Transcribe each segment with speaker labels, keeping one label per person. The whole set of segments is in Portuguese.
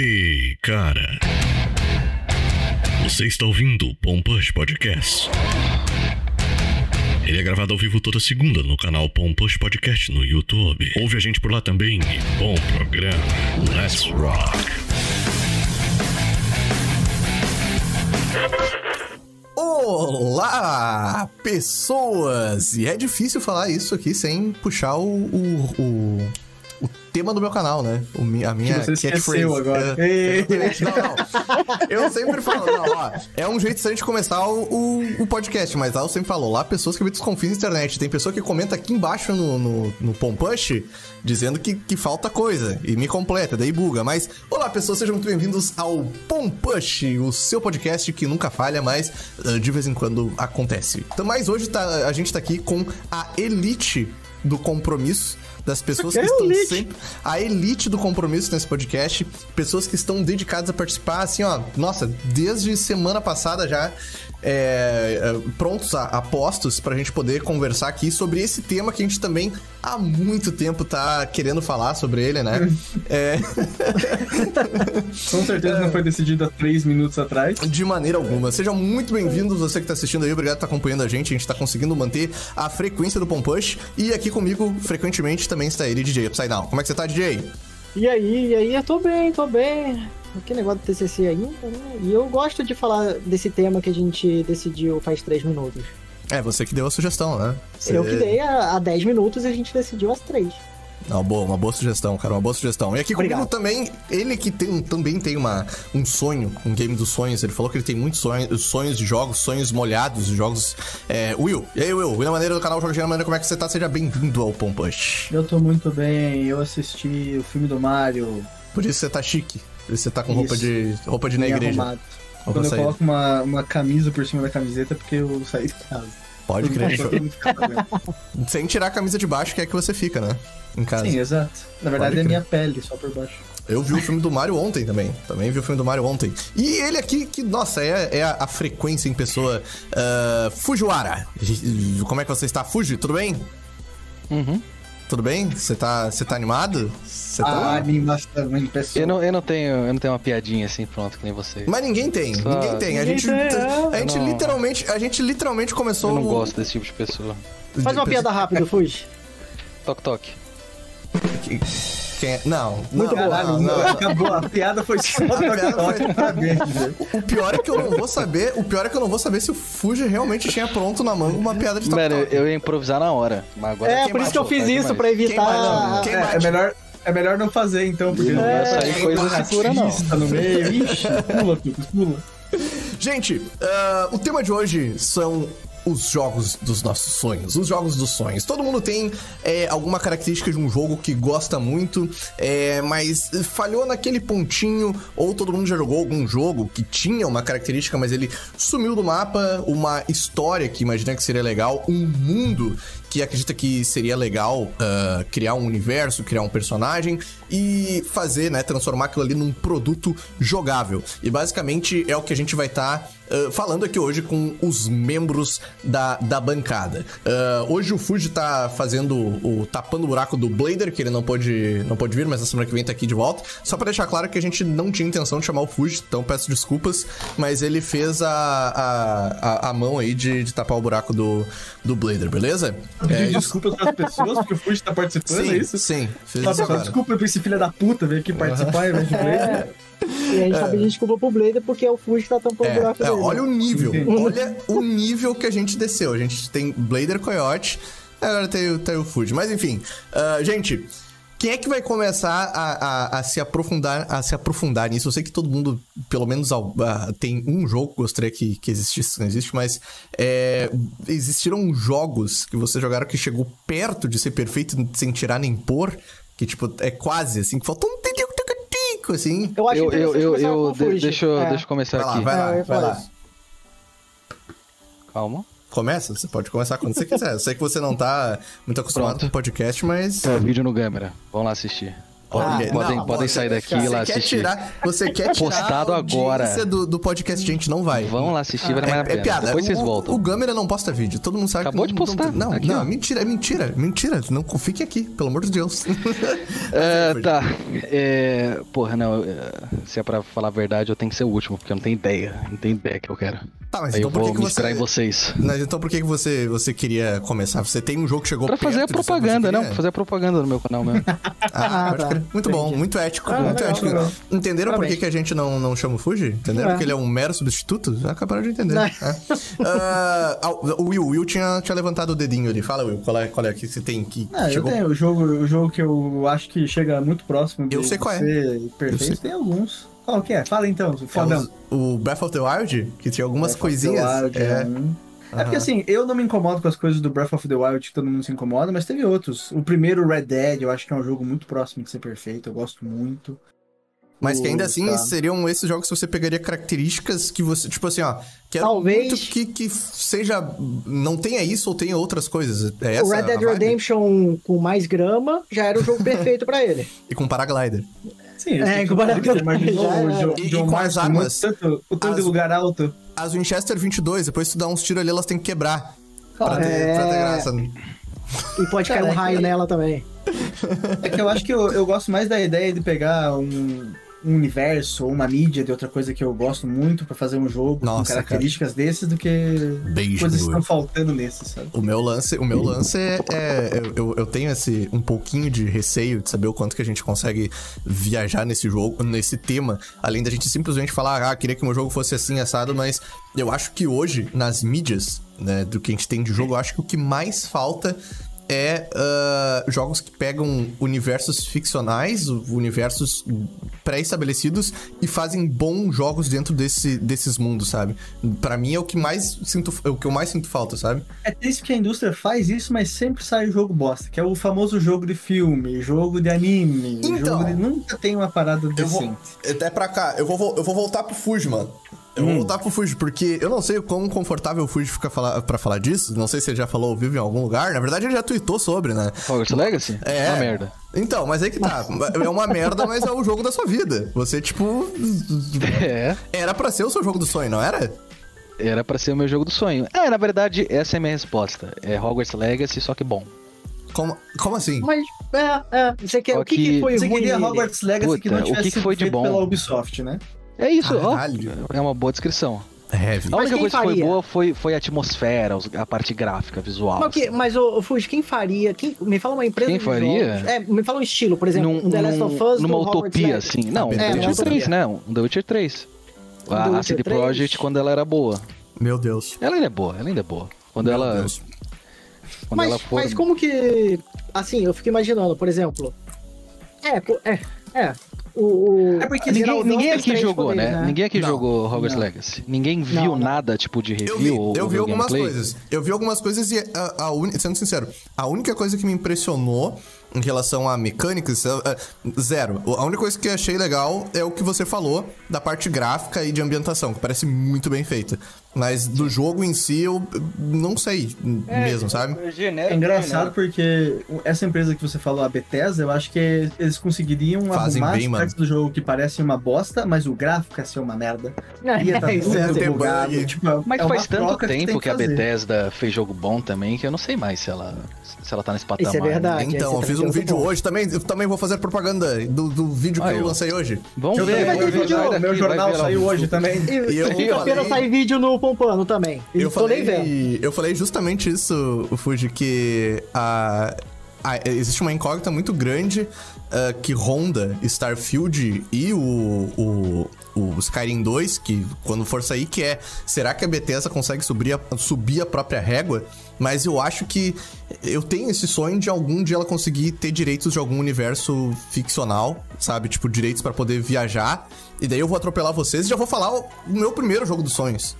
Speaker 1: Hey, cara. Você está ouvindo o Pompush Podcast. Ele é gravado ao vivo toda segunda no canal Pompush Podcast no YouTube. Ouve a gente por lá também e bom programa. Let's rock.
Speaker 2: Olá, pessoas! E é difícil falar isso aqui sem puxar o, o, o, o tema do meu canal, né? O, a minha
Speaker 3: Que você esqueceu agora.
Speaker 2: É, não, não. Eu sempre falo, não, ó, é um jeito de a gente começar o, o, o podcast, mas lá eu sempre falo, lá pessoas que me desconfiam na internet. Tem pessoa que comenta aqui embaixo no, no, no Pompush dizendo que, que falta coisa e me completa, daí buga. Mas, olá pessoas, sejam muito bem-vindos ao Pompush, o seu podcast que nunca falha, mas ah, de vez em quando acontece. Então, mas hoje tá, a gente tá aqui com a elite do compromisso das pessoas que
Speaker 3: É
Speaker 2: estão
Speaker 3: elite.
Speaker 2: sempre a elite do compromisso nesse podcast, pessoas que estão dedicadas a participar, assim, ó, nossa, desde semana passada já, é, é, prontos a, a postos pra gente poder conversar aqui sobre esse tema que a gente também há muito tempo tá querendo falar sobre ele, né? é,
Speaker 3: Com certeza não foi decidido há três minutos atrás.
Speaker 2: de maneira alguma. Sejam muito bem-vindos, você que tá assistindo aí, obrigado por estar acompanhando a gente, a gente tá conseguindo manter a frequência do Pompush, e aqui comigo, frequentemente, também está ele, DJ Upside Down. Como é que você tá, DJ?
Speaker 4: E aí, e aí, eu tô bem, tô bem. Que negócio do TCC ainda, né? E eu gosto de falar desse tema que a gente decidiu faz três minutos.
Speaker 2: É, você que deu a sugestão, né?
Speaker 4: Eu
Speaker 2: Você-
Speaker 4: que dei há há 10 minutos e a gente decidiu às três.
Speaker 2: Não, boa, uma boa sugestão, cara, uma boa sugestão. E aqui comigo
Speaker 4: Obrigado.
Speaker 2: também, ele que tem, também tem uma, um sonho, um game dos sonhos. Ele falou que ele tem muitos sonhos, sonhos de jogos, sonhos molhados, de jogos. É, Will, e aí, Will? Will Maneira do canal Jogo de Maneira, como é que você tá? Seja bem-vindo ao Pompush.
Speaker 3: Eu tô muito bem, eu assisti o filme do Mario,
Speaker 2: Por isso você tá chique. Você tá com
Speaker 3: Isso.
Speaker 2: roupa de, roupa de na igreja.
Speaker 3: arrumado.
Speaker 2: Roupa
Speaker 3: Quando eu
Speaker 2: saída.
Speaker 3: coloco uma, uma camisa por cima da camiseta é porque eu saí de casa.
Speaker 2: Pode crer. Sem tirar a camisa de baixo, que é que você fica, né? Em casa.
Speaker 3: Sim, exato. Na verdade
Speaker 2: Pode
Speaker 3: é
Speaker 2: crer.
Speaker 3: minha pele, só por baixo.
Speaker 2: Eu vi o filme do Mario ontem também. Também vi o filme do Mario ontem. E ele aqui, que, nossa, é, é a, a frequência em pessoa. ah, Fujiwara. Como é que você está? Fuji, tudo bem?
Speaker 5: Uhum.
Speaker 2: Tudo bem? Você tá, você tá animado? Você
Speaker 3: A
Speaker 2: tá...
Speaker 3: animação em pessoa.
Speaker 5: Eu não, eu, não tenho, eu não tenho uma piadinha assim pronto que nem você.
Speaker 2: Mas ninguém tem,
Speaker 5: Só-
Speaker 2: ninguém tem. A
Speaker 4: Ninguém
Speaker 2: gente,
Speaker 4: tem, é.
Speaker 2: a gente
Speaker 5: Eu não-
Speaker 2: literalmente, a gente literalmente começou.
Speaker 5: Eu não gosto desse tipo de pessoa.
Speaker 4: Faz uma piada rápida, Fuji.
Speaker 5: Toque, toque.
Speaker 2: Quem é? Não,
Speaker 4: Muito
Speaker 2: não,
Speaker 4: boa.
Speaker 2: não,
Speaker 3: Caralho,
Speaker 2: não.
Speaker 3: acabou. A piada foi só
Speaker 2: A piada foi-
Speaker 3: Parabéns.
Speaker 2: O pior é que eu não vou saber. O pior é que eu não vou saber se o Fuji realmente tinha pronto na manga uma piada de
Speaker 5: Mano,
Speaker 2: toque.
Speaker 5: eu ia improvisar na hora. Mas agora
Speaker 4: É, por isso que eu fiz isso, pra
Speaker 2: Quem
Speaker 4: evitar...
Speaker 2: mais? Quem
Speaker 3: É,
Speaker 2: bate?
Speaker 3: é melhor, é melhor não fazer então, porque não
Speaker 4: É,
Speaker 3: vai sair coisa
Speaker 5: segura, não.
Speaker 3: no meio. Ixi, pula, Tucos, pula.
Speaker 2: Gente, ah, o tema de hoje são os jogos dos nossos sonhos, os jogos dos sonhos. Todo mundo tem é, alguma característica de um jogo que gosta muito, é, mas falhou naquele pontinho, ou todo mundo já jogou algum jogo que tinha uma característica, mas ele sumiu do mapa, uma história que imagina que seria legal, um mundo que acredita que seria legal ah, criar um universo, criar um personagem e fazer, né, transformar aquilo ali num produto jogável. E basicamente é o que a gente vai estar falando aqui hoje com os membros da, da bancada. Ah, hoje o Fuji tá fazendo o, tapando o buraco do Blader, que ele não pôde, não pôde vir, mas na semana que vem tá aqui de volta. Só pra deixar claro que a gente não tinha intenção de chamar o Fuji, então peço desculpas, mas ele fez a, a, a, a mão aí de, de tapar o buraco do, do Blader, beleza? É,
Speaker 3: Pedir desculpas pras pessoas, porque o Fuji tá participando,
Speaker 2: sim,
Speaker 3: é isso?
Speaker 2: sim, fiz
Speaker 3: Só,
Speaker 2: isso
Speaker 3: só
Speaker 2: agora.
Speaker 3: desculpa pra esse filho da puta vir aqui participar em vez de Blazer.
Speaker 4: E a gente tá pedindo desculpa pro Blader porque é o Fuji que tá tampando o
Speaker 2: É,
Speaker 4: buraco
Speaker 2: é,
Speaker 4: dele.
Speaker 2: olha o nível,
Speaker 3: Sim.
Speaker 2: olha o nível que a gente desceu. A gente tem Blader Coyote, agora tem, o- tem o Fuji. Mas enfim, ah, gente, quem é que vai começar a, a- a se aprofundar a se aprofundar nisso? Eu sei que todo mundo, pelo menos, ao- ah, tem um jogo que gostaria que, que existisse, não existe, mas é, existiram jogos que vocês jogaram que chegou perto de ser perfeito sem tirar nem pôr, que tipo, é quase assim, que faltou um tico assim.
Speaker 4: Eu acho
Speaker 5: Eu, eu, eu, eu, de- deixa, eu-
Speaker 4: É.
Speaker 5: deixa eu começar
Speaker 2: Vai lá,
Speaker 5: aqui.
Speaker 2: vai
Speaker 4: É,
Speaker 2: lá, vai lá.
Speaker 4: isso.
Speaker 5: Calma.
Speaker 2: Começa? Você pode começar quando você quiser. Eu sei que você não tá muito acostumado
Speaker 5: Pronto.
Speaker 2: com podcast, mas.
Speaker 5: É, vídeo no câmera. Vamos lá assistir. Podem,
Speaker 4: Ah,
Speaker 5: podem,
Speaker 2: não,
Speaker 5: podem sair daqui e lá
Speaker 2: quer
Speaker 5: assistir.
Speaker 2: Tirar, você quer tirar
Speaker 5: Postado
Speaker 2: a
Speaker 5: agora.
Speaker 2: Do, do podcast, gente, não vai.
Speaker 5: Vão lá assistir, vale mais a
Speaker 2: É, é piada.
Speaker 5: Depois vocês
Speaker 2: o,
Speaker 5: voltam.
Speaker 2: O Gamera não posta vídeo. Todo mundo sabe
Speaker 5: Acabou
Speaker 2: que
Speaker 5: de
Speaker 2: não-
Speaker 5: postar.
Speaker 2: Não,
Speaker 5: Aqui,
Speaker 2: não,
Speaker 5: ó.
Speaker 2: mentira, é mentira, mentira. Não fique aqui, pelo amor de Deus.
Speaker 5: É, tá. É, porra, não. é, se é pra falar a verdade, eu tenho que ser o último, porque eu não tenho ideia. Não tenho ideia que eu quero.
Speaker 2: Tá, mas
Speaker 5: Aí
Speaker 2: então
Speaker 5: eu
Speaker 2: por
Speaker 5: vou
Speaker 2: que, você.
Speaker 5: em vocês.
Speaker 2: Mas então por que, que você, você queria começar? Você tem um jogo que chegou
Speaker 5: Pra fazer a
Speaker 2: de
Speaker 5: propaganda, não? Pra fazer a propaganda no meu canal mesmo.
Speaker 2: Ah,
Speaker 4: Ah,
Speaker 2: pode
Speaker 4: tá.
Speaker 2: Muito bom, muito ético,
Speaker 4: Ah,
Speaker 2: muito
Speaker 4: legal,
Speaker 2: ético.
Speaker 4: legal.
Speaker 2: Entenderam por que, que a gente não, não chama o Fuji? Entenderam?
Speaker 4: É.
Speaker 2: Porque ele é um mero substituto? Acabaram de entender.
Speaker 4: Não.
Speaker 2: É. Ah, o Will, o Will tinha, tinha levantado o dedinho ali. Fala, Will, qual é, qual é que você tem que
Speaker 3: Ah, eu
Speaker 2: chegou?
Speaker 3: tenho o jogo, o jogo que eu acho que chega muito próximo de
Speaker 2: Eu sei qual é.
Speaker 3: ser
Speaker 2: Eu
Speaker 3: perfeito.
Speaker 2: sei.
Speaker 3: Tem alguns. Qual que é? Fala então, fodão.
Speaker 2: O Breath of the Wild, que tinha algumas
Speaker 3: Breath of the
Speaker 2: coisinhas.
Speaker 3: Wild
Speaker 2: é.
Speaker 3: Um. É porque assim, eu não me incomodo com as coisas do Breath of the Wild que todo mundo se incomoda, mas teve outros. O primeiro Red Dead, eu acho que é um jogo muito próximo de ser perfeito, eu gosto muito.
Speaker 2: Mas que ainda assim
Speaker 3: tá.
Speaker 2: seriam esses jogos que você pegaria características que você. Tipo assim, ó. Quero
Speaker 4: Talvez-
Speaker 2: muito que, que seja. Não tenha isso ou tenha outras coisas. É
Speaker 4: o Red Dead? Redemption com mais grama já era o jogo perfeito pra ele.
Speaker 2: E com paraglider.
Speaker 3: Sim,
Speaker 4: É,
Speaker 3: esse
Speaker 4: com Barack
Speaker 3: você imaginou
Speaker 4: já
Speaker 3: o
Speaker 4: era.
Speaker 3: Jo-
Speaker 2: E- e
Speaker 3: John
Speaker 2: com as armas?
Speaker 3: tanto, o tanto de
Speaker 2: As-
Speaker 3: lugar alto.
Speaker 2: As Winchester 22, depois tu dá uns tiros ali, elas têm que quebrar. Pra
Speaker 3: Claro.
Speaker 2: ter,
Speaker 4: É.
Speaker 2: pra ter graça.
Speaker 4: E pode cair um
Speaker 3: é
Speaker 4: raio
Speaker 3: que-
Speaker 4: nela também.
Speaker 3: É que eu acho que eu, eu gosto mais da ideia de pegar um, um universo ou uma mídia de outra coisa que eu gosto muito pra fazer um jogo
Speaker 2: Nossa,
Speaker 3: com características desses do que
Speaker 2: Beijo,
Speaker 3: coisas que estão faltando nesse, sabe?
Speaker 2: O meu lance, o meu lance é. é- eu, eu tenho esse um pouquinho de receio de saber o quanto que a gente consegue viajar nesse jogo, nesse tema, além da gente simplesmente falar, ah, queria que meu jogo fosse assim, assado, mas eu acho que hoje, nas mídias, né, do que a gente tem de jogo, eu acho que o que mais falta é ah, jogos que pegam universos ficcionais, universos pré-estabelecidos e fazem bons jogos dentro desse, desses mundos, sabe? Pra mim é o que mais sinto, é o que eu mais sinto falta, sabe?
Speaker 3: É triste que a indústria faz isso, mas sempre sai jogo bosta, que é o famoso jogo de filme, jogo de anime,
Speaker 2: Então.
Speaker 3: jogo de... nunca tem uma parada
Speaker 2: Eu vou,
Speaker 3: decente.
Speaker 2: até pra cá, eu vou, vo- eu vou voltar pro Fuji, Eu vou voltar pro Fuji, porque eu não sei o quão confortável o Fuji fica falar, pra falar disso. Não sei se ele já falou ao vivo em algum lugar. Na verdade, ele já tweetou sobre, né?
Speaker 5: Hogwarts Legacy?
Speaker 2: É.
Speaker 5: Uma merda.
Speaker 2: Então, mas aí que tá. É uma merda, mas é o jogo da sua vida. Você, tipo.
Speaker 5: É.
Speaker 2: Era pra ser o seu jogo do sonho, não era?
Speaker 5: Era pra ser o meu jogo do sonho. É, na verdade, essa é a minha resposta. É Hogwarts Legacy, só que bom.
Speaker 2: Como, como assim?
Speaker 4: Mas, é, é. Você quer, o que, que
Speaker 5: que-
Speaker 4: foi
Speaker 3: Você
Speaker 4: ruim
Speaker 3: queria
Speaker 4: nele?
Speaker 3: Hogwarts Legacy que
Speaker 5: Puta,
Speaker 3: não
Speaker 5: o
Speaker 3: tivesse
Speaker 5: que que foi de
Speaker 3: feito
Speaker 5: bom?
Speaker 3: pela Ubisoft, né?
Speaker 5: É isso, ó. É uma boa descrição.
Speaker 2: Heavy.
Speaker 5: A única coisa que foi
Speaker 4: faria?
Speaker 5: boa foi, foi a atmosfera, os- a parte gráfica, visual.
Speaker 4: Mas, que,
Speaker 5: assim.
Speaker 4: mas ô, Fuji, quem faria? Quem, me fala uma empresa
Speaker 5: Quem faria?
Speaker 4: jogos. É, me fala um estilo, por exemplo,
Speaker 5: Num-
Speaker 4: um The Last of Us
Speaker 5: numa utopia, assim. Não, um
Speaker 2: É,
Speaker 5: The
Speaker 2: numa
Speaker 5: Witcher
Speaker 4: utopia.
Speaker 5: 3, né? Um The Witcher 3.
Speaker 4: The
Speaker 5: A, a
Speaker 4: Witcher
Speaker 5: CD
Speaker 4: 3?
Speaker 5: Projekt, quando ela era boa.
Speaker 2: Meu Deus.
Speaker 5: Ela ainda é boa, ela ainda é boa. Quando
Speaker 2: Meu
Speaker 5: ela.
Speaker 2: Deus.
Speaker 5: Quando
Speaker 4: Mas,
Speaker 5: ela for.
Speaker 4: mas como que. Assim, eu fico imaginando, por exemplo. É, é. É. O, o-
Speaker 3: É porque
Speaker 5: Ninguém,
Speaker 3: geralmente
Speaker 5: ninguém aqui jogou,
Speaker 4: poderes,
Speaker 5: né?
Speaker 4: né?
Speaker 5: Ninguém aqui
Speaker 2: Não.
Speaker 5: jogou Hogwarts
Speaker 3: Não.
Speaker 5: Legacy. Ninguém viu
Speaker 4: Não, não.
Speaker 5: nada, tipo, de review
Speaker 2: Eu vi,
Speaker 5: ou
Speaker 2: eu vi algumas
Speaker 5: gameplay.
Speaker 2: coisas. Eu vi algumas coisas e, a, a uni- sendo sincero, a única coisa que me impressionou em relação a mecânicas, é, é, zero. A única coisa que eu achei legal é o que você falou da parte gráfica e de ambientação, que parece muito bem feita. Mas do jogo em si, eu não sei mesmo, sabe?
Speaker 3: É engraçado porque essa empresa que você falou, a Bethesda, eu acho que eles conseguiriam
Speaker 2: Fazem
Speaker 3: arrumar
Speaker 2: bem,
Speaker 3: as
Speaker 2: mano.
Speaker 3: partes do jogo que parecem uma bosta, mas o gráfico ia ser uma merda. Ia tá tudo
Speaker 4: é
Speaker 3: bugado. Tipo,
Speaker 5: Mas
Speaker 3: é
Speaker 5: faz tanto tempo que, a
Speaker 3: fazer.
Speaker 5: Bethesda fez jogo bom também que eu não sei mais se ela, se ela tá nesse patamar.
Speaker 4: Isso é verdade. aí
Speaker 2: Então, eu fiz um vídeo
Speaker 4: outro
Speaker 2: hoje também. Eu também vou fazer propaganda do, do vídeo que
Speaker 5: Ah,
Speaker 2: eu
Speaker 5: eu-
Speaker 2: lancei hoje.
Speaker 5: Vamos
Speaker 3: Eu
Speaker 5: ver, vai
Speaker 3: jornal,
Speaker 5: daqui,
Speaker 3: meu jornal saiu hoje também.
Speaker 4: E,
Speaker 2: eu
Speaker 4: e
Speaker 2: falei-
Speaker 4: sai vídeo no Pompano também. E
Speaker 2: Eu
Speaker 4: nem vendo.
Speaker 2: falei, eu falei justamente isso, o Fuji, que a, a- existe uma incógnita muito grande ah, que ronda Starfield e o, o, o Skyrim 2, que quando for sair, que é, será que a Bethesda consegue subir a, subir a própria régua? Mas eu acho que eu tenho esse sonho de algum dia ela conseguir ter direitos de algum universo ficcional, sabe? Tipo, direitos pra poder viajar. E daí eu vou atropelar vocês e já vou falar o meu primeiro jogo dos sonhos.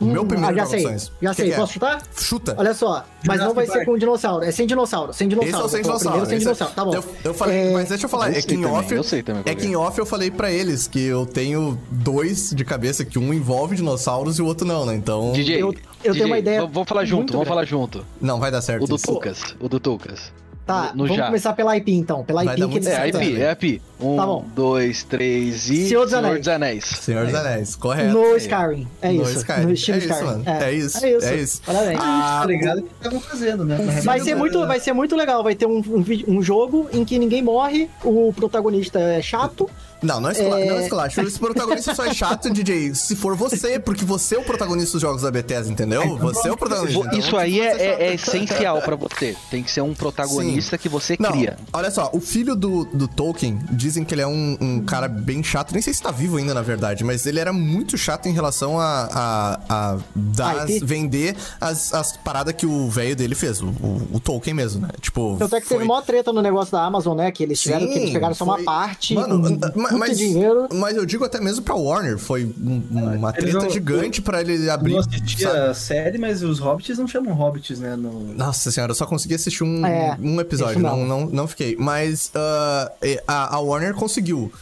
Speaker 2: O meu primeiro
Speaker 4: Ah, já sei.
Speaker 2: sonhos.
Speaker 4: Já
Speaker 2: Que
Speaker 4: sei.
Speaker 2: que é?
Speaker 4: Posso chutar?
Speaker 2: Chuta.
Speaker 4: Olha só, mas não vai
Speaker 3: Jurassic
Speaker 4: ser
Speaker 3: Park.
Speaker 4: com dinossauro. É sem dinossauro. Sem dinossauro.
Speaker 2: Esse é o sem dinossauro.
Speaker 4: Primeiro sem
Speaker 2: é-
Speaker 4: dinossauro, tá bom.
Speaker 2: Eu, eu falei,
Speaker 4: É,
Speaker 2: mas deixa eu falar,
Speaker 5: eu
Speaker 2: é que em off.
Speaker 5: eu sei também
Speaker 2: é
Speaker 5: que é.
Speaker 2: em off eu falei pra eles que eu tenho dois de cabeça, que um envolve dinossauros e o outro não, né? Então.
Speaker 5: DJ,
Speaker 4: Eu- eu tenho
Speaker 5: DJ,
Speaker 4: uma ideia
Speaker 5: Vamos falar junto, vamos falar junto.
Speaker 2: Não vai dar certo.
Speaker 5: O do. Tucas, o do Tucas.
Speaker 4: Tá,
Speaker 5: No
Speaker 4: vamos
Speaker 5: já.
Speaker 4: começar pela IP então. Pela IP que eles
Speaker 5: É. IP, é IP. Um,
Speaker 4: Tá bom.
Speaker 5: dois, três e.
Speaker 4: Senhor dos Anéis.
Speaker 5: Anéis.
Speaker 2: Senhor dos Anéis, correto.
Speaker 4: No Skyrim. É
Speaker 2: No
Speaker 4: isso.
Speaker 2: Skyrim.
Speaker 4: No estilo
Speaker 2: É isso,
Speaker 4: Skyrim.
Speaker 2: mano. É isso,
Speaker 4: É isso.
Speaker 2: é isso.
Speaker 4: Parabéns.
Speaker 2: Ah,
Speaker 3: tá ligado o que estavam fazendo, né? Na
Speaker 4: Vai
Speaker 3: realidade,
Speaker 4: ser, muito, vai ser muito legal. Vai ter um, um, um jogo em que ninguém morre, o protagonista é chato.
Speaker 2: Não, não escula...
Speaker 4: É.
Speaker 2: não esculacho. Esse protagonista só é chato, DJ, se for você, porque você é o protagonista dos jogos da Bethesda, entendeu? Você é o protagonista. então
Speaker 5: Isso aí é, é- é essencial pra você. Tem que ser um protagonista que você
Speaker 2: Não,
Speaker 5: cria.
Speaker 2: olha só, o filho do, do Tolkien, dizem que ele é um, um cara bem chato, nem sei se tá vivo ainda, na verdade, mas ele era muito chato em relação a, a, a dar-
Speaker 4: IP?
Speaker 2: vender as, as paradas que o velho dele fez, o, o- o Tolkien mesmo, né? Tipo.
Speaker 4: Tanto é que teve
Speaker 2: foi-
Speaker 4: maior treta no negócio da Amazon, né? Que eles tiveram, que eles pegaram só uma
Speaker 2: foi-
Speaker 4: parte.
Speaker 2: Mano,
Speaker 4: com
Speaker 2: ma-
Speaker 4: muito
Speaker 2: mas,
Speaker 4: dinheiro.
Speaker 2: mas eu digo até mesmo pra Warner, foi um- uma treta
Speaker 3: não-
Speaker 2: gigante pra ele abrir.
Speaker 3: Eu não assistia
Speaker 2: sabe?
Speaker 3: a série, mas os hobbits não chamam hobbits, né? No...
Speaker 2: Nossa senhora, eu só consegui assistir um,
Speaker 4: É,
Speaker 2: um episódio,
Speaker 4: isso
Speaker 2: não, não, não fiquei. Mas e- a, a Warner conseguiu.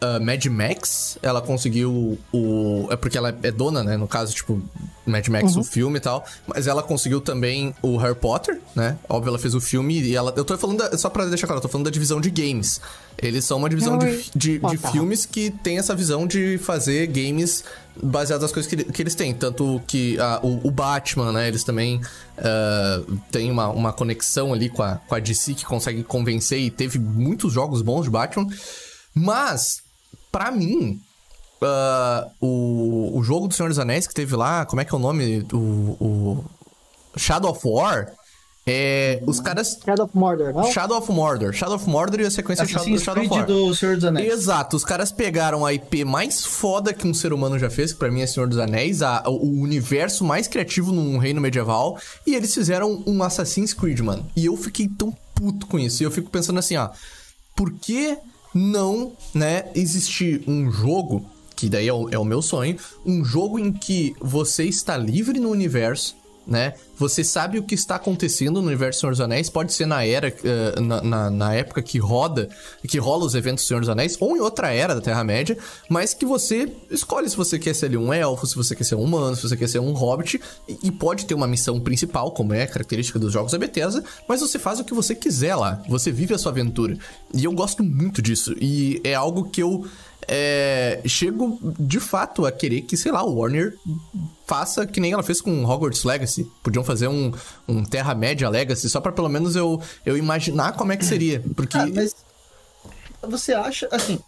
Speaker 2: Ah, Mad Max, ela conseguiu o. É porque ela é dona, né? No caso, tipo, Mad Max,
Speaker 4: Uhum.
Speaker 2: o filme e tal. Mas ela conseguiu também o Harry Potter, né? Óbvio, ela fez o filme e ela. Eu tô falando, da- só pra deixar claro, eu tô falando da divisão de games. Eles são uma divisão de, de, de filmes que tem essa visão de fazer games baseados nas coisas que, que eles têm. Tanto que ah, o, o Batman, né? Eles também ah, têm uma, uma conexão ali com a, com a DC que consegue convencer e teve muitos jogos bons de Batman. Mas, pra mim, ah, o, o jogo do Senhor dos Anéis que teve lá, como é que é o nome? O, o Shadow of War. É, os caras.
Speaker 4: Shadow of Mordor, não?
Speaker 2: Shadow of Mordor. Shadow of Mordor e a sequência Shadow,
Speaker 3: Assassin's
Speaker 2: Shadow of
Speaker 3: Creed
Speaker 2: War.
Speaker 3: do Senhor dos Anéis.
Speaker 2: Exato, os caras pegaram a IP mais foda que um ser humano já fez, que pra mim é Senhor dos Anéis, a- o universo mais criativo num reino medieval, e eles fizeram um Assassin's Creed, mano. E eu fiquei tão puto com isso. E eu fico pensando assim, ó, por que não, né, existir um jogo, que daí é o, é o meu sonho, um jogo em que você está livre no universo, né? Você sabe o que está acontecendo no universo do Senhor dos Anéis, pode ser na era, eh, na, na, na época que roda, que rola os eventos do Senhor dos Anéis, ou em outra era da Terra-média, mas que você escolhe se você quer ser ali um elfo, se você quer ser um humano, se você quer ser um hobbit, e, e pode ter uma missão principal, como é característica dos jogos da Bethesda, mas você faz o que você quiser lá, você vive a sua aventura. E eu gosto muito disso, e é algo que eu é, chego de fato a querer que, sei lá, o Warner faça que nem ela fez com Hogwarts Legacy. Podiam fazer um, um Terra-média Legacy, só pra pelo menos eu, eu imaginar como é que seria. Porque.
Speaker 3: Ah, mas você acha, assim,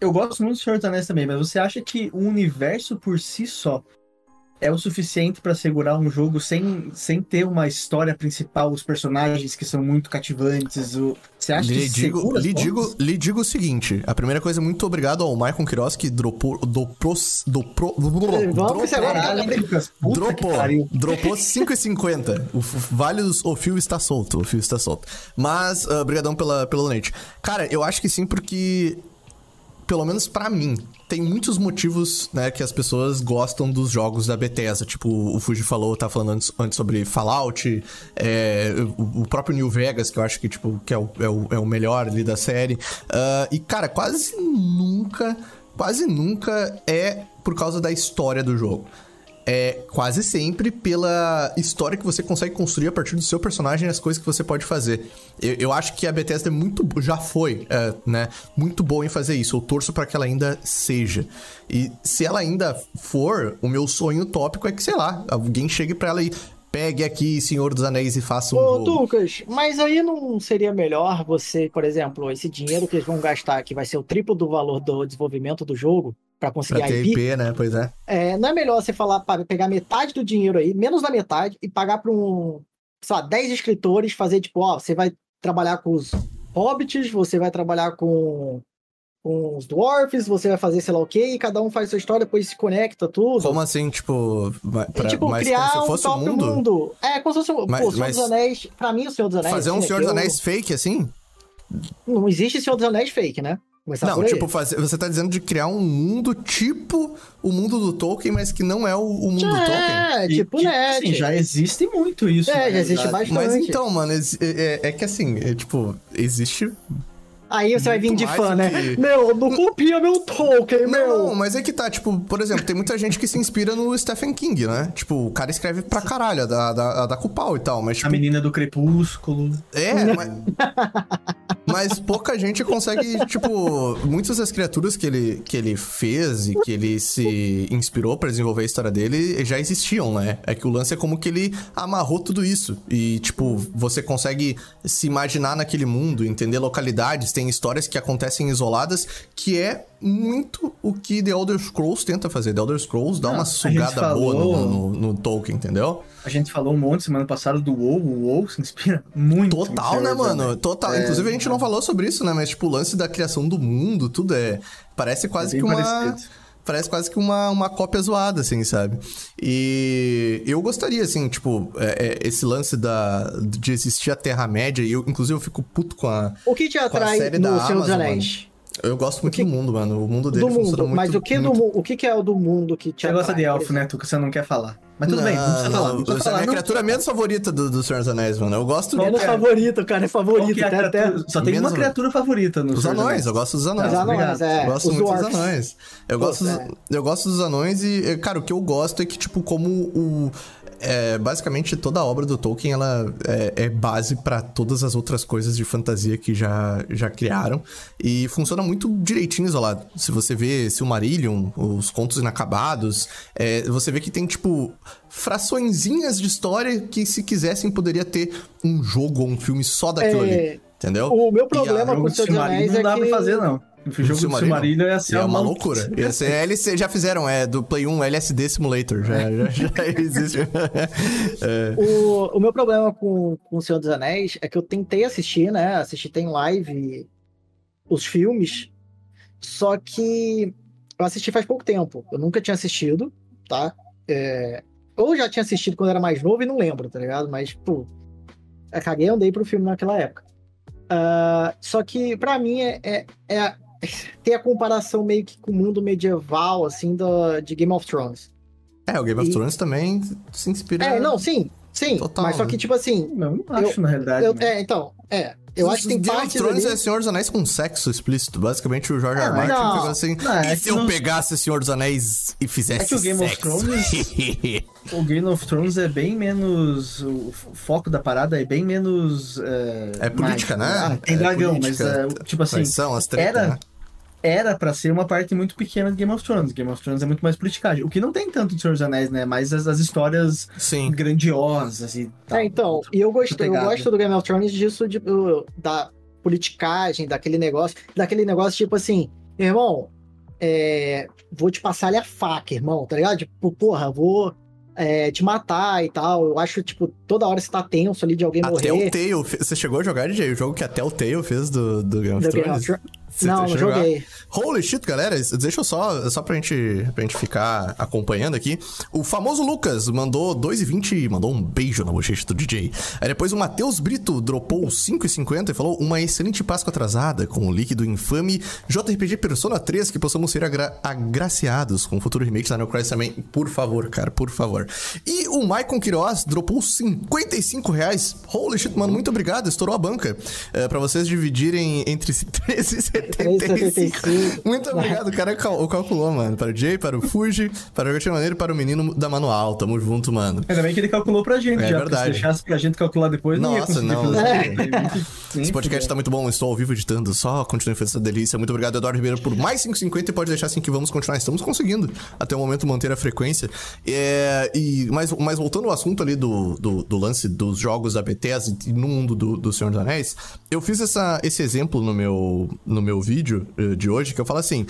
Speaker 3: eu gosto muito do Senhor dos Anéis também, mas você acha que o universo por si só é o suficiente pra segurar um jogo sem, sem ter uma história principal, os personagens que são muito cativantes? O... Você acha
Speaker 2: Lhe
Speaker 3: que
Speaker 2: digo,
Speaker 3: segura
Speaker 2: lhe, digo, lhe digo o seguinte: a primeira coisa, muito obrigado ao Michael Quiroz que dropou.
Speaker 4: Que
Speaker 2: Dropou,
Speaker 3: pariu.
Speaker 2: dropou 5,50. O f- vale o fio está solto, o fio está solto. Mas, ah, obrigadão pela, pelo donate. Cara, eu acho que sim, porque, pelo menos pra mim, tem muitos motivos, né, que as pessoas gostam dos jogos da Bethesda. Tipo, o Fuji falou, tá falando antes, antes sobre Fallout, é, o, o próprio New Vegas, que eu acho que, tipo, que é o, é o, é o melhor ali da série. Ah, e, cara, quase nunca, quase nunca é por causa da história do jogo é quase sempre pela história que você consegue construir a partir do seu personagem e as coisas que você pode fazer. Eu, eu acho que a Bethesda é muito, já foi, é, né, muito boa em fazer isso. Eu torço para que ela ainda seja. E se ela ainda for, o meu sonho utópico é que, sei lá, alguém chegue para ela e pegue aqui Senhor dos Anéis e faça um
Speaker 4: Ô,
Speaker 2: jogo.
Speaker 4: Lucas, mas aí não seria melhor você, por exemplo, esse dinheiro que eles vão gastar, que vai ser o triplo do valor do desenvolvimento do jogo, pra conseguir
Speaker 2: Pra
Speaker 4: IP,
Speaker 2: IP, né? Pois é.
Speaker 4: é, não é melhor você falar para pegar metade do dinheiro aí, menos da metade, e pagar para um, sei lá, 10 escritores, fazer tipo, ó, você vai trabalhar com os hobbits, você vai trabalhar com, com os dwarfs, você vai fazer sei lá o quê, e cada um faz sua história, depois se conecta tudo.
Speaker 2: Como assim, tipo, ma-
Speaker 4: E,
Speaker 2: pra,
Speaker 4: tipo,
Speaker 2: mas
Speaker 4: criar
Speaker 2: como se
Speaker 4: um
Speaker 2: fosse
Speaker 4: próprio
Speaker 2: mundo?
Speaker 4: mundo. É, como se fosse o
Speaker 2: Mas-
Speaker 4: pô, Senhor
Speaker 2: mas-
Speaker 4: dos Anéis. Pra mim, o Senhor dos Anéis.
Speaker 2: Fazer um
Speaker 4: assim,
Speaker 2: Senhor dos
Speaker 4: que eu-
Speaker 2: Anéis fake, assim?
Speaker 4: Não existe Senhor dos Anéis fake, né? Começar
Speaker 2: Não,
Speaker 4: por aí.
Speaker 2: tipo, fazer, você tá dizendo de criar um mundo tipo o mundo do Tolkien, mas que não é o, o mundo do Tolkien.
Speaker 4: É,
Speaker 3: E,
Speaker 4: tipo, né?
Speaker 3: assim, já existe muito isso.
Speaker 4: É,
Speaker 3: né?
Speaker 4: já existe bastante.
Speaker 2: Mas então, mano, é, é- é que assim, é, tipo, existe.
Speaker 4: Aí você vai vir de fã, né?
Speaker 2: que-
Speaker 4: Meu, não copia meu Tolkien, meu.
Speaker 2: Não, não, mas é que tá, tipo, por exemplo, tem muita gente que se inspira no Stephen King, né? Tipo, o cara escreve pra caralho, a da, da, a da Cupal e tal, mas
Speaker 3: A
Speaker 2: tipo,
Speaker 3: menina do Crepúsculo.
Speaker 2: É, mas, mas pouca gente consegue, tipo, muitas das criaturas que ele, que ele fez e que ele se inspirou pra desenvolver a história dele já existiam, né? É que o lance é como que ele amarrou tudo isso. E, tipo, você consegue se imaginar naquele mundo, entender localidades, tem histórias que acontecem isoladas, que é muito o que The Elder Scrolls tenta fazer. The Elder Scrolls dá
Speaker 3: Não,
Speaker 2: uma sugada boa no,
Speaker 3: falou-
Speaker 2: no, no Tolkien, entendeu?
Speaker 3: A gente falou um monte semana passada do WoW. O WoW se inspira muito.
Speaker 2: Total, né, mano? Total.
Speaker 3: É,
Speaker 2: Inclusive, a gente não falou sobre isso, né? Mas, tipo, o lance da criação do mundo, tudo é. Parece quase
Speaker 3: É
Speaker 2: que uma.
Speaker 3: parecido.
Speaker 2: Parece quase que uma, uma cópia zoada, assim, sabe? E eu gostaria, assim, tipo, é- é, esse lance da, de existir a Terra-média, e eu, inclusive, eu fico puto com a.
Speaker 4: O que te atrai
Speaker 2: série
Speaker 4: no
Speaker 2: da
Speaker 4: Senhor dos Anéis?
Speaker 2: Eu gosto muito
Speaker 4: que-
Speaker 2: do mundo, mano. O mundo dele
Speaker 4: Do
Speaker 2: funciona
Speaker 4: mundo,
Speaker 2: muito.
Speaker 4: mas o que, do,
Speaker 2: muito...
Speaker 4: mu- o que, é o do mundo que te
Speaker 3: Você gosta de elfo, né, Tu? Que você não quer falar. Mas tudo bem, não precisa falar. Não precisa
Speaker 2: essa é a
Speaker 3: falar.
Speaker 2: minha
Speaker 3: não.
Speaker 2: criatura menos favorita do, do Senhor dos Anéis, mano. Eu gosto
Speaker 4: Menos
Speaker 3: é?
Speaker 4: favorito, cara, é favorito.
Speaker 3: é
Speaker 4: até, até...
Speaker 3: Só tem
Speaker 2: Menos-
Speaker 3: uma criatura favorita no
Speaker 2: Os anões, eu gosto dos anões.
Speaker 4: Os anões, é.
Speaker 2: Eu gosto
Speaker 4: os
Speaker 2: muito dos anões. Eu
Speaker 4: Pô,
Speaker 2: gosto,
Speaker 4: é.
Speaker 2: eu gosto dos anões e, cara, o que eu gosto é que, tipo, como o. é, basicamente, toda a obra do Tolkien ela é, é base pra todas as outras coisas de fantasia que já, já criaram. E funciona muito direitinho isolado. Se você vê Silmarillion, os contos inacabados, é, você vê que tem, tipo, fraçõezinhas de história que, se quisessem, poderia ter um jogo ou um filme só daquilo
Speaker 4: É,
Speaker 2: ali. Entendeu?
Speaker 4: O meu
Speaker 2: E a-
Speaker 4: problema
Speaker 3: O
Speaker 4: com o Senhor dos Anéis
Speaker 3: Silmarillion não
Speaker 4: é
Speaker 3: dá
Speaker 4: que...
Speaker 3: pra fazer, não. O jogo de
Speaker 2: Silmarillion?
Speaker 3: Silmarillion é assim,
Speaker 2: É uma loucura. Esse é LC, já fizeram, é do Play 1 LSD Simulator. Já, já, já existe. É.
Speaker 4: O, o meu problema com, com o Senhor dos Anéis é que eu tentei assistir, né? Assisti tem live os filmes, só que eu assisti faz pouco tempo. Eu nunca tinha assistido, tá? É, ou já tinha assistido quando era mais novo e não lembro, tá ligado? Mas, pô, eu caguei e andei pro filme naquela época. Ah, só que, pra mim, é, é, é ter a comparação meio que com o mundo medieval, assim, do, de Game of Thrones.
Speaker 2: É, o Game of
Speaker 4: E-
Speaker 2: Thrones também se inspira.
Speaker 4: É, não, sim, sim.
Speaker 2: Total,
Speaker 4: mas só
Speaker 2: né?
Speaker 4: que, tipo assim,
Speaker 3: Não, não acho, na realidade.
Speaker 4: eu-
Speaker 3: né?
Speaker 4: é, então, é. Eu acho que tem
Speaker 2: Game of Thrones
Speaker 4: ali...
Speaker 2: é Senhor dos Anéis com sexo explícito. Basicamente, o George.
Speaker 3: Ah,
Speaker 2: R. Martin
Speaker 4: não.
Speaker 2: assim.
Speaker 3: Não, é
Speaker 2: e se eu
Speaker 3: não-
Speaker 2: pegasse Senhor dos Anéis e fizesse
Speaker 3: É que o Game of
Speaker 2: sexo?
Speaker 3: O Game of Thrones é bem menos. O foco da parada é bem menos. É,
Speaker 2: É política,
Speaker 3: mágico.
Speaker 2: né?
Speaker 3: Ah, tem
Speaker 2: É
Speaker 3: dragão,
Speaker 2: política.
Speaker 3: mas é, tipo assim.
Speaker 2: São as tretas,
Speaker 3: era-
Speaker 2: né?
Speaker 3: Era pra ser uma parte muito pequena de Game of Thrones. Game of Thrones é muito mais politicagem. O que não tem tanto de Senhor dos Anéis, né? Mais as, as histórias
Speaker 2: Sim.
Speaker 3: grandiosas e tal.
Speaker 4: É, então, e eu gosto, eu gosto do Game of Thrones disso, de, uh, da politicagem, daquele negócio, daquele negócio tipo assim, irmão, é, vou te passar a faca, irmão, tá ligado? Tipo, porra, vou é, te matar e tal. Eu acho, tipo, toda hora você tá tenso ali de alguém
Speaker 2: A
Speaker 4: morrer.
Speaker 2: Telltale. fe- Você chegou a jogar, DJ? O jogo que a Telltale fez do, do Game of
Speaker 4: do Game
Speaker 2: Thrones?
Speaker 4: of Thrones.
Speaker 2: Você
Speaker 4: tá não,
Speaker 2: não
Speaker 4: joguei.
Speaker 2: Holy shit, galera. Deixa eu só, só pra gente, pra gente ficar acompanhando aqui. O famoso Lucas mandou 2,20 e mandou um beijo na bochecha do DJ. Aí depois o Matheus Brito dropou 5,50 e falou uma excelente Páscoa atrasada com o líquido infame JRPG Persona 3 que possamos ser agra agraciados com o futuro remake da Neocrise também. Por favor, cara, por favor. E o Maicon Queiroz dropou 55 reais. Holy shit, mano, muito obrigado. Estourou a banca. É, pra vocês dividirem entre si
Speaker 4: 13,70
Speaker 2: muito obrigado, o cara cal calculou, mano. Para o Jay, para o Fuji, para o Gatinho Maneiro e para o menino da manual. Tamo junto, mano.
Speaker 3: Ainda bem que ele calculou pra gente,
Speaker 2: é
Speaker 3: já.
Speaker 2: Verdade.
Speaker 3: Se deixasse pra gente calcular depois,
Speaker 2: Nossa, não.
Speaker 3: não.
Speaker 4: É.
Speaker 3: é
Speaker 2: esse podcast né? tá muito bom, estou ao vivo editando. Só continue fazendo essa delícia. Muito obrigado, Eduardo Ribeiro, por mais 5,50 e pode deixar assim que vamos continuar. Estamos conseguindo até o momento manter a frequência. É, e, mas, mas voltando ao assunto ali do, do, do lance dos jogos da Bethesda no mundo do, do Senhor dos Anéis, eu fiz essa, esse exemplo no meu, no meu vídeo eh, de hoje, que eu falo assim...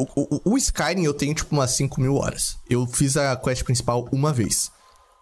Speaker 2: O, o, o Skyrim eu tenho, tipo, umas 5 mil horas. Eu fiz a quest principal uma vez.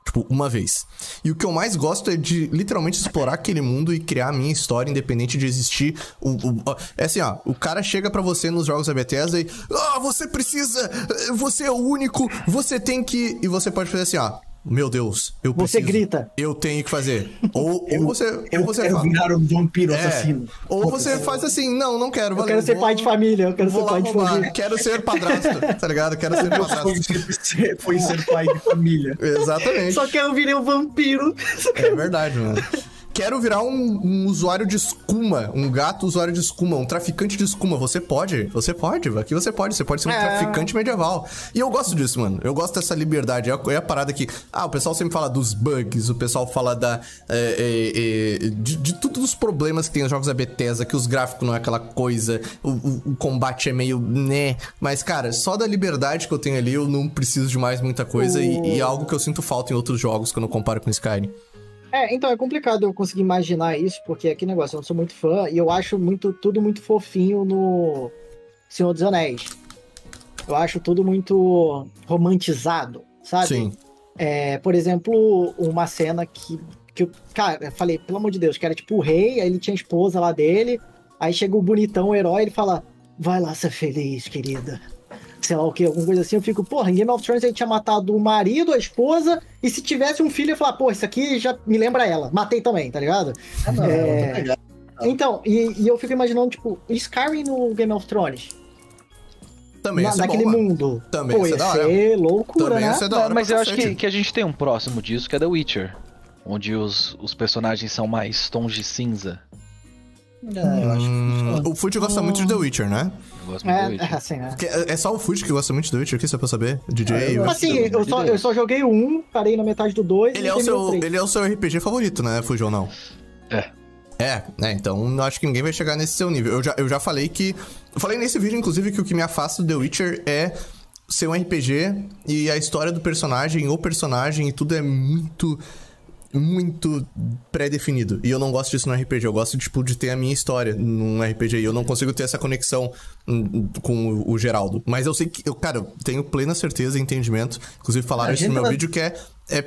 Speaker 2: Tipo, uma vez. E o que eu mais gosto é de literalmente explorar aquele mundo e criar a minha história, independente de existir. O, o- é assim, ó. O cara chega pra você nos jogos da Bethesda e. Ah, você precisa! eh, Você é o único! Você tem que. E você pode fazer assim, ó. Meu Deus, eu
Speaker 4: Você
Speaker 2: preciso.
Speaker 4: grita.
Speaker 2: Eu tenho que fazer. Ou, ou você.
Speaker 3: Eu
Speaker 2: ou você
Speaker 3: quero
Speaker 2: fala.
Speaker 3: virar um vampiro
Speaker 2: É.
Speaker 3: assassino.
Speaker 2: Ou você faz assim, não, não quero.
Speaker 4: Eu
Speaker 2: valeu,
Speaker 4: quero ser
Speaker 2: vou-
Speaker 4: pai de família, eu quero ser pai de família.
Speaker 2: Quero ser padrasto, tá ligado? Quero ser padrasto.
Speaker 3: Foi ser, foi ser pai de família.
Speaker 2: Exatamente.
Speaker 4: Só que eu virei um vampiro.
Speaker 2: É verdade, mano. Quero virar um, um usuário de escuma, um gato usuário de escuma, um traficante de escuma. Você pode, você pode, aqui você pode, você pode ser um
Speaker 4: É.
Speaker 2: traficante medieval. E eu gosto disso, mano. Eu gosto dessa liberdade. É a, é a parada que. Ah, o pessoal sempre fala dos bugs, o pessoal fala da. é, é, é, de, de todos os problemas que tem nos jogos da Bethesda, que os gráficos não é aquela coisa, o, o- o combate é meio. né. Mas, cara, só da liberdade que eu tenho ali, eu não preciso de mais muita coisa. E, e é algo que eu sinto falta em outros jogos quando eu comparo com Skyrim.
Speaker 4: É, então é complicado eu conseguir imaginar isso, porque aqui negócio, eu não sou muito fã e eu acho muito, tudo muito fofinho no Senhor dos Anéis. Eu acho tudo muito romantizado, sabe?
Speaker 2: Sim.
Speaker 4: É, por exemplo, uma cena que, que eu, cara, eu falei, pelo amor de Deus, que era tipo o rei, aí ele tinha a esposa lá dele, aí chega o bonitão, o herói, ele fala, vai lá ser feliz, querida. Sei lá o que, alguma coisa assim, eu fico, porra, em Game of Thrones ele tinha matado o marido, a esposa, e se tivesse um filho, eu ia falar, pô, isso aqui já me lembra ela. Matei também, tá ligado?
Speaker 3: Ah, não,
Speaker 4: É.
Speaker 3: não ligado.
Speaker 4: Então, e, e eu fico imaginando, tipo, Skyrim no Game of Thrones,
Speaker 2: Também
Speaker 4: na,
Speaker 2: bom,
Speaker 4: naquele
Speaker 2: mano.
Speaker 4: mundo.
Speaker 2: Também
Speaker 4: pô,
Speaker 2: ia ser
Speaker 4: loucura,
Speaker 2: Também
Speaker 4: né?
Speaker 2: ser da hora
Speaker 5: Mas
Speaker 2: pra
Speaker 5: eu acho que, que a gente tem um próximo disso, que é The Witcher. Onde os, os personagens são mais tons de cinza.
Speaker 3: É, eu acho que
Speaker 2: Hum, o Fute gosta muito de The Witcher, né?
Speaker 5: Eu gosto muito de The
Speaker 4: É,
Speaker 5: Witcher.
Speaker 4: é, assim, né?
Speaker 2: Que É é só o Fute que gosta muito de The Witcher aqui, só pra saber? DJ.
Speaker 3: Ah, eu.
Speaker 4: Assim, eu só, eu só joguei o um, parei na metade do dois
Speaker 2: Ele
Speaker 4: e
Speaker 2: é, o seu, ele é o seu RPG favorito, né, Fuji ou não?
Speaker 5: É.
Speaker 2: É, né? Então eu acho que ninguém vai chegar nesse seu nível. Eu já, eu já falei que. Eu falei nesse vídeo, inclusive, que o que me afasta do The Witcher é ser um RPG e a história do personagem, o personagem e tudo é muito. Muito pré-definido. E eu não gosto disso no RPG. Eu gosto, tipo, de ter a minha história num RPG. E eu não consigo ter essa conexão hum, com o, Geraldo. Mas eu sei que, eu, cara, eu tenho plena certeza e entendimento. Inclusive, falaram
Speaker 3: A
Speaker 2: isso no meu
Speaker 3: vai-
Speaker 2: vídeo que é, é,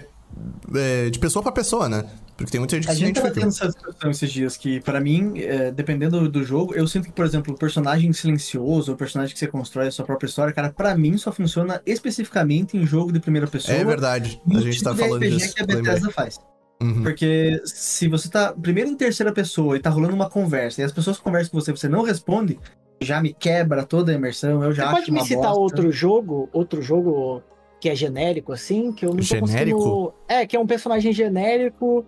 Speaker 2: é de pessoa pra pessoa, né? Porque tem muita gente que
Speaker 3: A
Speaker 2: se
Speaker 3: gente tava
Speaker 2: identifica.
Speaker 3: tendo essa discussão esses dias que, pra mim, é, dependendo do jogo, eu sinto que, por exemplo, o personagem silencioso, o personagem que você constrói a sua própria história, cara, pra mim só funciona especificamente em jogo de primeira pessoa.
Speaker 2: É verdade. A gente
Speaker 3: tipo
Speaker 2: tá falando
Speaker 3: RPG
Speaker 2: disso.
Speaker 3: que a
Speaker 2: lembrei.
Speaker 3: Bethesda faz.
Speaker 2: Uhum.
Speaker 3: Porque se você tá primeiro em terceira pessoa e tá rolando uma conversa e as pessoas conversam com você e você não responde, já me quebra toda a imersão, eu já
Speaker 4: Você
Speaker 3: acho
Speaker 4: pode me
Speaker 3: uma
Speaker 4: citar
Speaker 3: bosta.
Speaker 4: outro jogo, outro jogo que é genérico, assim, que eu não tô
Speaker 2: Genérico?
Speaker 4: conseguindo... É, que é um personagem genérico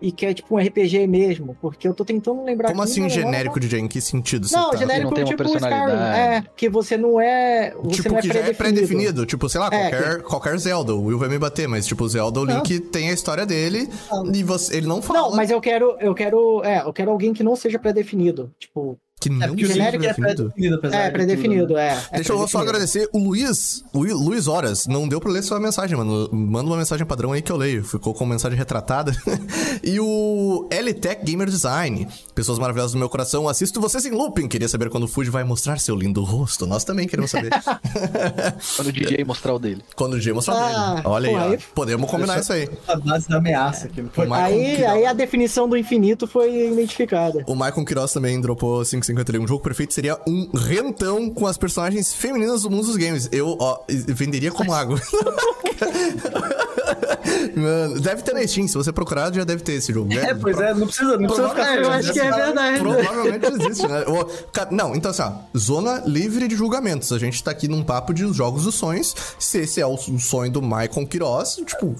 Speaker 4: e que é tipo um RPG mesmo, porque eu tô tentando lembrar
Speaker 2: Como assim
Speaker 4: agora
Speaker 2: genérico, DJ? Em que sentido você
Speaker 4: Não,
Speaker 2: tá?
Speaker 4: genérico
Speaker 5: Não tem uma
Speaker 4: tipo Skyrim.
Speaker 5: personalidade.
Speaker 4: É, que você não é. Você
Speaker 2: Tipo,
Speaker 4: não é
Speaker 2: que já é
Speaker 4: pré-definido.
Speaker 2: Tipo, sei lá,
Speaker 4: É,
Speaker 2: qualquer, qualquer Zelda. O Will vai me bater, mas tipo, o Zelda, o
Speaker 3: Não.
Speaker 2: Link tem a história dele
Speaker 3: Não.
Speaker 2: e você, ele não fala.
Speaker 4: Não, mas eu quero, eu quero, é, eu quero alguém que não seja pré-definido. Tipo,
Speaker 2: Que não
Speaker 3: É porque o genérico é
Speaker 2: pré-definido.
Speaker 4: é,
Speaker 3: de
Speaker 4: pré-definido,
Speaker 3: né?
Speaker 4: é. é
Speaker 2: Deixa eu só agradecer o Luiz, o Luiz Horas. Não deu pra ler sua mensagem, mano. Manda uma mensagem padrão aí que eu leio. Ficou com mensagem retratada. e o LTech Gamer Design. Pessoas maravilhosas do meu coração. Assisto vocês em looping. Queria saber quando o Fuji vai mostrar seu lindo rosto. Nós também queremos saber.
Speaker 5: Quando o DJ mostrar o dele.
Speaker 2: quando o G mostrar
Speaker 4: Ah,
Speaker 2: dele. Olha
Speaker 4: pô,
Speaker 2: aí, ó.
Speaker 4: aí-
Speaker 2: Podemos combinar isso aí.
Speaker 3: A base da ameaça aqui. não foi?
Speaker 2: Michael
Speaker 4: Aí, aí a definição do infinito foi identificada.
Speaker 2: O Michael Quiroz também dropou 550 ali. Um jogo perfeito seria um rentão com as personagens femininas do mundo dos games. Eu, ó, venderia como água. Mano, deve ter na Steam. Se você procurar, já deve ter esse jogo.
Speaker 3: É, pois é, não precisa, não precisa ficar
Speaker 4: É, eu acho que é verdade.
Speaker 2: Provavelmente existe, né? Não, então assim, ó, zona livre de julgamentos. A gente tá aqui num papo de jogos dos sonhos. Se esse é o sonho do Michael Quiroz, tipo,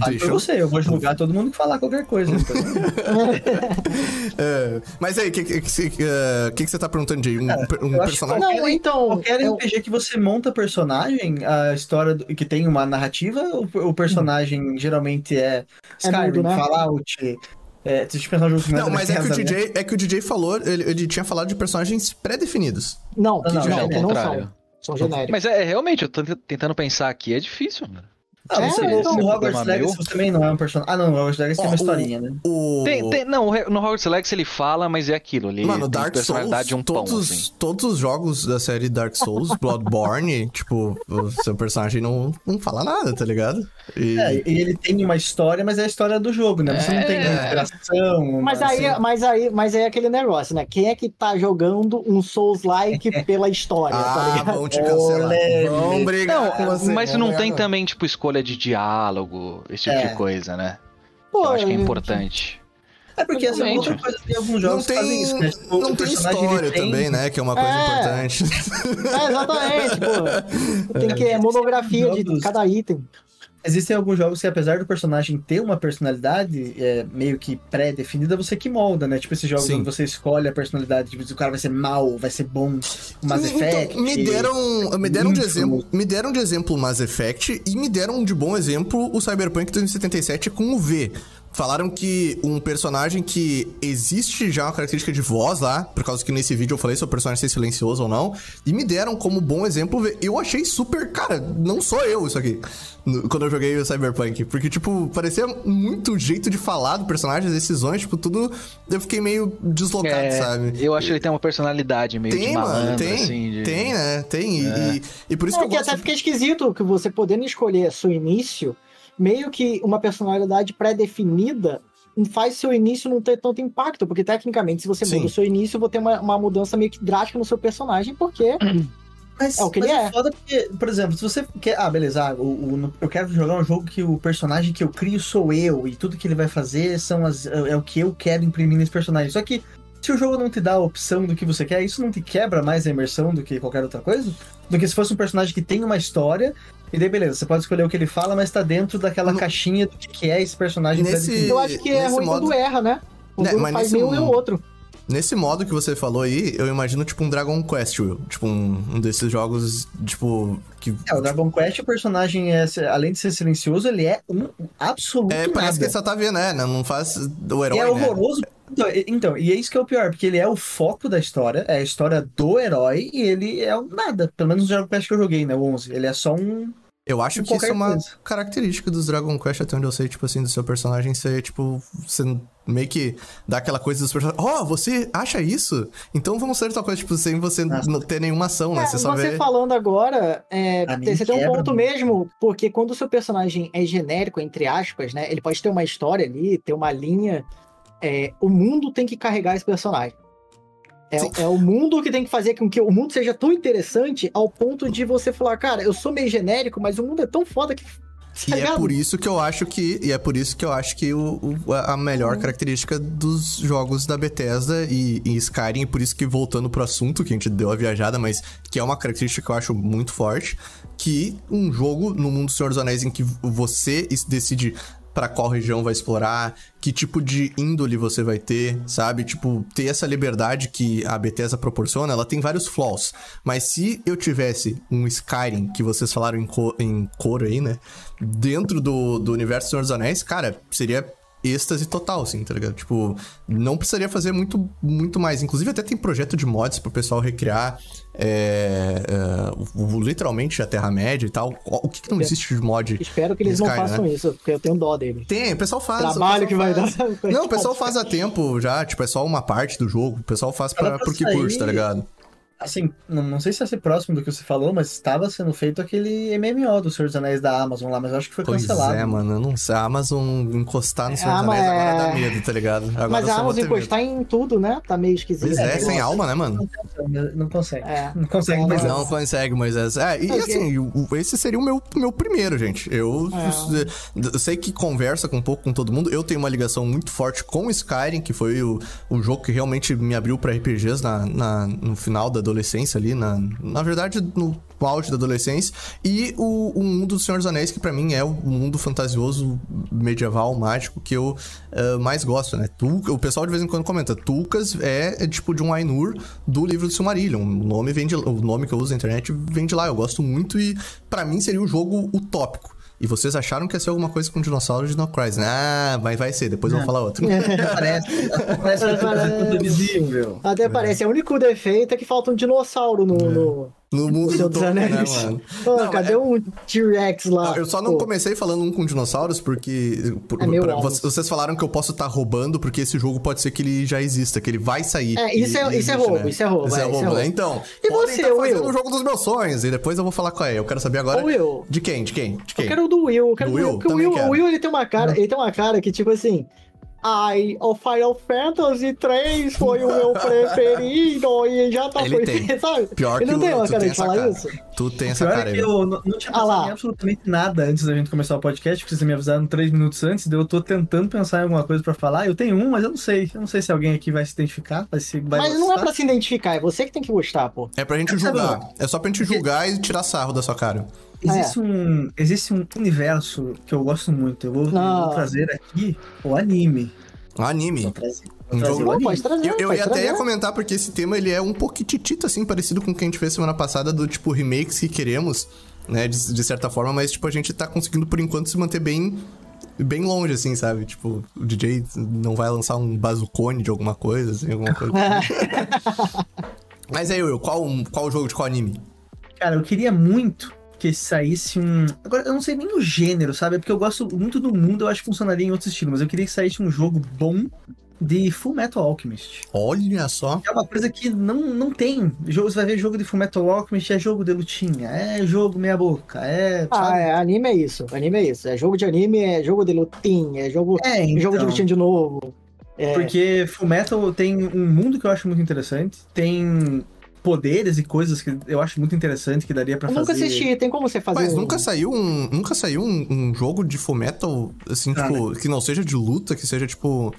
Speaker 3: Ah,
Speaker 2: deixa
Speaker 3: pra
Speaker 2: eu...
Speaker 3: você, eu vou julgar todo mundo que falar qualquer coisa. então.
Speaker 2: É, mas aí, o que, que, que, que, que que você tá perguntando, Jay? Um, per- um personagem?
Speaker 4: Não, então.
Speaker 3: Qualquer
Speaker 4: eu-
Speaker 3: RPG que você monta personagem, a história do- que tem uma narrativa, o, o personagem geralmente é Skyrim,
Speaker 4: mudo, né?
Speaker 3: Fallout. É, deixa eu pensar que
Speaker 2: Não,
Speaker 3: é
Speaker 2: mas é que o
Speaker 3: né?
Speaker 2: DJ, é que o DJ falou, ele, ele tinha falado de personagens pré-definidos.
Speaker 4: Não,
Speaker 3: Não,
Speaker 4: não,
Speaker 3: não,
Speaker 4: não,
Speaker 3: é o
Speaker 4: não
Speaker 5: contrário.
Speaker 4: são. São genéricos.
Speaker 5: Mas é, é, realmente, eu tô tent- tentando pensar aqui, é difícil, mano.
Speaker 3: Ah,
Speaker 4: É,
Speaker 3: no
Speaker 4: então-
Speaker 3: Hogwarts
Speaker 5: problema
Speaker 3: Legacy
Speaker 5: meu.
Speaker 3: você também não é um personagem. Ah, não, no Hogwarts Legacy tem
Speaker 2: Ó,
Speaker 3: uma
Speaker 2: o-
Speaker 3: historinha, né?
Speaker 2: O...
Speaker 5: Tem, tem, não, o no Hogwarts Legacy ele fala, mas é aquilo. Ele
Speaker 2: Mano,
Speaker 5: tem
Speaker 2: Dark
Speaker 5: personalidade
Speaker 2: Souls,
Speaker 5: de um pão,
Speaker 2: todos,
Speaker 5: assim.
Speaker 2: todos os jogos da série Dark Souls, Bloodborne, tipo, o seu personagem não, não fala nada, tá ligado? E...
Speaker 3: É, e ele tem uma história, mas é a história do jogo, né? Você não tem
Speaker 5: É.
Speaker 3: inspiração.
Speaker 4: Mas aí,
Speaker 3: assim,
Speaker 4: mas, aí, mas aí é aquele negócio, né? Quem é que tá jogando um Souls-like pela história, tá
Speaker 2: Ah,
Speaker 4: ligado?
Speaker 2: vão te cancelar. Vão brigar com
Speaker 5: Não,
Speaker 2: você.
Speaker 5: mas não tem também, tipo, escolha de diálogo, esse tipo
Speaker 3: É.
Speaker 5: de coisa, né?
Speaker 4: Pô,
Speaker 5: eu acho que é importante.
Speaker 3: É porque essa é
Speaker 5: Realmente.
Speaker 3: outra coisa tem alguns
Speaker 2: Não
Speaker 3: jogos que fazem
Speaker 2: tem,
Speaker 3: isso, né? Tipo,
Speaker 2: não tem história
Speaker 3: tem-
Speaker 2: também, né? Que é uma coisa
Speaker 4: É.
Speaker 2: importante.
Speaker 4: É, exatamente, pô. Tem que é monografia de cada item.
Speaker 3: Existem alguns jogos que, apesar do personagem ter uma personalidade é, meio que pré-definida, você que molda, né? Tipo esses jogos
Speaker 2: Sim.
Speaker 3: onde você escolhe a personalidade, tipo, o cara vai ser mal, vai ser bom, o Mass Effect.
Speaker 2: Então, me deram, me deram de exemplo, me deram de exemplo o Mass Effect e me deram de bom exemplo o Cyberpunk 2077 com o V. Falaram que um personagem que existe já uma característica de voz lá, por causa que nesse vídeo eu falei se o personagem ser silencioso ou não, e me deram como bom exemplo o. Eu achei super, cara, não sou eu isso aqui, quando eu joguei o Cyberpunk, porque, tipo, parecia muito jeito de falar do personagem, as decisões, tipo, tudo, eu fiquei meio deslocado,
Speaker 5: É,
Speaker 2: sabe?
Speaker 5: eu acho que ele tem uma personalidade meio de
Speaker 2: Tem,
Speaker 5: malandro,
Speaker 2: mano, tem.
Speaker 5: assim. de-
Speaker 2: Tem, né? Tem. E-
Speaker 5: É.
Speaker 2: E, e por isso
Speaker 4: É
Speaker 2: que eu
Speaker 4: que
Speaker 2: gosto.
Speaker 4: até fica esquisito que você podendo escolher seu início, meio que uma personalidade pré-definida faz seu início não ter tanto impacto, porque tecnicamente, se você
Speaker 2: Sim.
Speaker 4: muda o seu início, vou ter uma, uma mudança meio que drástica no seu personagem, porque
Speaker 3: Mas,
Speaker 4: É o que
Speaker 3: mas
Speaker 4: ele é.
Speaker 3: foda porque, por exemplo, se você quer. Ah, beleza, ah, o, o- no- eu quero jogar um jogo que o personagem que eu crio sou eu, e tudo que ele vai fazer são as, é, é o que eu quero imprimir nesse personagem. Só que se o jogo não te dá a opção do que você quer, isso não te quebra mais a imersão do que qualquer outra coisa? Do que se fosse um personagem que tem uma história, e daí beleza, você pode escolher o que ele fala, mas tá dentro daquela
Speaker 2: No-
Speaker 3: caixinha do que que é esse personagem.
Speaker 2: Nesse-
Speaker 4: eu acho que é ruim
Speaker 2: modo-
Speaker 4: quando erra, né? Quando
Speaker 2: Né,
Speaker 4: um
Speaker 2: mas
Speaker 4: faz
Speaker 2: nesse
Speaker 4: nenhum nem o outro.
Speaker 2: Nesse modo que você falou aí, eu imagino, tipo, um Dragon Quest, Will. Tipo, um, um desses jogos, tipo. Que,
Speaker 3: É, o Dragon Quest, o personagem, é, além de ser silencioso, ele é um absoluto
Speaker 2: é, parece que
Speaker 3: nada.
Speaker 2: ele só tá vendo, né? Não faz o
Speaker 3: E
Speaker 2: herói,
Speaker 3: é
Speaker 2: né?
Speaker 3: horroroso. Então, e- Então, e é isso que é o pior, porque ele é o foco da história, é a história do herói, e ele é um nada. Pelo menos no Dragon Quest que eu joguei, né? O 11. Ele é só um.
Speaker 2: Eu acho que isso é uma
Speaker 3: coisa.
Speaker 2: característica dos Dragon Quest, até onde eu sei, tipo assim, do seu personagem ser, tipo, você meio que dá aquela coisa dos personagens. Oh, você acha isso? Então vamos ser tal coisa, tipo, sem você
Speaker 3: Nossa.
Speaker 2: não ter nenhuma ação, né?
Speaker 4: É,
Speaker 2: Você
Speaker 4: você
Speaker 2: só vê.
Speaker 4: falando agora, é, você tem um ponto mesmo, porque quando o seu personagem é genérico, entre aspas, né? Ele pode ter uma história ali, ter uma linha. é, o mundo tem que carregar esse personagem. É, é o mundo que tem que fazer com que o mundo seja tão interessante ao ponto de você falar, cara, eu sou meio genérico, mas o mundo é tão foda que.
Speaker 2: E
Speaker 4: tá
Speaker 2: é
Speaker 4: ligado?
Speaker 2: por isso que eu acho que. E é por isso que eu acho que o, o- a melhor característica dos jogos da Bethesda e, e Skyrim, por isso que voltando pro assunto, que a gente deu a viajada, mas que é uma característica que eu acho muito forte, que um jogo no mundo do Senhor dos Anéis em que você decide pra qual região vai explorar, que tipo de índole você vai ter, sabe? Tipo, ter essa liberdade que a Bethesda proporciona, ela tem vários flaws. Mas se eu tivesse um Skyrim, que vocês falaram em, co em cor aí, né? Dentro do, do universo Senhor dos Anéis, cara, seria êxtase total, assim, tá ligado? Tipo, não precisaria fazer muito, muito mais. Inclusive, até tem projeto de mods pro pessoal recriar é, é, literalmente a Terra-média e tal. O que, que não existe de mod?
Speaker 4: Espero que eles
Speaker 2: em
Speaker 4: não façam
Speaker 2: né?
Speaker 4: isso, porque eu tenho dó deles.
Speaker 2: Tem, o pessoal faz. o
Speaker 4: Trabalho
Speaker 2: pessoal
Speaker 4: que vai
Speaker 2: faz.
Speaker 4: dar.
Speaker 2: Não, o pessoal faz a tempo já, tipo, é só uma parte do jogo. O pessoal faz pra,
Speaker 3: pra
Speaker 2: porque
Speaker 3: sair.
Speaker 2: curte, tá ligado?
Speaker 3: Assim, não, não sei se ia ser próximo do que você falou, mas estava sendo feito aquele MMO do Senhor dos Anéis da Amazon lá, mas eu acho que foi
Speaker 2: Pois
Speaker 3: cancelado.
Speaker 2: é, mano, eu não sei. A Amazon encostar no
Speaker 4: É,
Speaker 2: Senhor dos Anéis agora dá
Speaker 4: é-
Speaker 2: medo, tá ligado? Agora
Speaker 4: Mas a Amazon
Speaker 2: ter medo.
Speaker 4: encostar em tudo, né? Tá meio esquisito.
Speaker 2: Pois é,
Speaker 3: É,
Speaker 2: sem alma, né, mano?
Speaker 3: Não consegue.
Speaker 4: É.
Speaker 3: Não consegue,
Speaker 4: É,
Speaker 3: mas
Speaker 2: Não consegue, Moisés. É, e
Speaker 4: Ok.
Speaker 2: assim, esse seria o meu, meu primeiro, gente. Eu,
Speaker 4: É.
Speaker 2: eu sei que conversa com um pouco com todo mundo. Eu tenho uma ligação muito forte com Skyrim, que foi o, o jogo que realmente me abriu pra RPGs na, na- no final da adolescência ali, na, na verdade, no auge da adolescência. E o, o mundo do Senhor dos Anéis, que pra mim é o mundo fantasioso, medieval, mágico, que eu ah, mais gosto, né? Tul- o pessoal de vez em quando comenta, Tulkas é, é tipo de um Ainur do livro do Silmarillion. O nome, vem de, o nome que eu uso na internet vem de lá. Eu gosto muito e pra mim seria o jogo utópico. E vocês acharam que ia ser alguma coisa com dinossauros de No Crisis. Ah, mas vai ser, depois eu vou falar outro.
Speaker 3: parece. Parece que é tudo visível.
Speaker 4: Até parece. O único defeito é que falta um dinossauro no. no...
Speaker 2: No mundo do Tolkien, né, mano?
Speaker 4: Pô,
Speaker 2: Não,
Speaker 4: cadê
Speaker 2: é-
Speaker 4: um T-Rex lá?
Speaker 2: Eu só não
Speaker 4: Pô,
Speaker 2: comecei falando um com dinossauros porque. por-
Speaker 4: É meio
Speaker 2: pra- vocês falaram que eu posso estar roubando porque esse jogo pode ser que ele já exista, que ele vai sair.
Speaker 4: É, isso é- isso é
Speaker 2: existe,
Speaker 4: roubo, isso é roubo,
Speaker 2: Isso é
Speaker 4: é, isso é
Speaker 2: roubo,
Speaker 4: roubo.
Speaker 2: né? Então.
Speaker 4: E
Speaker 2: podem
Speaker 4: você,
Speaker 2: tá fazendo
Speaker 4: Will?
Speaker 2: o jogo dos meus sonhos. E depois eu vou falar qual é. Eu quero saber agora.
Speaker 4: Ô, Will.
Speaker 2: De quem? De quem? De quem?
Speaker 4: Eu quero o do Will. Eu quero
Speaker 2: Do
Speaker 4: o Will.
Speaker 2: Will?
Speaker 4: Porque o Will, o Will ele tem uma cara, ele tem uma cara que, tipo assim. Ai, o Final Fantasy 3 foi o meu preferido e já tá
Speaker 2: Ele
Speaker 4: foi,
Speaker 2: tem.
Speaker 4: sabe?
Speaker 2: Pior
Speaker 4: ele
Speaker 2: que
Speaker 4: não tem uma
Speaker 2: tu
Speaker 4: cara
Speaker 2: tem
Speaker 4: de falar
Speaker 2: cara.
Speaker 4: isso?
Speaker 2: Tu tem essa
Speaker 3: pior
Speaker 2: cara
Speaker 3: é
Speaker 2: aí.
Speaker 3: que eu não, não tinha
Speaker 4: Ah
Speaker 3: pensado em absolutamente nada antes da gente começar o podcast, porque vocês me avisaram três minutos antes, daí eu tô tentando pensar em alguma coisa pra falar. Eu tenho um, mas eu não sei. Eu não sei se alguém aqui vai se identificar, vai se vai
Speaker 4: Mas não é
Speaker 3: gostar.
Speaker 4: pra se identificar, é você que tem que gostar, pô.
Speaker 2: É pra gente
Speaker 3: Sabe,
Speaker 2: julgar. É só pra gente julgar e tirar sarro da sua cara.
Speaker 3: Existe, um, existe um universo que eu gosto muito. Eu vou, eu vou trazer aqui o anime.
Speaker 2: Um anime.
Speaker 3: Vou trazer, vou
Speaker 2: Um
Speaker 3: trazer
Speaker 2: jogo-
Speaker 3: o anime.
Speaker 4: trazer.
Speaker 2: Eu, ia até ia comentar porque esse tema ele é um pouquitito assim parecido com o que a gente fez semana passada do tipo remakes que queremos, né, de, de certa forma, mas tipo a gente tá conseguindo por enquanto se manter bem bem longe assim, sabe? Tipo, o DJ não vai lançar um bazucone de alguma coisa, assim, alguma coisa. mas aí, Will, qual qual jogo de qual anime?
Speaker 3: Cara, eu queria muito que saísse um. Agora, eu não sei nem o gênero, sabe? É porque eu gosto muito do mundo, eu acho que funcionaria em outro estilo, mas eu queria que saísse um jogo bom de Full Metal Alchemist.
Speaker 2: Olha só.
Speaker 3: É uma coisa que não, não tem. Jogo, você vai ver jogo de Full Metal Alchemist, é jogo de lutinha, é jogo meia boca, é.
Speaker 4: Ah, é, anime é isso. Anime é isso. É jogo de anime, é jogo de lutinha, é jogo,
Speaker 3: É, então,
Speaker 4: jogo de lutinha de novo. É,
Speaker 3: Porque Full Metal tem um mundo que eu acho muito interessante, tem poderes e coisas que eu acho muito interessante que daria pra
Speaker 4: eu
Speaker 3: fazer.
Speaker 4: nunca assisti, tem como você fazer.
Speaker 2: Mas
Speaker 4: um-
Speaker 2: nunca saiu um nunca saiu um, um jogo de Fullmetal assim,
Speaker 3: Cara.
Speaker 2: tipo, que não seja de luta, que seja tipo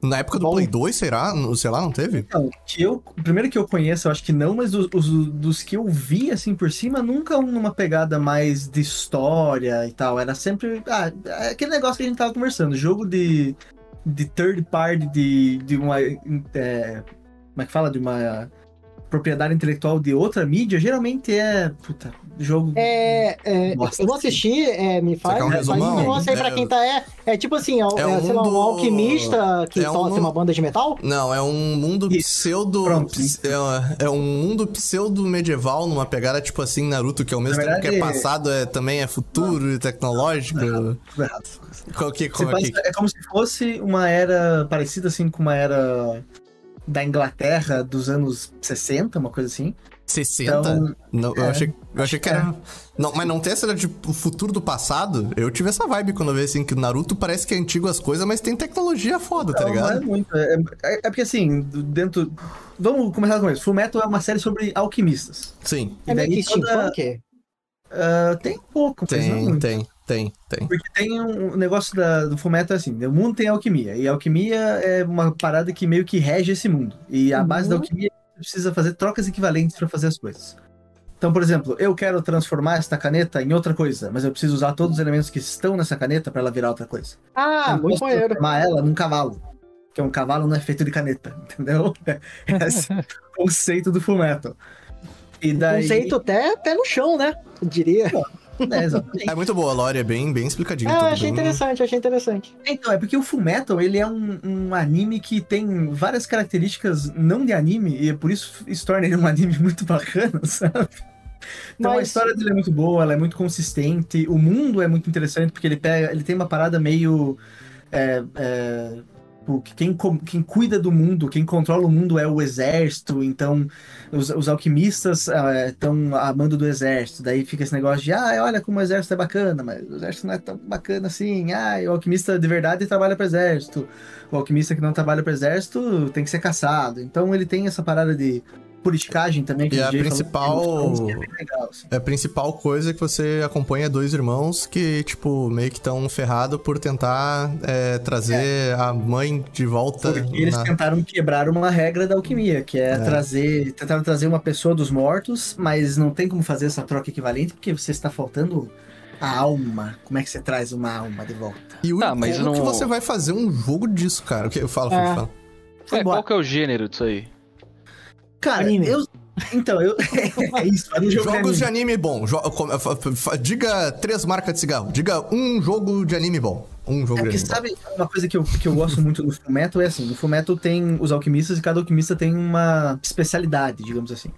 Speaker 2: na época do
Speaker 4: Bom.
Speaker 2: Play 2, será? Sei lá, não teve?
Speaker 3: Então, que eu, o primeiro que eu conheço, eu acho que não, mas os, os- dos que eu vi assim por cima, nunca um numa pegada mais de história e tal. Era sempre. Ah, é aquele negócio que a gente tava conversando, jogo de, de third party, de, de uma. é, como é que fala? De uma propriedade intelectual de outra mídia, geralmente é. Puta, jogo.
Speaker 4: É, é,
Speaker 3: Nossa,
Speaker 4: eu não assisti, é, me faz,
Speaker 2: um
Speaker 4: faz um negócio aí pra
Speaker 2: É-
Speaker 4: quem tá. É, é tipo assim, é,
Speaker 2: É
Speaker 4: é,
Speaker 2: um
Speaker 4: sei lá, um alquimista que
Speaker 2: é um
Speaker 4: uma banda de metal?
Speaker 2: Não, é um mundo
Speaker 3: Isso.
Speaker 2: pseudo.
Speaker 3: Pronto.
Speaker 2: É, é um mundo pseudo medieval numa pegada tipo assim Naruto, que ao mesmo tempo que é passado, é, também é futuro e tecnológico.
Speaker 3: Errado.
Speaker 2: Qual que, que...
Speaker 3: é como se fosse uma era parecida assim com uma era da Inglaterra dos anos 60, uma coisa assim.
Speaker 2: 60?
Speaker 3: Então,
Speaker 2: não, eu
Speaker 3: é,
Speaker 2: achei, eu achei que era. Não, mas não tem essa de tipo, futuro do passado? Eu tive essa vibe quando eu vi assim, que o Naruto parece que é antigo as coisas, mas tem tecnologia foda, tá
Speaker 3: Não, não é
Speaker 2: ligado?
Speaker 3: muito. É, é- é porque assim, dentro. Vamos começar com isso. Full Metal é uma série sobre alquimistas.
Speaker 2: Sim.
Speaker 3: E
Speaker 4: É meio
Speaker 3: daí
Speaker 4: que
Speaker 3: toda-? Ah, tem um pouco, mas não
Speaker 2: Tem,
Speaker 3: muito.
Speaker 2: tem, tem, tem.
Speaker 3: Porque tem um negócio da- do Fullmetal assim, o mundo tem alquimia, e a alquimia é uma parada que meio que rege esse mundo. E a base da
Speaker 4: Uhum.
Speaker 3: alquimia você precisa fazer trocas equivalentes para fazer as coisas. Então, por exemplo, eu quero transformar esta caneta em outra coisa, mas eu preciso usar todos os elementos que estão nessa caneta para ela virar outra coisa.
Speaker 4: Ah,
Speaker 3: eu
Speaker 4: muito maneiro.
Speaker 3: transformar ela num cavalo. Porque um cavalo não é feito de caneta, entendeu? Esse é o conceito do Fullmetal. E daí...
Speaker 4: Conceito até pé no chão, né? Eu diria.
Speaker 3: É, exatamente.
Speaker 2: É muito boa, a lore é bem, bem explicadinho.
Speaker 4: Ah, achei
Speaker 2: bem-
Speaker 4: interessante, achei interessante.
Speaker 3: Então, é porque o Fullmetal, ele é um, um anime que tem várias características não de anime, e é por isso isso torna ele um anime muito bacana, sabe? Então a
Speaker 4: Mas-
Speaker 3: história dele é muito boa, ela é muito consistente, o mundo é muito interessante, porque ele pega, ele tem uma parada meio. É, é, tipo, que quem, quem cuida do mundo, quem controla o mundo é o exército, então os, os alquimistas estão a mando do exército. Daí fica esse negócio de, ah, olha como o exército é bacana, mas o exército não é tão bacana assim. Ah, o alquimista de verdade trabalha para o exército. O alquimista que não trabalha para o exército tem que ser caçado. Então ele tem essa parada de politicagem também. Que
Speaker 2: E
Speaker 3: o
Speaker 2: a
Speaker 3: falou,
Speaker 2: principal-
Speaker 3: que é legal, assim.
Speaker 2: É a principal coisa que você acompanha dois irmãos que, tipo, meio que estão ferrados por tentar é, trazer a mãe de volta.
Speaker 3: Porque eles
Speaker 2: na-
Speaker 3: tentaram quebrar uma regra da alquimia, que é,
Speaker 2: É.
Speaker 3: trazer. Tentaram trazer uma pessoa dos mortos, mas não tem como fazer essa troca equivalente, porque você está faltando a alma. Como é que você traz uma alma de volta?
Speaker 2: E o
Speaker 5: Tá, mas
Speaker 2: como que
Speaker 5: não-
Speaker 2: você vai fazer um jogo disso, cara? O que eu falo,
Speaker 4: É.
Speaker 2: fala, fala.
Speaker 5: É, qual que é o gênero disso aí?
Speaker 3: Cara,
Speaker 4: Anime.
Speaker 3: eu. Então, eu. é isso, era um jogo
Speaker 2: Jogos de
Speaker 3: anime.
Speaker 2: anime bom. Jo- Diga três marcas de cigarro. Diga um jogo de anime bom. Um jogo
Speaker 3: É
Speaker 2: de
Speaker 3: porque,
Speaker 2: anime bom.
Speaker 3: sabe, uma coisa que eu, que eu gosto muito do Fullmetal é assim, no Fullmetal tem os alquimistas e cada alquimista tem uma especialidade, digamos assim.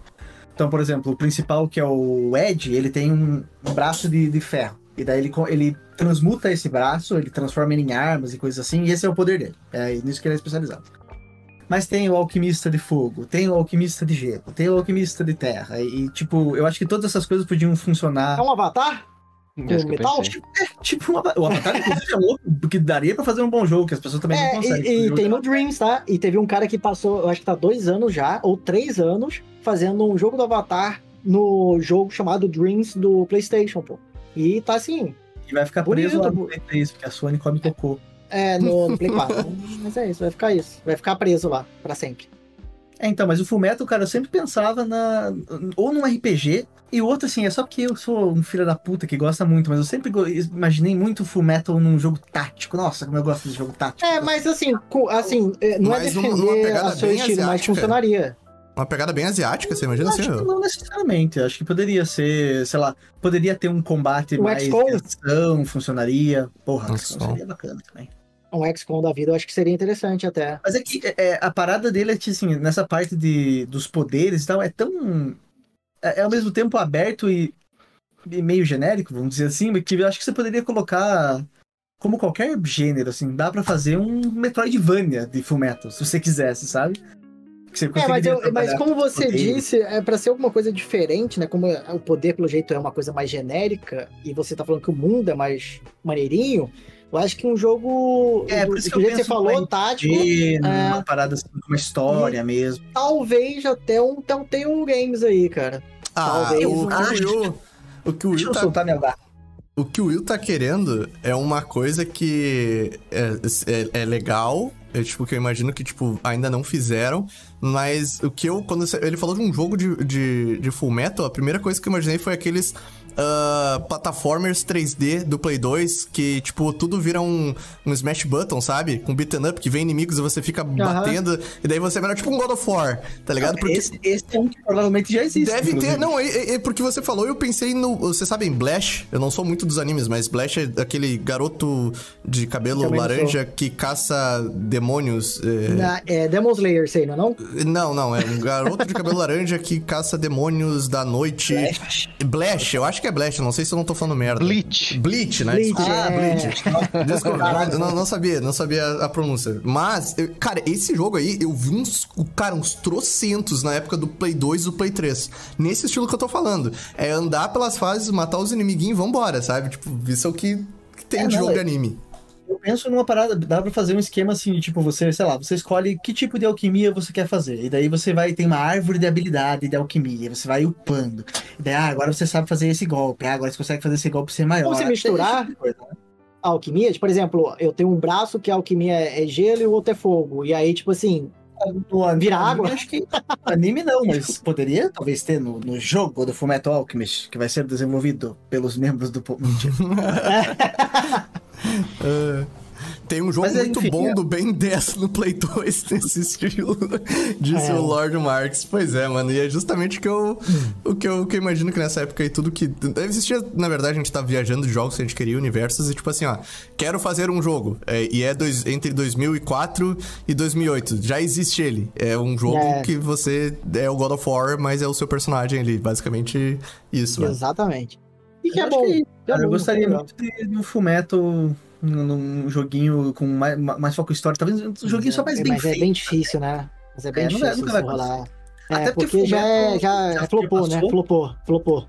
Speaker 3: Então, por exemplo, o principal, que é o Ed, ele tem um, braço de, de ferro. E daí ele, ele transmuta esse braço, ele transforma ele em armas e coisas assim, e esse é o poder dele. É nisso que ele é especializado. Mas tem o alquimista de fogo, tem o alquimista de gelo, tem o alquimista de terra. E, tipo, eu acho que todas essas coisas podiam funcionar.
Speaker 4: É um avatar?
Speaker 5: Que eu
Speaker 4: metal?
Speaker 5: pensei.
Speaker 3: Tipo, uma- o Avatar, inclusive, é louco, porque daria pra fazer um bom jogo, que as pessoas também
Speaker 4: É,
Speaker 3: não conseguem.
Speaker 4: e, e tem no Dreams, tá? E teve um cara que passou, eu acho que tá dois anos já, ou três anos, fazendo um jogo do Avatar no jogo chamado Dreams do PlayStation, pô. E tá assim,
Speaker 3: E vai ficar
Speaker 4: Bonito,
Speaker 3: preso lá no. Play 3, porque a Sony come cocô.
Speaker 4: É, no, no Play 4. Mas é isso, vai ficar isso. Vai ficar preso lá, pra sempre.
Speaker 3: É, então, mas o Fullmetal, cara, eu sempre pensava na. Ou num RPG, e o outro, assim, é só porque eu sou um filho da puta que gosta muito, mas eu sempre imaginei muito Fullmetal num jogo tático. Nossa, como eu gosto de jogo tático.
Speaker 4: É, mas assim, assim é, não
Speaker 2: Mas
Speaker 4: é
Speaker 2: numa- numa
Speaker 4: defender
Speaker 2: pegada
Speaker 4: a seu
Speaker 2: bem
Speaker 4: estilo, mas
Speaker 2: asiática.
Speaker 4: funcionaria.
Speaker 2: Uma pegada bem asiática, você imagina assim?
Speaker 3: acho que não necessariamente. Acho que poderia ser, sei lá, poderia ter um combate
Speaker 4: O
Speaker 3: mais ação, funcionaria. Porra, seria bacana também.
Speaker 4: Um XCOM da vida eu acho que seria interessante até.
Speaker 3: Mas é que é, a parada dele é que, assim, nessa parte de, dos poderes e tal, é tão. É, é ao mesmo tempo aberto e, e meio genérico, vamos dizer assim, que eu acho que você poderia colocar. Como qualquer gênero, assim, dá pra fazer um Metroidvania de Fullmetal, se você quisesse, sabe? Que você
Speaker 4: É, mas, eu- mas como
Speaker 3: com
Speaker 4: você disse, é pra ser alguma coisa diferente, né? Como o poder, pelo jeito, é uma coisa mais genérica, e você tá falando que o mundo é mais maneirinho, eu acho que um jogo.
Speaker 3: É,
Speaker 4: do,
Speaker 3: por isso
Speaker 4: do
Speaker 3: que eu
Speaker 4: que você
Speaker 3: penso
Speaker 4: falou, tático,
Speaker 3: RPG,
Speaker 4: é.
Speaker 3: numa parada assim, uma história mesmo.
Speaker 4: talvez até um Telltale Games aí, cara.
Speaker 2: Ah,
Speaker 4: Talvez
Speaker 2: o,
Speaker 4: um-
Speaker 2: o, que o Will- o que o
Speaker 3: Deixa
Speaker 2: Will
Speaker 3: eu
Speaker 2: tá
Speaker 3: soltar minha barra.
Speaker 2: O que o Will tá querendo é uma coisa que é, é, é legal, é tipo, que eu imagino que, tipo, ainda não fizeram, mas o que eu, quando ele falou de um jogo de, de, de Full Metal, a primeira coisa que eu imaginei foi aqueles ah, plataformers 3D do Play 2, que, tipo, tudo vira um, um smash button, sabe? Com beaten up, que vem inimigos e você fica batendo, e daí você vira tipo um God of War, tá ligado? Porque...
Speaker 3: Esse, esse é um que provavelmente já existe.
Speaker 2: Deve ter, não, é, é- é porque você falou, eu pensei no. Você sabe em Blash? Eu não sou muito dos animes, mas Blash é aquele garoto de cabelo laranja que caça demônios. é-
Speaker 4: Na- É Demon Slayer, sei, não é não?
Speaker 2: Não, não, é um garoto de cabelo laranja que caça demônios da noite. Blash, eu acho que é Blash, eu não sei se eu não tô falando merda.
Speaker 5: Bleach.
Speaker 2: Bleach, né?
Speaker 4: Bleach,
Speaker 2: Desculpa.
Speaker 4: é.
Speaker 2: Ah, Bleach. Desculpa, não, não- sabia, não sabia a pronúncia. Mas, eu- cara, esse jogo aí, eu vi uns, cara, uns trocentos na época do Play 2 e do Play 3. Nesse estilo que eu tô falando. É andar pelas fases, matar os inimiguinhos e vambora, sabe? Tipo, isso é o que, que tem
Speaker 3: É,
Speaker 2: de
Speaker 3: não,
Speaker 2: jogo de anime.
Speaker 3: Eu penso numa parada, dá pra fazer um esquema assim, de, tipo, você, sei lá, você escolhe que tipo de alquimia você quer fazer. E daí você vai, tem uma árvore de habilidade de alquimia, você vai upando. E daí, ah, agora você sabe fazer esse golpe, ah, agora você consegue fazer esse golpe ser maior.
Speaker 4: Misturar?
Speaker 3: Esse tipo de coisa, né?
Speaker 4: Alquimias, por exemplo, eu tenho um braço que a alquimia é gelo e o outro é fogo. E aí, tipo assim,
Speaker 3: No
Speaker 4: Vira água?
Speaker 3: Acho que anime não, mas poderia talvez ter no, no jogo do Fullmetal Alchemist, que vai ser desenvolvido pelos membros do... Mentira.
Speaker 2: É. Tem um jogo
Speaker 3: Mas,
Speaker 2: muito
Speaker 3: enfim,
Speaker 2: bom
Speaker 3: é.
Speaker 2: do Ben 10 no Play 2 nesse estilo, disse
Speaker 4: É.
Speaker 2: o Lord Marx. Pois é, mano, e é justamente o que eu, o que eu, que eu imagino que nessa época aí tudo que... Existia, na verdade, a gente tá viajando de jogos que a gente queria, universos, e tipo assim, ó, quero fazer um jogo, é, e é dois, entre 2004 e 2008, já existe ele. É um jogo
Speaker 4: É.
Speaker 2: que você é o God of War, mas é o seu personagem ali, basicamente isso, mano.
Speaker 4: E que
Speaker 3: Eu
Speaker 4: é
Speaker 3: acho
Speaker 4: bom.
Speaker 3: que-
Speaker 4: é
Speaker 3: Cara, eu
Speaker 4: bom,
Speaker 3: gostaria
Speaker 4: legal.
Speaker 3: muito de, um Fullmetal num, joguinho com mais, mais foco em história. Talvez um joguinho só mais
Speaker 4: É,
Speaker 3: bem
Speaker 4: mas
Speaker 3: feito.
Speaker 4: é bem difícil, né? Mas é bem
Speaker 3: É, não
Speaker 4: difícil
Speaker 3: nunca vai
Speaker 4: isso rolar. É,
Speaker 3: Até porque
Speaker 4: porque, já, é, já,
Speaker 3: já
Speaker 4: flopou, né? Flopou, flopou.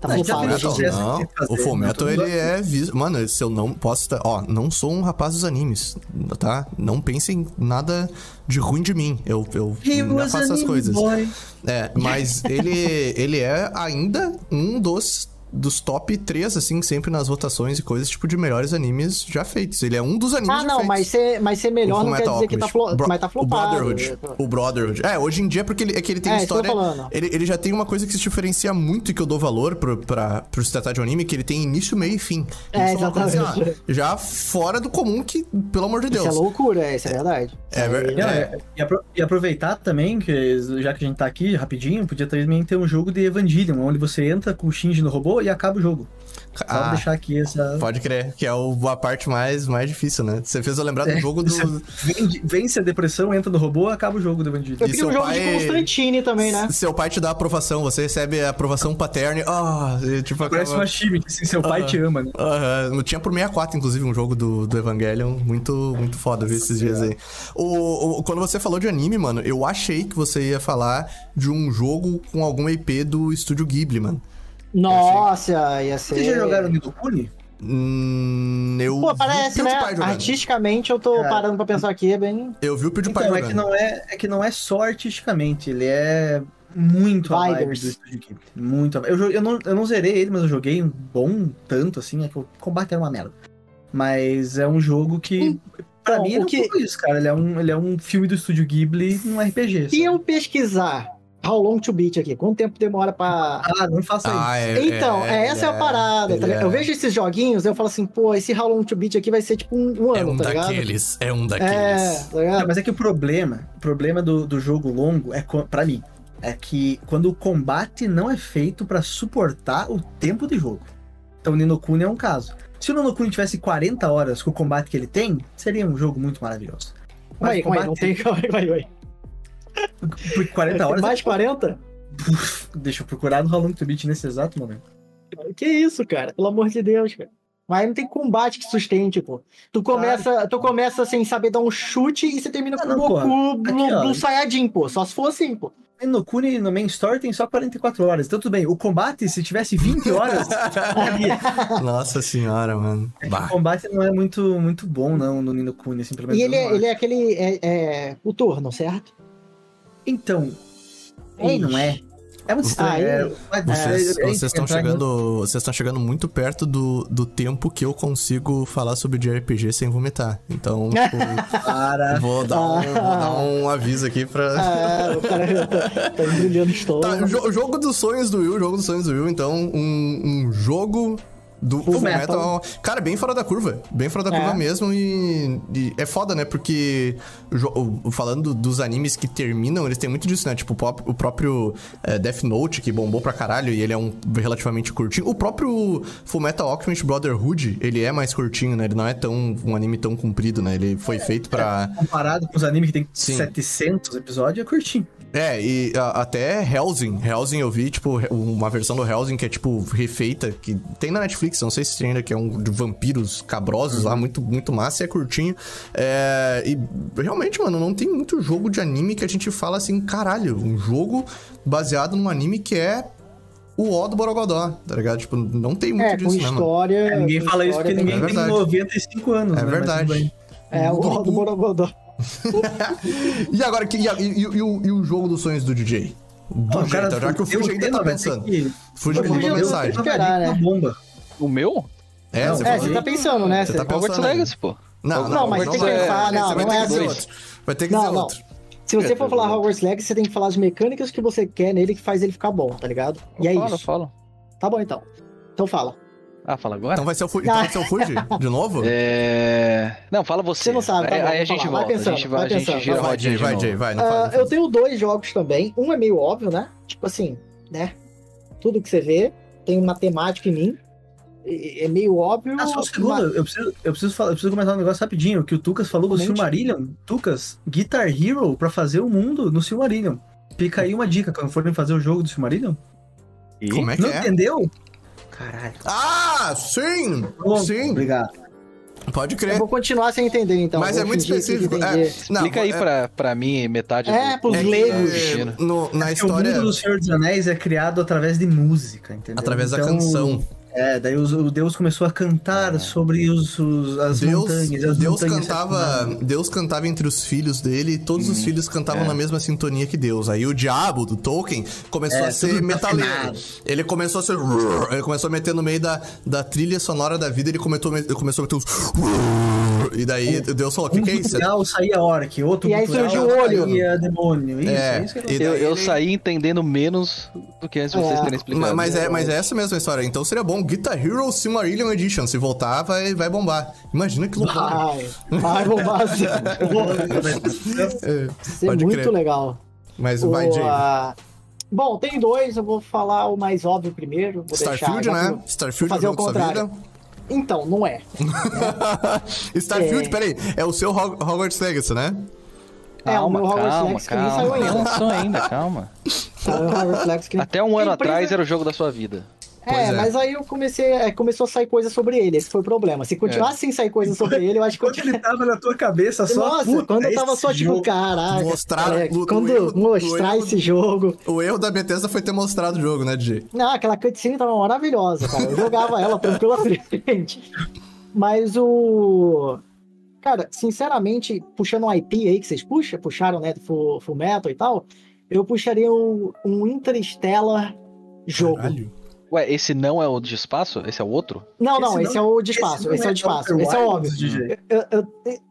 Speaker 4: Tá
Speaker 3: Não.
Speaker 2: Não, o Fullmetal,
Speaker 3: né?
Speaker 2: ele é... vis- Mano, se eu não posso... estar- Ó, não sou um rapaz dos animes, tá? Não pensem nada de ruim de mim. Eu, eu não faço essas coisas.
Speaker 3: boy.
Speaker 2: É, mas ele, ele é ainda um dos, dos top 3, assim, sempre nas votações e coisas, tipo, de melhores animes já feitos. Ele é um dos animes
Speaker 4: Ah, não, mas ser, mas ser melhor
Speaker 2: O
Speaker 4: não quer dizer que tá,
Speaker 2: Alchemist.
Speaker 4: flo...
Speaker 2: Bro-
Speaker 4: mas tá
Speaker 2: O
Speaker 4: flopado.
Speaker 2: Brotherhood. O Brotherhood. É, hoje em dia, porque ele, é que ele tem
Speaker 4: É,
Speaker 2: história. Ele, ele já tem uma coisa que se diferencia muito e que eu dou valor pro, pra, pro se tratar de um anime, que ele tem início, meio e fim.
Speaker 4: É,
Speaker 2: Isso uma coisa,
Speaker 4: exatamente.
Speaker 2: assim, já fora do comum, que, pelo amor de Deus.
Speaker 4: Isso é loucura, isso é verdade.
Speaker 2: É verdade.
Speaker 3: É- e, apro- e aproveitar também, que já que a gente tá aqui rapidinho, podia também ter um jogo de Evangelion, onde você entra com o Shinji no robô e acaba o jogo. Só
Speaker 2: Ah,
Speaker 3: deixar aqui essa.
Speaker 2: Pode crer, que é a parte mais, mais difícil, né? Você fez eu lembrar do
Speaker 3: É,
Speaker 2: jogo do.
Speaker 3: você vende- Vence a depressão, entra no robô, acaba o jogo do Evangelion.
Speaker 4: Eu
Speaker 2: E
Speaker 4: queria um
Speaker 2: seu
Speaker 4: jogo de
Speaker 2: pai-
Speaker 4: Constantine também, né?
Speaker 2: Seu pai te dá aprovação, você recebe a aprovação paterna. e, Ah, e, tipo,
Speaker 3: Parece
Speaker 2: acaba-
Speaker 3: uma Shimi, que assim, seu pai
Speaker 2: Aham.
Speaker 3: te ama, né?
Speaker 2: Aham, Tinha por 64, inclusive, um jogo do, do Evangelion. Muito, muito foda ver esses dias aí. O, o- quando você falou de anime, mano, eu achei que você ia falar de um jogo com alguma IP do estúdio Ghibli, mano.
Speaker 4: Nossa, ia ser.
Speaker 3: Vocês já jogaram Nidokuni?
Speaker 2: Hum, eu
Speaker 4: Pô, parece, né? Artisticamente, eu tô
Speaker 3: Cara.
Speaker 4: parando pra pensar aqui, é bem.
Speaker 2: Eu vi o PewDiePie
Speaker 3: Então, é que, não é, é que não é só artisticamente, ele é muito a vibe do Estúdio Ghibli. Muito a. Eu, eu, não, eu não zerei ele, mas eu joguei um bom tanto, assim, é que o combate era uma merda. Mas é um jogo que,
Speaker 4: Hum.
Speaker 3: Pra
Speaker 4: Então,
Speaker 3: mim,
Speaker 4: o
Speaker 3: não
Speaker 4: que-
Speaker 3: é isso, cara. Ele é, um, ele é um filme do estúdio Ghibli num RPG.
Speaker 4: Se
Speaker 3: sabe?
Speaker 4: eu pesquisar How Long to Beat aqui, quanto tempo demora pra.
Speaker 3: Ah, não faça isso.
Speaker 2: Ah, é,
Speaker 4: Então, é, essa é a parada, tá ligado?
Speaker 2: é-
Speaker 4: Eu vejo esses joguinhos, eu falo assim, pô, esse How Long to Beat aqui vai ser tipo um, um
Speaker 2: É
Speaker 4: ano,
Speaker 2: um
Speaker 4: tá ligado?
Speaker 2: daqueles, é um
Speaker 4: É,
Speaker 2: daqueles.
Speaker 4: tá ligado?
Speaker 3: Mas é que o problema, o problema do, do jogo longo é pra mim, é que quando o combate não é feito pra suportar o tempo de jogo. Então o Nino Kuni é um caso. Se o Nino Kuni tivesse 40 horas com o combate que ele tem, seria um jogo muito maravilhoso.
Speaker 4: Aí,
Speaker 3: o
Speaker 4: calma aí, não tem. Calma aí, calma
Speaker 3: Porque 40 horas.
Speaker 4: Mais 40?
Speaker 3: Deixa eu procurar no How Long to Beat nesse exato momento.
Speaker 4: Que isso, cara? Pelo amor de Deus, cara. Mas não tem combate que sustente, pô. Tu começa, tu começa sem saber dar um chute e você termina
Speaker 3: Ah,
Speaker 4: com o Goku do Saiyajin, pô. Só se for assim, pô.
Speaker 3: No Kuni no main store tem só 44 horas. Então tudo bem. O combate, se tivesse 20 horas.
Speaker 2: Nossa senhora, mano.
Speaker 3: o
Speaker 2: Bah.
Speaker 3: combate não é muito, muito bom, não, no Nino Kuni, assim, pelo menos
Speaker 4: E ele é, ele é aquele. É, é, o turno, certo?
Speaker 3: Então, é e não é. É muito estranho.
Speaker 4: Ah,
Speaker 3: é, mas-
Speaker 2: Vocês
Speaker 3: é- é-
Speaker 2: vocês estão
Speaker 3: entrar em-
Speaker 2: chegando. Vocês estão chegando muito perto do, do tempo que eu consigo falar sobre de RPG sem vomitar. Então, tipo,
Speaker 3: Para.
Speaker 2: vou, dar um, vou dar um aviso aqui pra.
Speaker 4: Ah, o cara tá, tá brilhando estômago.
Speaker 2: Tá, o jo- jogo dos sonhos do Will, jogo dos sonhos do Will, então, um, um jogo do
Speaker 4: Full Metal.
Speaker 2: Metal. Cara, bem fora da curva. Bem fora da
Speaker 4: É.
Speaker 2: curva mesmo. E, e é foda, né? Porque falando dos animes que terminam, eles têm muito disso, né? Tipo, o próprio é, Death Note, que bombou pra caralho, e ele é um relativamente curtinho. O próprio Full Metal Alchemist Brotherhood, ele é mais curtinho, né? Ele não é tão um anime tão comprido, né? Ele foi feito pra.
Speaker 3: Comparado com os animes que tem
Speaker 2: Sim.
Speaker 3: 700 episódios, é curtinho.
Speaker 2: É, e a- até Hellsing. Hellsing eu vi, tipo, uma versão do Hellsing que é, tipo, refeita, que tem na Netflix, não sei se tem ainda, que é um de vampiros cabrosos lá, muito, muito massa e é curtinho. É, e realmente, mano, não tem muito jogo de anime que a gente fala assim, caralho, um jogo baseado num anime que é o O do Borogodó, tá ligado? Tipo, não tem muito
Speaker 4: É, com
Speaker 2: disso, né, mano?
Speaker 4: história.
Speaker 3: É, ninguém
Speaker 4: com
Speaker 3: fala isso porque ninguém
Speaker 2: É
Speaker 3: tem
Speaker 2: verdade.
Speaker 3: 95 anos.
Speaker 2: É
Speaker 3: né? Mas
Speaker 2: verdade.
Speaker 4: É, o do Borogodó.
Speaker 2: E agora, que, e, e- e o, e o jogo dos sonhos do DJ? Do
Speaker 3: Pô,
Speaker 2: jeito, já que o Fuji ainda tá pensando. Fuji me
Speaker 4: Fuji
Speaker 2: mandou
Speaker 4: eu-
Speaker 2: mensagem.
Speaker 4: eu- esperar, né?
Speaker 3: Uma bomba.
Speaker 5: O meu?
Speaker 2: É,
Speaker 3: Não,
Speaker 2: você
Speaker 4: É, você tá pensando, né?
Speaker 2: Você
Speaker 4: Você-
Speaker 2: tá pensando
Speaker 5: Hogwarts
Speaker 2: aí.
Speaker 5: Legacy, pô.
Speaker 2: Não,
Speaker 4: Não, mas tem que
Speaker 5: é-
Speaker 4: pensar, não, não
Speaker 2: ter
Speaker 4: é assim.
Speaker 2: outro. Vai ter que
Speaker 4: Não,
Speaker 2: dizer
Speaker 4: não.
Speaker 2: outro.
Speaker 4: Se você for falar Hogwarts Legacy, você tem que falar as mecânicas que você quer nele que faz ele ficar bom, tá ligado? E é
Speaker 5: Eu falo, eu
Speaker 4: isso.
Speaker 5: falo.
Speaker 4: Tá bom, então. Então fala.
Speaker 5: Ah, fala agora?
Speaker 2: Então vai ser o Fuji, então vai ser o Fuji de novo?
Speaker 5: É... Não, fala você.
Speaker 4: Você não sabe, tá
Speaker 5: aí,
Speaker 4: bom,
Speaker 5: aí a gente
Speaker 4: falar. Vai
Speaker 5: volta.
Speaker 4: pensando,
Speaker 5: a gente, vai,
Speaker 4: vai
Speaker 5: a gente
Speaker 4: pensando,
Speaker 5: gira
Speaker 2: vai, Jay,
Speaker 5: de
Speaker 2: vai. Jay, vai, não
Speaker 4: Ah,
Speaker 2: faz.
Speaker 4: eu tenho dois jogos também. Um é meio óbvio, né? Tipo assim, né? Tudo que você vê tem matemática em mim. E- É meio óbvio.
Speaker 3: Ah, só um segundo.
Speaker 4: mas-
Speaker 3: Eu preciso, eu, preciso falar, eu preciso comentar um negócio rapidinho. Que o Tucas falou do
Speaker 4: Comente.
Speaker 3: Silmarillion. Tucas, Guitar Hero pra fazer o mundo no Silmarillion. Fica aí uma dica quando forem fazer o jogo do Silmarillion.
Speaker 5: E?
Speaker 2: Como é que
Speaker 3: Não
Speaker 2: é?
Speaker 3: entendeu? Caralho.
Speaker 2: Ah, sim! Sim,
Speaker 3: Obrigado.
Speaker 2: pode
Speaker 4: Eu
Speaker 2: crer.
Speaker 4: vou continuar sem entender, então.
Speaker 2: Mas
Speaker 4: Vou
Speaker 2: é muito específico. É, não,
Speaker 5: Explica aí
Speaker 2: é-
Speaker 5: pra, pra mim metade
Speaker 4: É,
Speaker 5: do...
Speaker 4: pros
Speaker 2: é
Speaker 4: leigos.
Speaker 2: No- na
Speaker 3: É que
Speaker 2: história,
Speaker 3: O mundo do Senhor dos Anéis é criado através de música, entendeu?
Speaker 2: através da
Speaker 3: Então,
Speaker 2: canção.
Speaker 3: É, daí os- o Deus começou a cantar sobre os, os- as
Speaker 2: Deus,
Speaker 3: montanhas. As
Speaker 2: Deus
Speaker 3: montanhas
Speaker 2: cantava, Deus cantava entre os filhos dele e todos
Speaker 3: Hum,
Speaker 2: os filhos cantavam
Speaker 5: é.
Speaker 2: na mesma sintonia que Deus. Aí o diabo do Tolkien começou
Speaker 3: É,
Speaker 2: a ser
Speaker 3: tudo
Speaker 2: metaleiro.
Speaker 3: afinado.
Speaker 2: Ele começou a ser ele começou a meter no meio da, da trilha sonora da vida, ele começou, ele começou a meter uns e daí Deus falou: "O que,
Speaker 3: Um
Speaker 2: que é isso?"
Speaker 3: cultural saía orc, outro
Speaker 4: E aí surgiu o olho.
Speaker 3: saía demônio. Isso,
Speaker 2: É,
Speaker 3: é isso que eu...
Speaker 5: Eu, saí entendendo menos do que antes de vocês
Speaker 4: É.
Speaker 5: terem explicado.
Speaker 2: Ma- Mas é, mas é essa mesma história. Então seria bom. Guitar Hero Silmarillion Edition. Se voltar, vai, vai bombar. Imagina que loucura.
Speaker 4: Vai, vai bombar.
Speaker 2: É,
Speaker 4: Isso é
Speaker 2: Pode
Speaker 4: muito
Speaker 2: crer.
Speaker 4: legal.
Speaker 2: mas
Speaker 4: O,
Speaker 2: vai, Jay.
Speaker 4: ah, Bom, tem dois, eu vou falar o mais óbvio primeiro. Vou
Speaker 2: Starfield,
Speaker 4: deixar,
Speaker 2: né? Starfield
Speaker 4: fazer
Speaker 2: é o da sua
Speaker 4: contrário.
Speaker 2: vida.
Speaker 4: Então, não é.
Speaker 2: Starfield,
Speaker 4: É.
Speaker 2: peraí, é o seu Hog- Hogwarts Legacy, né?
Speaker 4: É, o meu
Speaker 5: Calma,
Speaker 4: Hogwarts
Speaker 5: calma,
Speaker 4: Legacy que nem
Speaker 5: calma.
Speaker 4: saiu
Speaker 5: Não
Speaker 4: ainda.
Speaker 5: lançou ainda, calma.
Speaker 4: Saiu o Hogwarts Legacy que-
Speaker 5: Até um ano
Speaker 4: Empresa-
Speaker 5: atrás era o jogo da sua vida.
Speaker 4: É,
Speaker 2: é.
Speaker 4: mas aí eu comecei, é, começou a sair coisa sobre ele, esse foi o problema. Se continuasse sem sair coisa sobre ele, eu acho que
Speaker 3: Quando ele tava na tua cabeça só.
Speaker 4: Nossa,
Speaker 3: puta,
Speaker 4: quando eu tava só tipo, caraca.
Speaker 2: Mostraram
Speaker 4: é,
Speaker 2: o- o
Speaker 4: quando
Speaker 2: erro-
Speaker 4: mostrar
Speaker 2: o erro-
Speaker 4: esse jogo.
Speaker 2: O erro da Bethesda foi ter mostrado o jogo, né, DJ?
Speaker 4: Não, aquela cutscene tava maravilhosa, cara. Eu jogava ela tranquilamente. Mas o. Cara, sinceramente, puxando um IP aí que vocês puxam, puxaram, né, do Full, Full Metal e tal, eu puxaria um, um Interstellar jogo.
Speaker 2: Caralho.
Speaker 5: Ué, esse não é o de espaço? Esse é o outro?
Speaker 4: Não, não,
Speaker 3: Esse
Speaker 4: esse, é o de espaço.
Speaker 3: não
Speaker 4: Esse, é o de espaço. Esse é
Speaker 3: Wilds,
Speaker 4: óbvio.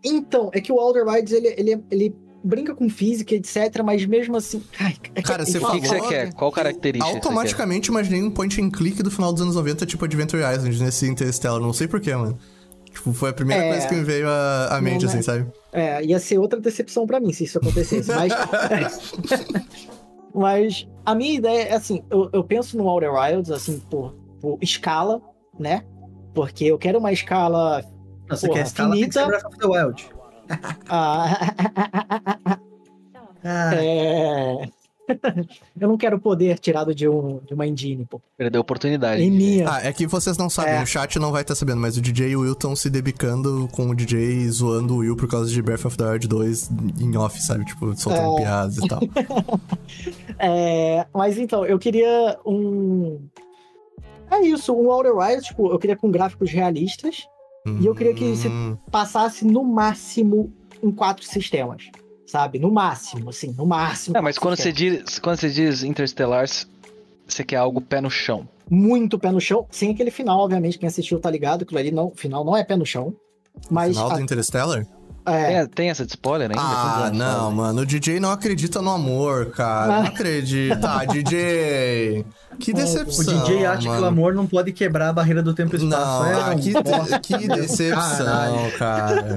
Speaker 4: Então, é que o Outer Wilds, ele, ele, ele brinca com física, etc, mas mesmo assim... Ai, é
Speaker 2: Cara, você
Speaker 4: ele
Speaker 5: O que, você quer? Qual característica?
Speaker 2: Automaticamente imaginei um point and click do final dos anos 90, tipo Adventure Island, nesse Interstellar. Não sei porquê, mano. Tipo, foi a primeira
Speaker 4: É.
Speaker 2: coisa que me veio à, à mente,
Speaker 4: Não,
Speaker 2: assim,
Speaker 4: né?
Speaker 2: sabe?
Speaker 4: É, ia ser outra decepção pra mim se isso acontecesse. Mas, mas a minha ideia é assim: eu, eu penso no Outer Wilds, assim, por, por escala, né? Porque eu quero uma escala.
Speaker 3: Você
Speaker 4: Porra,
Speaker 3: quer escala, tem que ser
Speaker 4: finita.
Speaker 3: Breath of the Wild.
Speaker 4: ah,
Speaker 3: Ah,
Speaker 4: é... eu não quero poder tirado de, um, de uma engine, pô.
Speaker 5: Perdeu a oportunidade.
Speaker 4: Em minha.
Speaker 2: Ah, é que vocês não sabem,
Speaker 4: É.
Speaker 2: o chat não vai estar sabendo, mas o DJ e o Will estão se debicando com o DJ zoando o Will por causa de Breath of the Wild 2 em off, sabe? Tipo, soltando
Speaker 4: É.
Speaker 2: piadas e tal.
Speaker 4: É, mas então, eu queria um. É isso, um Outer Wilds, tipo, eu queria com gráficos realistas. E eu queria que você-
Speaker 2: Hum,
Speaker 4: passasse no máximo em quatro sistemas. Sabe? No máximo, assim, no máximo.
Speaker 5: Ah, mas quando você, diz, quando você diz Interstellar, você quer algo pé no chão.
Speaker 4: Muito pé no chão, sem aquele final, obviamente, quem assistiu tá ligado, aquilo ali não, o final não é pé no chão. Mas.
Speaker 2: Final do
Speaker 4: a-
Speaker 2: Interstellar?
Speaker 4: é,
Speaker 5: Tem, tem essa de spoiler ainda?
Speaker 2: Ah, não, mano. O DJ não acredita no amor, cara.
Speaker 4: Ah.
Speaker 2: Não acredita. Ah, DJ. Que
Speaker 3: o
Speaker 2: decepção.
Speaker 3: DJ acha que o
Speaker 2: mano.
Speaker 3: amor não pode quebrar a barreira do tempo e espaço.
Speaker 2: Não,
Speaker 3: é,
Speaker 2: ah,
Speaker 3: um
Speaker 2: que, que decepção,
Speaker 3: Caralho.
Speaker 2: cara.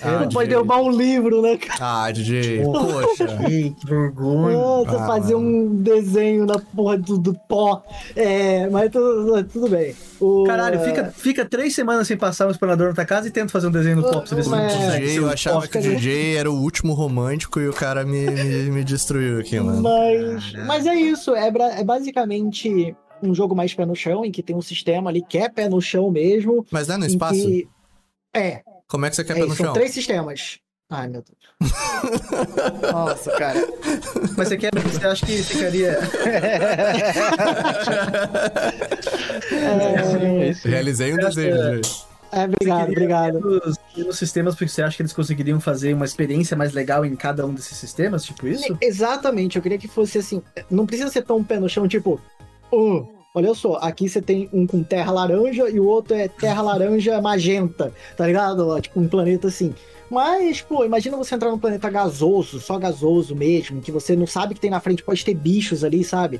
Speaker 2: Ah,
Speaker 4: não pode derrubar um livro, né, cara?
Speaker 2: Ah, DJ, poxa.
Speaker 3: Que vergonha.
Speaker 4: Nossa,
Speaker 2: Ah,
Speaker 4: fazer um desenho na porra do, do pó. É, mas tudo, tudo bem. O-
Speaker 3: Caralho, fica, fica três semanas sem passar um explorador na tua casa e tenta fazer um desenho no pop. Você vê se consegue.
Speaker 2: DJ,
Speaker 3: seu
Speaker 2: eu achava que o DJ era o último romântico e o cara me, me, me destruiu aqui, mano.
Speaker 4: Mas, mas é isso, é, é basicamente um jogo mais pé no chão, em que tem um sistema ali que é pé no chão mesmo.
Speaker 2: Mas não é no espaço?
Speaker 4: que- É,
Speaker 2: Como é que você quer
Speaker 4: é
Speaker 2: no
Speaker 4: são
Speaker 2: chão?
Speaker 4: três sistemas. Ai, meu Deus. Nossa, cara.
Speaker 3: Mas você, quer, você acha que ficaria.
Speaker 4: É,
Speaker 5: Isso.
Speaker 2: Realizei um desejo,
Speaker 3: que-
Speaker 2: DJ.
Speaker 4: é, obrigado, obrigado.
Speaker 3: Nos, nos sistemas, porque você acha que eles conseguiriam fazer uma experiência mais legal em cada um desses sistemas? Tipo isso?
Speaker 4: Exatamente, eu queria que fosse assim. Não precisa ser tão pé no chão, tipo. "Oh, olha só, aqui você tem um com terra laranja e o outro é terra laranja magenta, tá ligado? Tipo, um planeta assim. Mas, pô, imagina você entrar num planeta gasoso, só gasoso mesmo, que você não sabe que tem na frente, pode ter bichos ali, sabe?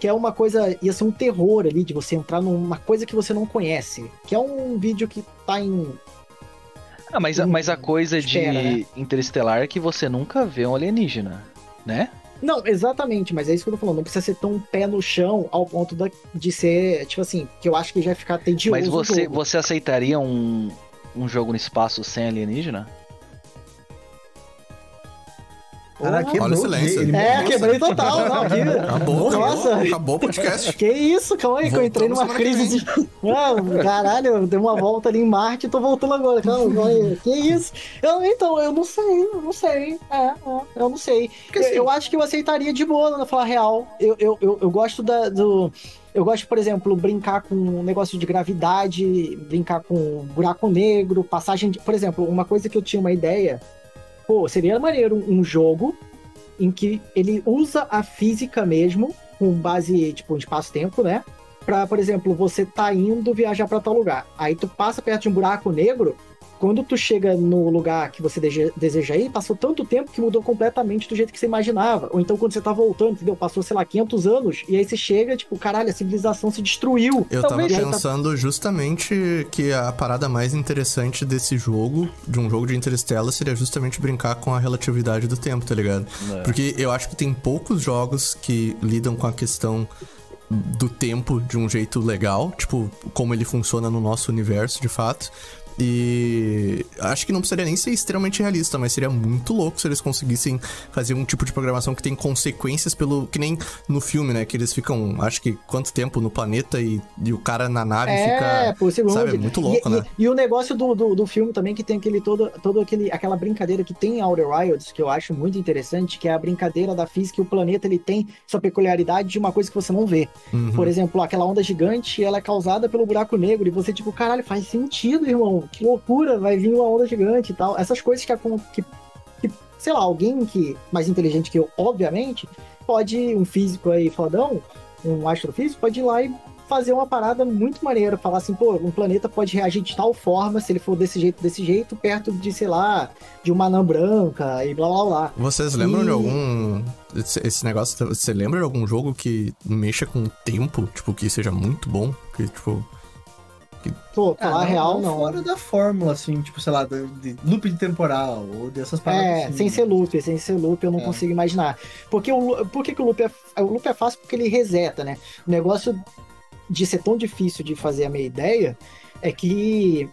Speaker 4: Que é uma coisa, ia ser um terror ali, de você entrar numa coisa que você não conhece. Que é um vídeo que tá em
Speaker 5: Ah, mas, a- mas a coisa
Speaker 4: Espera,
Speaker 5: de
Speaker 4: né?
Speaker 5: Interestelar é que você nunca vê um alienígena, né?
Speaker 4: Não, exatamente, mas é isso que eu tô falando. Não precisa ser tão pé no chão ao ponto da- de ser, tipo assim, que eu acho que já vai ficar tedioso.
Speaker 5: Mas você, você aceitaria um, um jogo no espaço sem alienígena?
Speaker 4: Porra.
Speaker 3: quebrou
Speaker 2: Olha o silêncio.
Speaker 3: ele-
Speaker 4: É, quebrei total, não, aqui.
Speaker 2: Acabou,
Speaker 4: Nossa.
Speaker 2: acabou, acabou o podcast.
Speaker 4: Que isso, calma aí, que eu entrei numa crise de. Mano, caralho, eu dei uma volta ali em Marte e tô voltando agora. Calma, calma aí. Que isso? Eu, então, eu não sei, eu não sei. É, é, eu não sei.
Speaker 3: Porque,
Speaker 4: Eu,
Speaker 3: assim,
Speaker 4: eu acho que eu aceitaria de boa, na falar real. Eu, eu, eu, eu gosto da, do. Eu gosto, por exemplo, brincar com um negócio de gravidade, brincar com buraco negro, passagem de. Por exemplo, uma coisa que eu tinha uma ideia. Pô, seria maneiro um jogo em que ele usa a física mesmo, com base, tipo, em espaço-tempo, né? Pra, por exemplo, você tá indo viajar pra tal lugar. Aí tu passa perto de um buraco negro. Quando tu chega no lugar que você deseja ir, passou tanto tempo que mudou completamente do jeito que você imaginava. Ou então quando você tá voltando, entendeu? Passou, sei lá, 500 anos, e aí você chega, tipo, caralho, a civilização se destruiu.
Speaker 2: Eu tava
Speaker 4: Talvez-
Speaker 2: pensando justamente que a parada mais interessante desse jogo, de um jogo de Interstellar, seria justamente brincar com a relatividade do tempo, tá ligado? Porque eu acho que tem poucos jogos que lidam com a questão do tempo de um jeito legal, tipo, como ele funciona no nosso universo, de fato. E acho que não precisaria nem ser extremamente realista, mas seria muito louco se eles conseguissem fazer um tipo de programação que tem consequências pelo. Que nem no filme, né? Que eles ficam, acho que quanto tempo no planeta e, e o cara na nave
Speaker 4: É,
Speaker 2: fica.
Speaker 4: por segundo.
Speaker 2: sabe, é muito louco,
Speaker 4: e,
Speaker 2: né?
Speaker 4: E, e o negócio do, do, do filme também, que tem aquele todo, todo aquele, aquela brincadeira que tem em Outer Wilds, que eu acho muito interessante, que é a brincadeira da física e o planeta ele tem sua peculiaridade de uma coisa que você não vê.
Speaker 2: Uhum.
Speaker 4: Por exemplo, aquela onda gigante, ela é causada pelo buraco negro, e você, tipo, caralho, faz sentido, irmão. Que loucura, vai vir uma onda gigante e tal. Essas coisas que, que, que sei lá, alguém que mais inteligente que eu, obviamente, pode, um físico aí fodão, um astrofísico, pode ir lá e fazer uma parada muito maneira. Falar assim, pô, um planeta pode reagir de tal forma, se ele for desse jeito, desse jeito, perto de, sei lá, de uma anã branca e blá blá blá.
Speaker 2: Vocês lembram
Speaker 4: E-
Speaker 2: de algum. Esse negócio. Você lembra de algum jogo que mexa com o tempo? Tipo, que seja muito bom? Que, tipo.
Speaker 4: Pô,
Speaker 3: Ah,
Speaker 4: falar
Speaker 3: não-
Speaker 4: real,
Speaker 3: não. Fora da fórmula, assim, tipo, sei lá, de, de loop de temporal ou dessas paradas.
Speaker 4: É,
Speaker 3: assim.
Speaker 4: sem ser loop, sem ser loop eu não
Speaker 3: É.
Speaker 4: consigo imaginar. Porque o, por que, que o loop é. O loop é fácil porque ele reseta, né? O negócio de ser tão difícil de fazer a meia ideia é que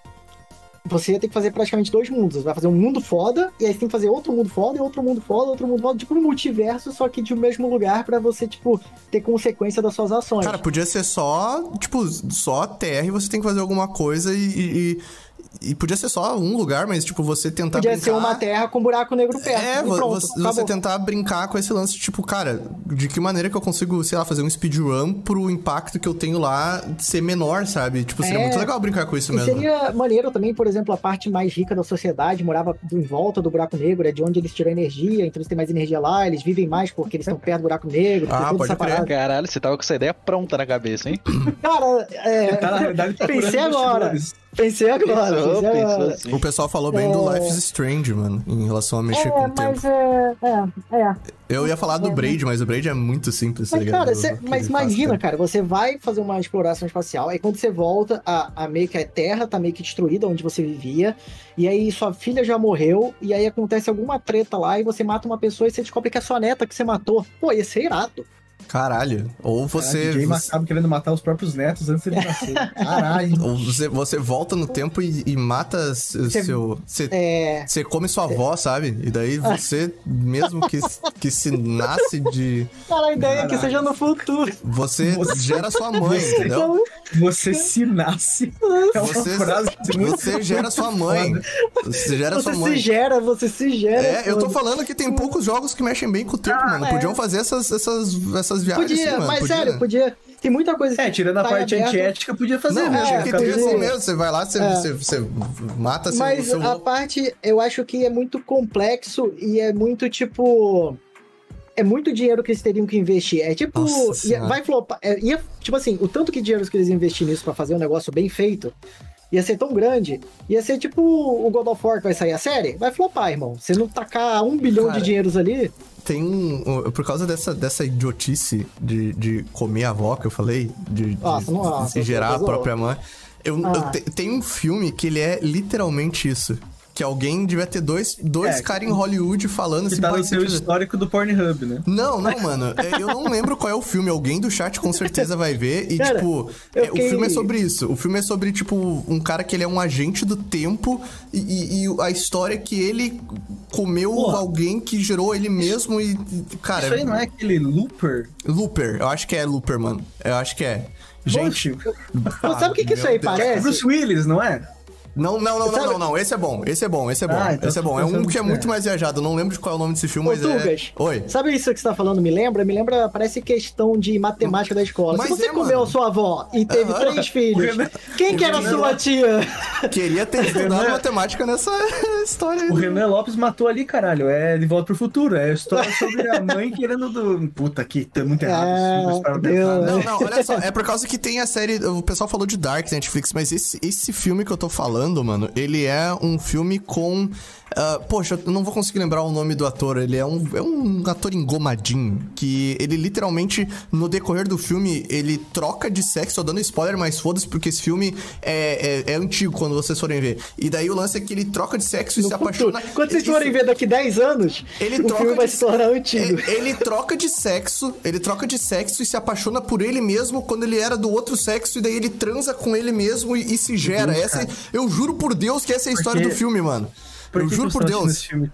Speaker 4: você tem que fazer praticamente dois mundos. Você vai fazer um mundo foda, e aí você tem que fazer outro mundo foda, e outro mundo foda, outro mundo foda, tipo um multiverso, só que de um mesmo lugar pra você, tipo, ter consequência das suas ações.
Speaker 2: Cara, podia ser só. Tipo, só a Terra e você tem que fazer alguma coisa e. e- e podia ser só um lugar, mas, tipo, você tentar
Speaker 4: Podia
Speaker 2: brincar...
Speaker 4: ser uma terra com buraco negro perto.
Speaker 2: É,
Speaker 4: e
Speaker 2: vo-
Speaker 4: pronto,
Speaker 2: você, você tentar brincar com esse lance, tipo, cara, de que maneira que eu consigo, sei lá, fazer um speedrun pro impacto que eu tenho lá ser menor, sabe? Tipo, seria
Speaker 4: É.
Speaker 2: muito legal brincar com isso
Speaker 4: E
Speaker 2: mesmo.
Speaker 4: seria maneiro também, por exemplo, a parte mais rica da sociedade morava em volta do buraco negro, é de onde eles tiram energia, então eles têm mais energia lá, eles vivem mais porque eles estão perto do buraco negro,
Speaker 2: Ah, pode crer.
Speaker 5: Caralho, você tava com essa ideia pronta na cabeça, hein?
Speaker 4: Cara, é,
Speaker 3: Tá, na realidade, procurando
Speaker 4: pensei agora. Pensei agora,
Speaker 5: Pensou,
Speaker 4: pensei agora.
Speaker 5: assim.
Speaker 2: O pessoal falou bem do Life is Strange, mano, em relação a mexer com
Speaker 4: É,
Speaker 2: o tempo.
Speaker 4: mas é, é, é.
Speaker 2: Eu ia falar do Braid, mas o Braid é muito simples, tá
Speaker 4: Mas,
Speaker 2: ligado?
Speaker 4: cara, cê- mas imagina,
Speaker 2: cara.
Speaker 4: cara, você vai fazer uma exploração espacial, aí quando você volta, a, a meio que a Terra tá meio que destruída, onde você vivia, e aí sua filha já morreu, e aí acontece alguma treta lá, e você mata uma pessoa e você descobre que é sua neta que você matou. Pô, ia ser irado.
Speaker 2: Caralho. Ou você.
Speaker 3: Ah, DJ
Speaker 2: você-
Speaker 3: Macabro querendo matar os próprios netos antes de ele nascer. Caralho.
Speaker 2: ou você, você volta no tempo e, e mata seu. Você,
Speaker 4: É.
Speaker 2: você come sua avó, sabe? E daí você, mesmo que, que se nasce de.
Speaker 4: Cara, a ideia é que seja no futuro.
Speaker 2: Você,
Speaker 3: Você-
Speaker 2: gera sua mãe,
Speaker 3: você-
Speaker 2: entendeu?
Speaker 3: Você se nasce. É uma
Speaker 2: Você,
Speaker 3: frase
Speaker 2: você gera sua mãe. Você gera
Speaker 4: Você
Speaker 2: sua
Speaker 4: se
Speaker 2: mãe.
Speaker 4: gera, você se gera.
Speaker 2: É, eu tô falando que tem poucos jogos que mexem bem com o tempo, mano.
Speaker 4: é.
Speaker 2: Podiam fazer essas, essas, essas viagens
Speaker 4: Podia,
Speaker 2: assim,
Speaker 4: mas
Speaker 2: Podia.
Speaker 4: sério, podia. Tem muita coisa que
Speaker 3: É, tirando a
Speaker 4: tá
Speaker 3: parte
Speaker 4: aberto.
Speaker 3: antiética, podia fazer
Speaker 2: Não,
Speaker 3: mesmo.
Speaker 4: É,
Speaker 2: assim mesmo. Você vai lá, você,
Speaker 4: É.
Speaker 2: você, você mata seu,
Speaker 4: Mas
Speaker 2: seu
Speaker 4: a parte, eu acho que é muito complexo e é muito tipo. É muito dinheiro que eles teriam que investir. É tipo. Ia- vai flopar. é, ia, tipo assim, o tanto que dinheiro que eles iam investir nisso pra fazer um negócio bem feito ia ser tão grande. Ia ser tipo o God of War que vai sair a série. Vai flopar, irmão. Você não tacar um bilhão
Speaker 2: Cara,
Speaker 4: de dinheiros ali.
Speaker 2: Tem um. Por causa dessa, dessa idiotice de, de comer a avó que eu falei, de, de-
Speaker 4: Nossa, nossa,
Speaker 2: de gerar a própria mãe. Eu,
Speaker 4: Ah.
Speaker 2: eu te- tem um filme que ele é literalmente isso. Que alguém devia ter dois, dois
Speaker 3: É,
Speaker 2: caras em Hollywood falando
Speaker 3: Que
Speaker 2: assim.
Speaker 3: tá
Speaker 2: "Pô,
Speaker 3: no seu histórico do Pornhub, né?
Speaker 2: Não, não, mano. É, Eu não lembro qual é o filme. Alguém do chat com certeza vai ver. E,
Speaker 4: Cara,
Speaker 2: tipo, é,
Speaker 4: fiquei-
Speaker 2: o filme é sobre isso. O filme é sobre, tipo, um cara que ele é um agente do tempo e, e- e a história é que ele comeu
Speaker 3: Porra.
Speaker 2: alguém que gerou ele mesmo e. Cara,
Speaker 3: Isso aí não é aquele Looper?
Speaker 2: Looper. Eu acho que é Looper, mano. Eu acho que é. Gente.
Speaker 3: Poxa,
Speaker 4: sabe o que, que isso aí
Speaker 2: Deus.
Speaker 4: parece?
Speaker 3: Bruce Willis, não é?
Speaker 2: Não, não, não, não, não, não. Esse é bom. Esse é bom. Esse é bom.
Speaker 3: Ah, então
Speaker 2: esse é bom. É um que é muito
Speaker 3: é.
Speaker 2: mais viajado. Eu não lembro de qual é o nome desse filme,
Speaker 4: Ô,
Speaker 2: mas
Speaker 4: Tugas,
Speaker 2: é. Oi.
Speaker 4: Sabe isso que você tá falando? Me lembra? Me lembra, parece questão de matemática da escola.
Speaker 2: Mas
Speaker 4: Se você
Speaker 2: é,
Speaker 4: comeu
Speaker 2: mano.
Speaker 4: a sua avó e teve três filhos,
Speaker 3: Renan-
Speaker 4: quem que era a sua tia?
Speaker 2: Queria ter estudado
Speaker 3: Renan-
Speaker 2: matemática nessa história aí.
Speaker 3: O Renan Lopes matou ali, caralho. É De Volta pro Futuro. É a história sobre a mãe querendo do... Puta, que tá muito errado.
Speaker 4: É,
Speaker 3: né?
Speaker 2: Não, não, olha só, é por causa que tem a série. O pessoal falou de Dark Netflix, mas esse, esse filme que eu tô falando, mano, ele é um filme com. Ah, poxa, eu não vou conseguir lembrar o nome do ator. Ele é um, é um ator engomadinho. Que ele literalmente, no decorrer do filme, ele troca de sexo. Tô dando spoiler, mas foda-se, porque esse filme é, é, é antigo quando vocês forem ver. E daí o lance é que ele troca de sexo e se apaixona.
Speaker 4: Quando vocês forem ver daqui 10 anos,
Speaker 2: Ele
Speaker 4: o
Speaker 2: troca
Speaker 4: filme vai se tornar antigo.
Speaker 2: É, Ele troca de sexo, ele troca de sexo e se apaixona por ele mesmo quando ele era do outro sexo, e daí ele transa com ele mesmo e, e se gera.
Speaker 3: Deus,
Speaker 2: essa, é- eu juro por Deus que essa é a história
Speaker 3: Porque-
Speaker 2: do filme, mano.
Speaker 3: Por
Speaker 2: eu juro por Deus.
Speaker 3: filme?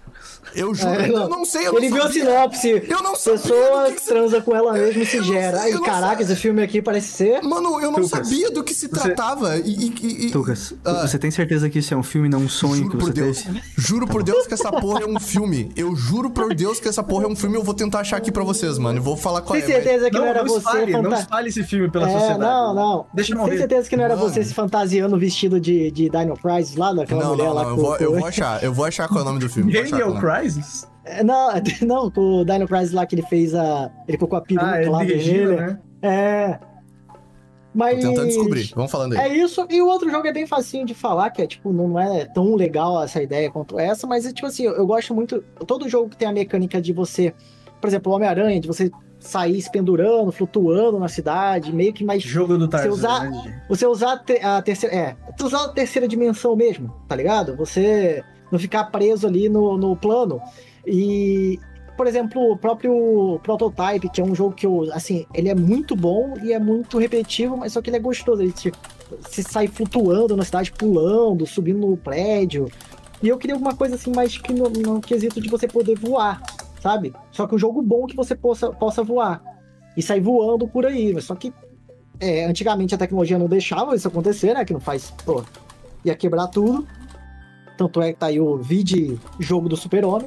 Speaker 2: Eu juro.
Speaker 4: É,
Speaker 2: eu não sei, eu não
Speaker 4: Ele viu a sinopse.
Speaker 2: Eu não sabia
Speaker 4: Pessoa
Speaker 2: que
Speaker 4: transa com ela mesma e se
Speaker 2: não
Speaker 4: gera.
Speaker 2: sei,
Speaker 4: Ai,
Speaker 2: não
Speaker 4: caraca, esse filme aqui parece ser.
Speaker 2: Mano, eu não
Speaker 3: Lucas,
Speaker 2: sabia do que se
Speaker 3: você-
Speaker 2: tratava. E, e- e- e-
Speaker 6: Lucas,
Speaker 2: Ah.
Speaker 6: você tem certeza que isso é um filme, não um sonho
Speaker 2: Juro
Speaker 6: que
Speaker 2: por
Speaker 6: você
Speaker 2: Deus.
Speaker 6: teve?
Speaker 2: Juro por Deus que essa porra é um filme. Eu juro por Deus que essa porra é um filme. Eu vou tentar achar aqui pra vocês, mano. Eu vou falar qual
Speaker 4: Tem
Speaker 2: é. mas-
Speaker 4: certeza que não, era você
Speaker 3: espalhe, não
Speaker 4: fanta-
Speaker 3: espalhe esse filme pela
Speaker 4: É,
Speaker 3: sociedade.
Speaker 4: não, não.
Speaker 3: Deixa eu
Speaker 4: Tem
Speaker 3: morrer.
Speaker 4: certeza que não era
Speaker 2: Mano.
Speaker 4: você se fantasiando vestido de, de Dino Crisis lá, daquela
Speaker 2: Não,
Speaker 4: mulher
Speaker 2: não,
Speaker 4: lá
Speaker 2: não. Eu
Speaker 4: com-
Speaker 2: vou, eu
Speaker 4: com-
Speaker 2: vou achar. Eu vou achar qual é o nome do filme.
Speaker 3: Daniel
Speaker 2: é nome.
Speaker 3: Crisis?
Speaker 4: É, Não, não, com o Dino Crisis lá que ele fez a. Ele ficou com a peruca
Speaker 3: Ah, é
Speaker 4: lá vermelha.
Speaker 3: né?
Speaker 4: É. Mas.
Speaker 2: Tô tentando descobrir. Vamos falando aí.
Speaker 4: É isso, e o outro jogo é bem facinho de falar, que é tipo, não é tão legal essa ideia quanto essa, mas é tipo assim, eu, eu gosto muito. Todo jogo que tem a mecânica de você, por exemplo, o Homem-Aranha, de você sair se pendurando, flutuando na cidade, meio que mais.
Speaker 3: Jogo do Tarzan.
Speaker 4: usar-
Speaker 3: né,
Speaker 4: Você usar a terceira. É, você usar a terceira dimensão mesmo, tá ligado? Você não ficar preso ali no, no plano. E, por exemplo, o próprio Prototype, que é um jogo que eu, assim, ele é muito bom e é muito repetitivo, mas só que ele é gostoso. Ele te, você sai flutuando na cidade, pulando, subindo no prédio. E eu queria alguma coisa assim, mais que no, no quesito de você poder voar, sabe? Só que um jogo bom que você possa, possa voar. E sair voando por aí. Mas só que é, antigamente a tecnologia não deixava isso acontecer, né? Que não faz. Pô, ia quebrar tudo. Tanto é que tá aí o vídeo jogo do Super-Homem.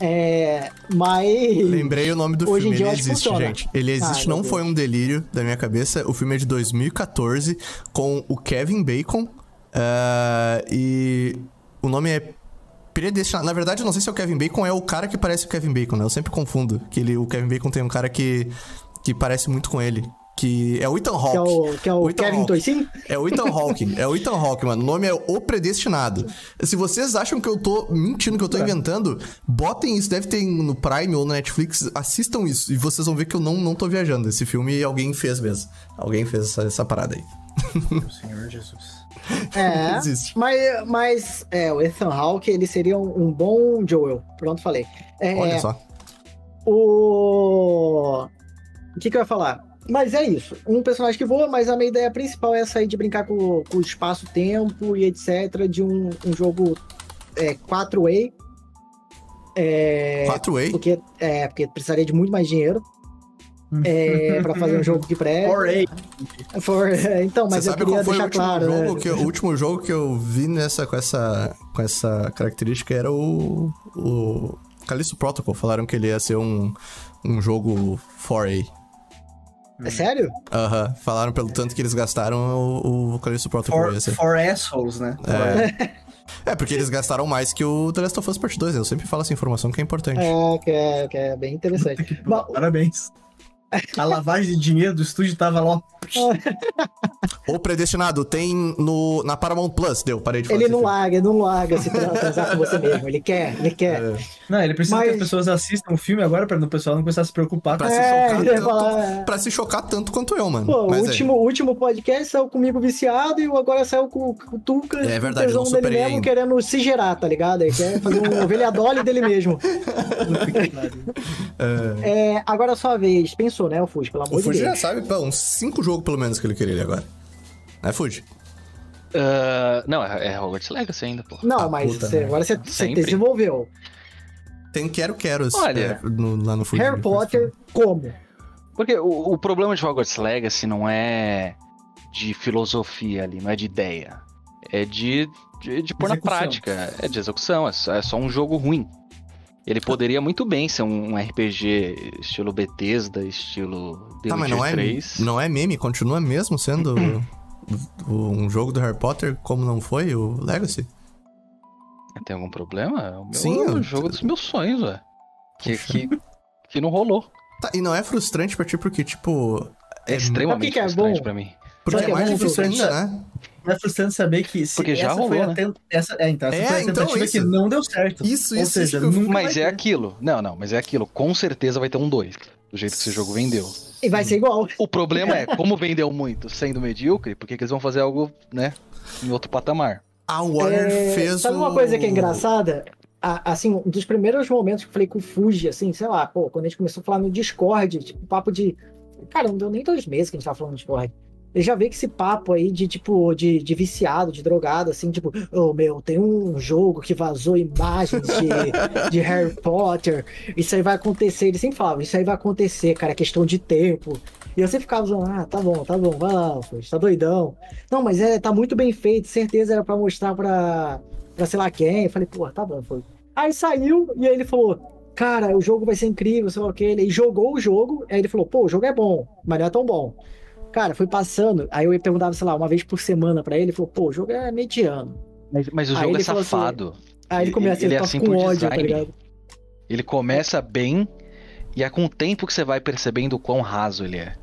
Speaker 4: É, mas.
Speaker 2: Lembrei o nome do
Speaker 4: Hoje
Speaker 2: filme, ele existe,
Speaker 4: funciona.
Speaker 2: gente. Ele existe,
Speaker 4: Ai,
Speaker 2: não foi um delírio da minha cabeça. O filme é de 2014, com o Kevin Bacon. ah, e o nome é predestinado. Na verdade, eu não sei se é o Kevin Bacon, é o cara que parece o Kevin Bacon, né? Eu sempre confundo. Que ele, o Kevin Bacon tem um cara que, que parece muito com ele. Que é o Ethan
Speaker 4: Que é
Speaker 2: Hawke.
Speaker 4: o, que é o
Speaker 2: O
Speaker 4: Kevin. Toisin?
Speaker 2: É o Ethan Hawke. É o Ethan Hawke, mano. O nome é O Predestinado. Se vocês acham que eu tô mentindo, que eu tô inventando, botem isso. Deve ter no Prime ou na Netflix. Assistam isso. E vocês vão ver que eu não, não tô viajando. Esse filme alguém fez mesmo. Alguém fez essa, essa parada aí.
Speaker 3: Meu Senhor Jesus.
Speaker 4: É.
Speaker 2: Existe.
Speaker 4: Mas, mas é, o Ethan Hawke, ele seria um, um bom Joel. Pronto, falei. É,
Speaker 2: Olha só.
Speaker 4: O. O que, que eu ia falar? Mas é isso. Um personagem que voa, mas a minha ideia principal é essa aí de brincar com, com o espaço-tempo e etc. De um, um jogo é, 4A. É,
Speaker 2: 4A.
Speaker 4: porque, é, porque precisaria de muito mais dinheiro. É, pra fazer um jogo que preste.
Speaker 3: 4A.
Speaker 4: For- é, então, mas
Speaker 2: Você
Speaker 4: eu
Speaker 2: sabe
Speaker 4: queria
Speaker 2: qual foi o
Speaker 4: deixar
Speaker 2: último,
Speaker 4: claro.
Speaker 2: jogo
Speaker 4: né?
Speaker 2: que eu- o último jogo que eu vi nessa, com, essa, com essa característica era o, o Callisto Protocol. Falaram que ele ia ser um, um jogo 4A.
Speaker 4: É sério?
Speaker 2: Aham, falaram pelo tanto que eles gastaram o, o Callisto Protocol.
Speaker 3: For, for assholes, né?
Speaker 2: É. é, porque eles gastaram mais que o The Last of Us Part 2. Eu sempre falo essa informação que é importante.
Speaker 4: É, que é, que é bem interessante.
Speaker 3: Parabéns. A lavagem de dinheiro do estúdio tava lá.
Speaker 2: O Predestinado tem no, na Paramount Plus. Deu, parei de falar
Speaker 4: ele não
Speaker 2: filme.
Speaker 4: larga, ele não larga se tra- transar com você mesmo. Ele quer, ele quer.
Speaker 2: É,
Speaker 3: Não, ele precisa
Speaker 4: Mas-
Speaker 3: que as pessoas assistam o filme agora pra o pessoal não começar a se preocupar com
Speaker 2: pra,
Speaker 3: essa.
Speaker 2: se
Speaker 4: É,
Speaker 2: chocar tanto,
Speaker 4: falar-
Speaker 2: pra se chocar tanto quanto eu, mano.
Speaker 4: Pô, o
Speaker 2: é.
Speaker 4: último, o último podcast saiu comigo viciado e o agora saiu com, com o Tuca.
Speaker 2: É
Speaker 4: com
Speaker 2: verdade,
Speaker 4: tesão
Speaker 2: não
Speaker 4: dele mesmo,
Speaker 2: ainda.
Speaker 4: querendo se gerar, tá ligado? Ele quer fazer um ovelha Dolly dele mesmo.
Speaker 2: É,
Speaker 4: É, agora é a sua vez. Pensou, né, o Fuji, pelo amor
Speaker 2: o
Speaker 4: de
Speaker 2: Fuji já
Speaker 4: Deus.
Speaker 2: sabe, pô, uns 5 jogos pelo menos que ele queria agora. Né, Fuji?
Speaker 5: Ah, não, é, é Hogwarts Legacy ainda, pô.
Speaker 4: Não,
Speaker 2: Ah,
Speaker 4: mas
Speaker 2: puta
Speaker 4: você-
Speaker 2: merda.
Speaker 4: agora você, desenvolveu.
Speaker 2: Tem Quero Quero
Speaker 5: Olha,
Speaker 2: é, no- lá no Fuji.
Speaker 4: Harry Potter, como?
Speaker 5: Porque o, o problema de Hogwarts Legacy não é de filosofia ali, não é de ideia. É de, de, de pôr na prática. É de execução, é é só um jogo ruim. Ele poderia muito bem ser um, um RPG estilo Bethesda, estilo The
Speaker 2: Tá, mas não é,
Speaker 5: 3.
Speaker 2: não é meme, continua mesmo sendo um jogo do Harry Potter como não foi o Legacy?
Speaker 5: Tem algum problema? É o meu
Speaker 2: Sim,
Speaker 5: é o
Speaker 2: eu-
Speaker 5: jogo dos meus sonhos, ué. Que, que, que não rolou.
Speaker 2: Tá, e não é frustrante pra ti porque, tipo.
Speaker 5: É, extremamente
Speaker 4: Sabe o que é
Speaker 5: frustrante
Speaker 4: bom?
Speaker 5: pra mim.
Speaker 2: Porque é
Speaker 4: é
Speaker 2: mais
Speaker 3: frustrante?
Speaker 2: ainda, né?
Speaker 3: É frustrante saber que se
Speaker 5: Porque já
Speaker 3: essa
Speaker 5: rolou,
Speaker 3: foi a
Speaker 5: né?
Speaker 3: ten- essa, é, então, essa
Speaker 2: É,
Speaker 3: foi a
Speaker 2: então,
Speaker 3: tentativa
Speaker 2: isso.
Speaker 3: que não deu certo.
Speaker 2: Isso,
Speaker 3: Ou
Speaker 2: isso,
Speaker 3: seja,
Speaker 2: isso
Speaker 3: nunca
Speaker 5: Mas é
Speaker 3: ter.
Speaker 5: aquilo. Não, não, mas é aquilo. Com certeza vai ter um 2. Do jeito que esse jogo vendeu.
Speaker 4: E vai ser igual.
Speaker 5: O problema é, como vendeu muito sendo medíocre, por que que eles vão fazer algo, né, em outro patamar?
Speaker 2: A Warner
Speaker 4: É,
Speaker 2: fez
Speaker 4: Sabe uma coisa que é engraçada? A- assim, um dos primeiros momentos que eu falei com o Fuji, assim, sei lá, pô, quando a gente começou a falar no Discord, tipo, papo de. Cara, não deu nem dois meses que a gente tava falando no Discord. Ele já vê que esse papo aí de, tipo, de, de viciado, de drogado, assim, tipo, ô meu, tem um jogo que vazou imagens de, de Harry Potter, isso aí vai acontecer. Ele sempre falava, isso aí vai acontecer, cara, é questão de tempo. E eu sempre ficava falando, ah, tá bom, tá bom, vai lá, Fuji, tá doidão. Não, mas é, tá muito bem feito, certeza era pra mostrar pra, pra sei lá quem. Eu falei, pô, tá bom, foi. Aí saiu e aí ele falou, cara, o jogo vai ser incrível, sei lá o que. Ele jogou o jogo, aí ele falou, pô, o jogo é bom, mas não é tão bom. Cara, foi passando, aí eu perguntava, sei lá, uma vez por semana pra ele, ele falou, pô, o jogo é mediano.
Speaker 5: Mas, mas o
Speaker 4: Aí
Speaker 5: jogo é
Speaker 4: assim,
Speaker 5: safado.
Speaker 4: Aí ele começa,
Speaker 5: ele
Speaker 4: ele,
Speaker 5: é assim
Speaker 4: com ódio, tá
Speaker 5: design.
Speaker 4: ligado?
Speaker 5: Ele começa bem e é com o tempo que você vai percebendo o quão raso ele é.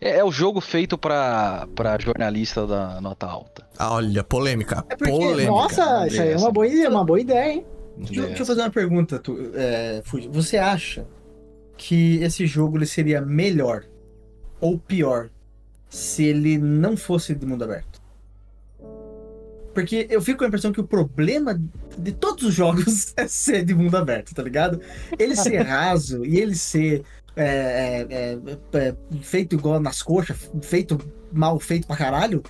Speaker 5: É, é o jogo feito pra, pra jornalista da nota alta.
Speaker 2: Ah, Olha, polêmica.
Speaker 3: É porque-
Speaker 2: polêmica.
Speaker 4: Nossa, isso aí é uma boa ideia, uma boa ideia, hein?
Speaker 3: Deixa, eu- deixa eu fazer uma pergunta, tu, é, Fuji. Você acha que esse jogo ele seria melhor ou pior se ele não fosse de mundo aberto? Porque eu fico com a impressão que o problema de todos os jogos é ser de mundo aberto, tá ligado? Ele ser raso e ele ser é, é, é, é, feito igual nas coxas, feito mal feito pra caralho,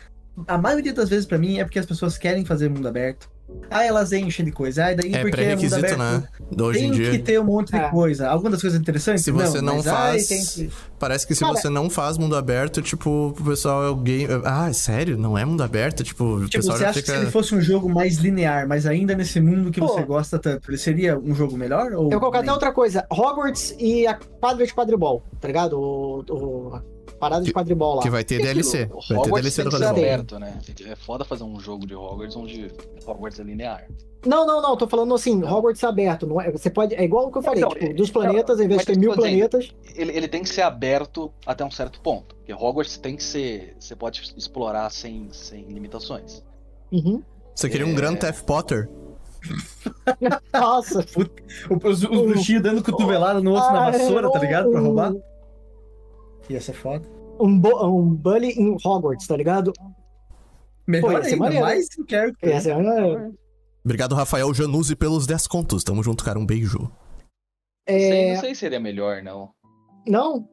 Speaker 3: a maioria das vezes pra mim é porque as pessoas querem fazer mundo aberto. Ah, elas enchem de coisa. Ah, daí
Speaker 2: É
Speaker 3: porque é mundo
Speaker 2: pré-requisito,
Speaker 3: aberto.
Speaker 2: né? Hoje
Speaker 3: Tem
Speaker 2: em dia.
Speaker 3: que ter um monte de
Speaker 4: É.
Speaker 3: coisa. Algumas das coisas interessantes.
Speaker 2: Se você não,
Speaker 3: mas, ai,
Speaker 2: faz.
Speaker 3: tem que-
Speaker 2: Parece que se
Speaker 4: Cara-
Speaker 2: você não faz mundo aberto, tipo, o pessoal é o game. Ah, sério? Não é mundo aberto? Tipo, o
Speaker 3: Tipo,
Speaker 2: pessoal
Speaker 3: você acha que
Speaker 2: fica.
Speaker 3: se ele fosse um jogo mais linear, mas ainda nesse mundo que
Speaker 4: Pô.
Speaker 3: você gosta tanto, ele seria um jogo melhor? Ou
Speaker 4: Eu vou colocar até outra coisa. Hogwarts e a quadra de quadribol, tá ligado? O, o- a parada de quadribol lá.
Speaker 2: Que vai ter DLC.
Speaker 5: O
Speaker 2: Vai ter DLC do
Speaker 5: que
Speaker 2: Quadribol.
Speaker 5: aberto, né? É foda fazer um jogo de Hogwarts onde Hogwarts é linear.
Speaker 4: Não, não, não. Tô falando assim, Hogwarts aberto. Não é, você pode. É igual o que eu falei,
Speaker 5: Então,
Speaker 4: tipo, dos
Speaker 5: é-
Speaker 4: planetas, ao invés de ter mil planetas.
Speaker 5: Ele, ele tem que ser aberto até um certo ponto. Porque Hogwarts tem que ser. Você pode explorar sem, sem limitações.
Speaker 4: Uhum.
Speaker 2: Você queria um
Speaker 5: É.
Speaker 2: Grand Theft Potter?
Speaker 4: Nossa.
Speaker 3: O- Os, os bruxinhos dando cotovelada no outro na
Speaker 4: Ah,
Speaker 3: vassoura, tá ligado? Pra
Speaker 4: um-
Speaker 3: roubar. Ia ser foda.
Speaker 4: Um, bo- um bully em Hogwarts, tá ligado?
Speaker 3: Melhor
Speaker 4: ia ser
Speaker 3: ainda,
Speaker 4: maneiro.
Speaker 3: mais que quero que
Speaker 4: Essa é uma-
Speaker 2: Obrigado, Rafael Januzzi, pelos 10 contos. Tamo junto, cara. Um beijo.
Speaker 5: Não, sei,
Speaker 4: É,
Speaker 5: não sei se seria melhor, não.
Speaker 4: Não?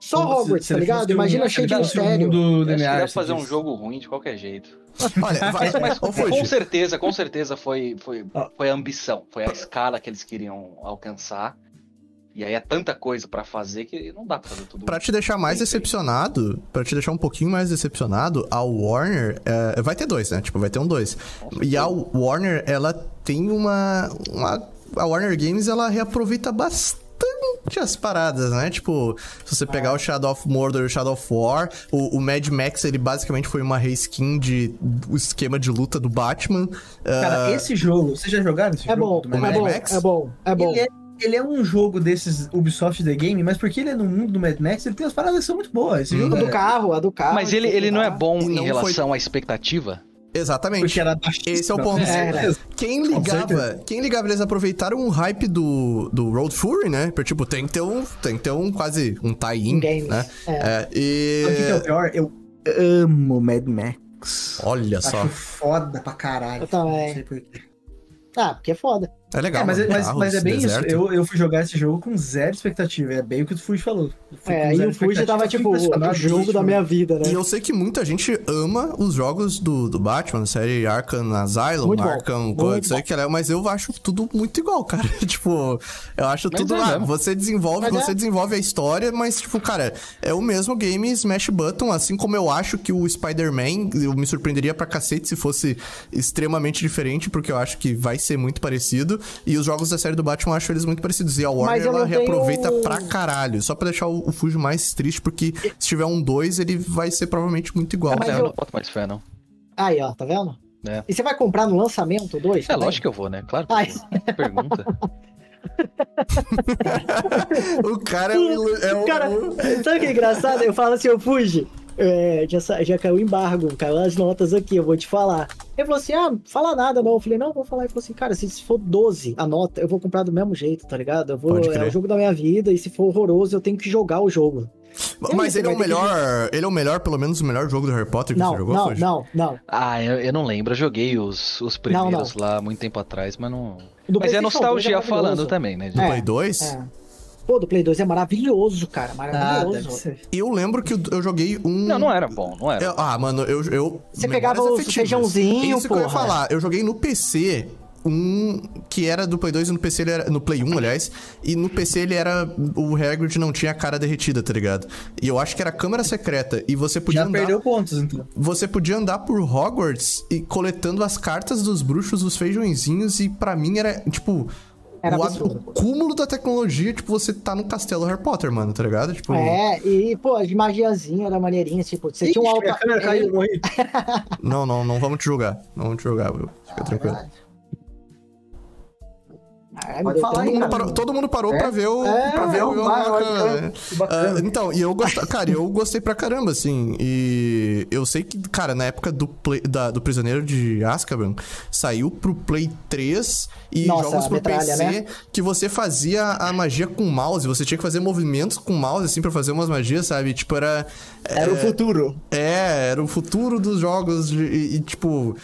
Speaker 4: Só
Speaker 3: Como
Speaker 4: Hogwarts,
Speaker 3: se
Speaker 4: tá ligado? Imagina cheio de mistério.
Speaker 3: mundo
Speaker 5: deve
Speaker 3: você
Speaker 5: fazer um jogo ruim de qualquer jeito.
Speaker 2: Olha, vai.
Speaker 5: Mas,
Speaker 2: Fuji,
Speaker 5: com certeza, com certeza foi, foi,
Speaker 3: Ó.
Speaker 5: foi a ambição, foi a escala que eles queriam alcançar. E aí é tanta coisa pra fazer que não dá pra fazer tudo.
Speaker 2: Pra te deixar mais
Speaker 5: Bem
Speaker 2: decepcionado, pra te deixar um pouquinho mais decepcionado, a Warner. é, vai ter dois, né? Tipo, vai ter um dois. E a Warner, ela tem uma, uma. A Warner Games, ela reaproveita bastante as paradas, né? Tipo, se você pegar o Shadow of Mordor e o Shadow of War, o, o Mad Max, ele basicamente foi uma reskin de o esquema de luta do Batman.
Speaker 3: Cara,
Speaker 2: Ah,
Speaker 3: esse jogo, vocês já jogaram esse
Speaker 4: É
Speaker 3: jogo?
Speaker 4: bom, é
Speaker 3: Mad
Speaker 4: bom,
Speaker 3: Max?
Speaker 4: é bom, é bom.
Speaker 3: Ele é, ele é um jogo desses Ubisoft The Game, mas porque ele é no mundo do Mad Max, ele tem as paradas que são muito boas. Esse
Speaker 2: Hum.
Speaker 3: jogo
Speaker 4: A do
Speaker 3: é-
Speaker 4: carro, a do carro.
Speaker 5: Mas ele, ele não é bom
Speaker 2: E
Speaker 5: em
Speaker 2: não
Speaker 5: relação à expectativa?
Speaker 2: Exatamente.
Speaker 3: Porque.
Speaker 2: Esse é o ponto.
Speaker 4: É,
Speaker 2: Quem
Speaker 3: Com
Speaker 2: ligava, quem ligava, eles aproveitaram o hype do, do Road Fury, né? Pra, tipo, tem que ter um, tem que ter um quase um tie-in,
Speaker 4: Um game,
Speaker 2: né?
Speaker 4: é.
Speaker 2: É, e...
Speaker 3: O que que é o pior? Eu amo Mad Max.
Speaker 2: Olha só,
Speaker 3: Acho foda pra caralho.
Speaker 4: Eu também.
Speaker 3: Não sei por quê.
Speaker 4: Ah, porque é foda.
Speaker 2: É legal.
Speaker 3: É, mas,
Speaker 2: mano.
Speaker 3: mas,
Speaker 2: Carros,
Speaker 3: mas é bem
Speaker 2: deserto.
Speaker 3: isso. Eu, eu fui jogar esse jogo com zero expectativa. É bem o que o Fuji falou.
Speaker 4: É, e
Speaker 3: zero
Speaker 4: o Fuji tava tipo, o jogo da minha vida, né?
Speaker 2: E eu sei que muita gente ama os jogos do, do Batman, série Arkham Asylum,
Speaker 4: Muito
Speaker 2: Arkham Court, sei que ela é, mas eu acho tudo muito igual, cara. tipo, eu acho
Speaker 5: Mas
Speaker 2: tudo
Speaker 5: é
Speaker 2: lá. Você desenvolve,
Speaker 4: Mas
Speaker 2: você
Speaker 4: é.
Speaker 2: desenvolve a história, mas, tipo, cara, é o mesmo game Smash Button, assim como eu acho que o Spider-Man, eu me surpreenderia pra cacete se fosse extremamente diferente, porque eu acho que vai ser muito parecido. E os jogos da série do Batman eu acho eles muito parecidos. E a Warner, ela
Speaker 4: não tenho-
Speaker 2: reaproveita pra caralho. Só pra deixar o, o Fuji mais triste, porque se tiver um 2, ele vai ser provavelmente muito igual.
Speaker 4: Mas
Speaker 5: eu
Speaker 4: eu-
Speaker 5: não boto mais fé, não.
Speaker 4: Aí, ó, tá vendo?
Speaker 5: É.
Speaker 4: E você vai comprar no lançamento dois?
Speaker 5: É lógico que eu vou, né? Claro que
Speaker 4: Ai.
Speaker 5: eu. Pergunta.
Speaker 2: O cara é o. É o,
Speaker 4: Cara,
Speaker 2: o-
Speaker 4: sabe o que é engraçado? Eu falo assim, eu fugi. É, já, já caiu o embargo, caiu as notas aqui, eu vou te falar. Ele falou assim: ah, fala nada não. Eu falei, não, vou falar. Ele falou assim, cara, se for 12 a nota, eu vou comprar do mesmo jeito, tá ligado? Eu vou, é o jogo da minha vida, e se for horroroso, eu tenho que jogar o jogo.
Speaker 2: Mas ele é o
Speaker 4: ter que-
Speaker 2: melhor. Ele é o melhor, pelo menos o melhor jogo do Harry Potter que
Speaker 4: Não,
Speaker 2: você jogou,
Speaker 4: não,
Speaker 2: Fuji?
Speaker 4: não, não.
Speaker 5: Ah, eu, eu não lembro. Eu joguei os, os primeiros lá muito tempo atrás, mas não.
Speaker 4: Do
Speaker 5: mas é
Speaker 4: PlayStation
Speaker 5: nostalgia
Speaker 4: 2 é
Speaker 5: falando também, né?
Speaker 2: Do
Speaker 4: É,
Speaker 2: Play 2?
Speaker 4: É. Pô, do Play 2 é maravilhoso, cara.
Speaker 3: Ah,
Speaker 4: Maravilhoso.
Speaker 3: ser.
Speaker 2: Eu lembro que eu- joguei um.
Speaker 5: Não, não era bom, não era.
Speaker 2: Eu- ah, mano, eu. eu
Speaker 4: Você pegava o feijãozinho,
Speaker 2: Isso que eu ia
Speaker 4: porra.
Speaker 2: falar. Eu joguei no PC um que era do Play 2 e no PC ele era. No Play 1, aliás. E no PC ele era. O Hagrid não tinha a cara derretida, tá ligado? E eu acho que era câmera secreta. E você podia
Speaker 3: Já
Speaker 2: andar.
Speaker 3: perdeu pontos, então.
Speaker 2: Você podia andar por Hogwarts e coletando as cartas dos bruxos, os feijõezinhos, e pra mim era, tipo.
Speaker 4: Era
Speaker 2: o,
Speaker 4: absurdo.
Speaker 2: o cúmulo da tecnologia, tipo, você tá no castelo Harry Potter, mano, tá ligado? Tipo.
Speaker 4: É, e, pô, de magiazinha era maneirinha, tipo, você tinha um
Speaker 3: Ixi,
Speaker 4: alta.
Speaker 3: minha câmera caiu, morri.
Speaker 2: Não, não, não vamos te julgar. Não vamos te julgar, viu? Fica tranquilo.
Speaker 4: Ah,
Speaker 3: Pode falar
Speaker 2: Todo
Speaker 3: aí,
Speaker 2: mundo, parou, todo mundo parou
Speaker 3: É?
Speaker 2: pra ver o.
Speaker 4: É,
Speaker 2: pra ver o. Yoga.
Speaker 3: vai. Que bacana.
Speaker 2: Ah, então, e eu gostei. Cara, eu gostei pra caramba, assim. E eu sei que, cara, na época do, Play- da- do Prisioneiro de Azkaban, saiu pro Play 3 e
Speaker 4: Nossa,
Speaker 2: jogos pro
Speaker 4: metralha,
Speaker 2: PC
Speaker 4: né?
Speaker 2: que você fazia a magia com mouse. Você tinha que fazer movimentos com mouse, assim, pra fazer umas magias, sabe? Tipo, era.
Speaker 3: Era o futuro.
Speaker 2: É, era o futuro dos jogos de- e, e, tipo,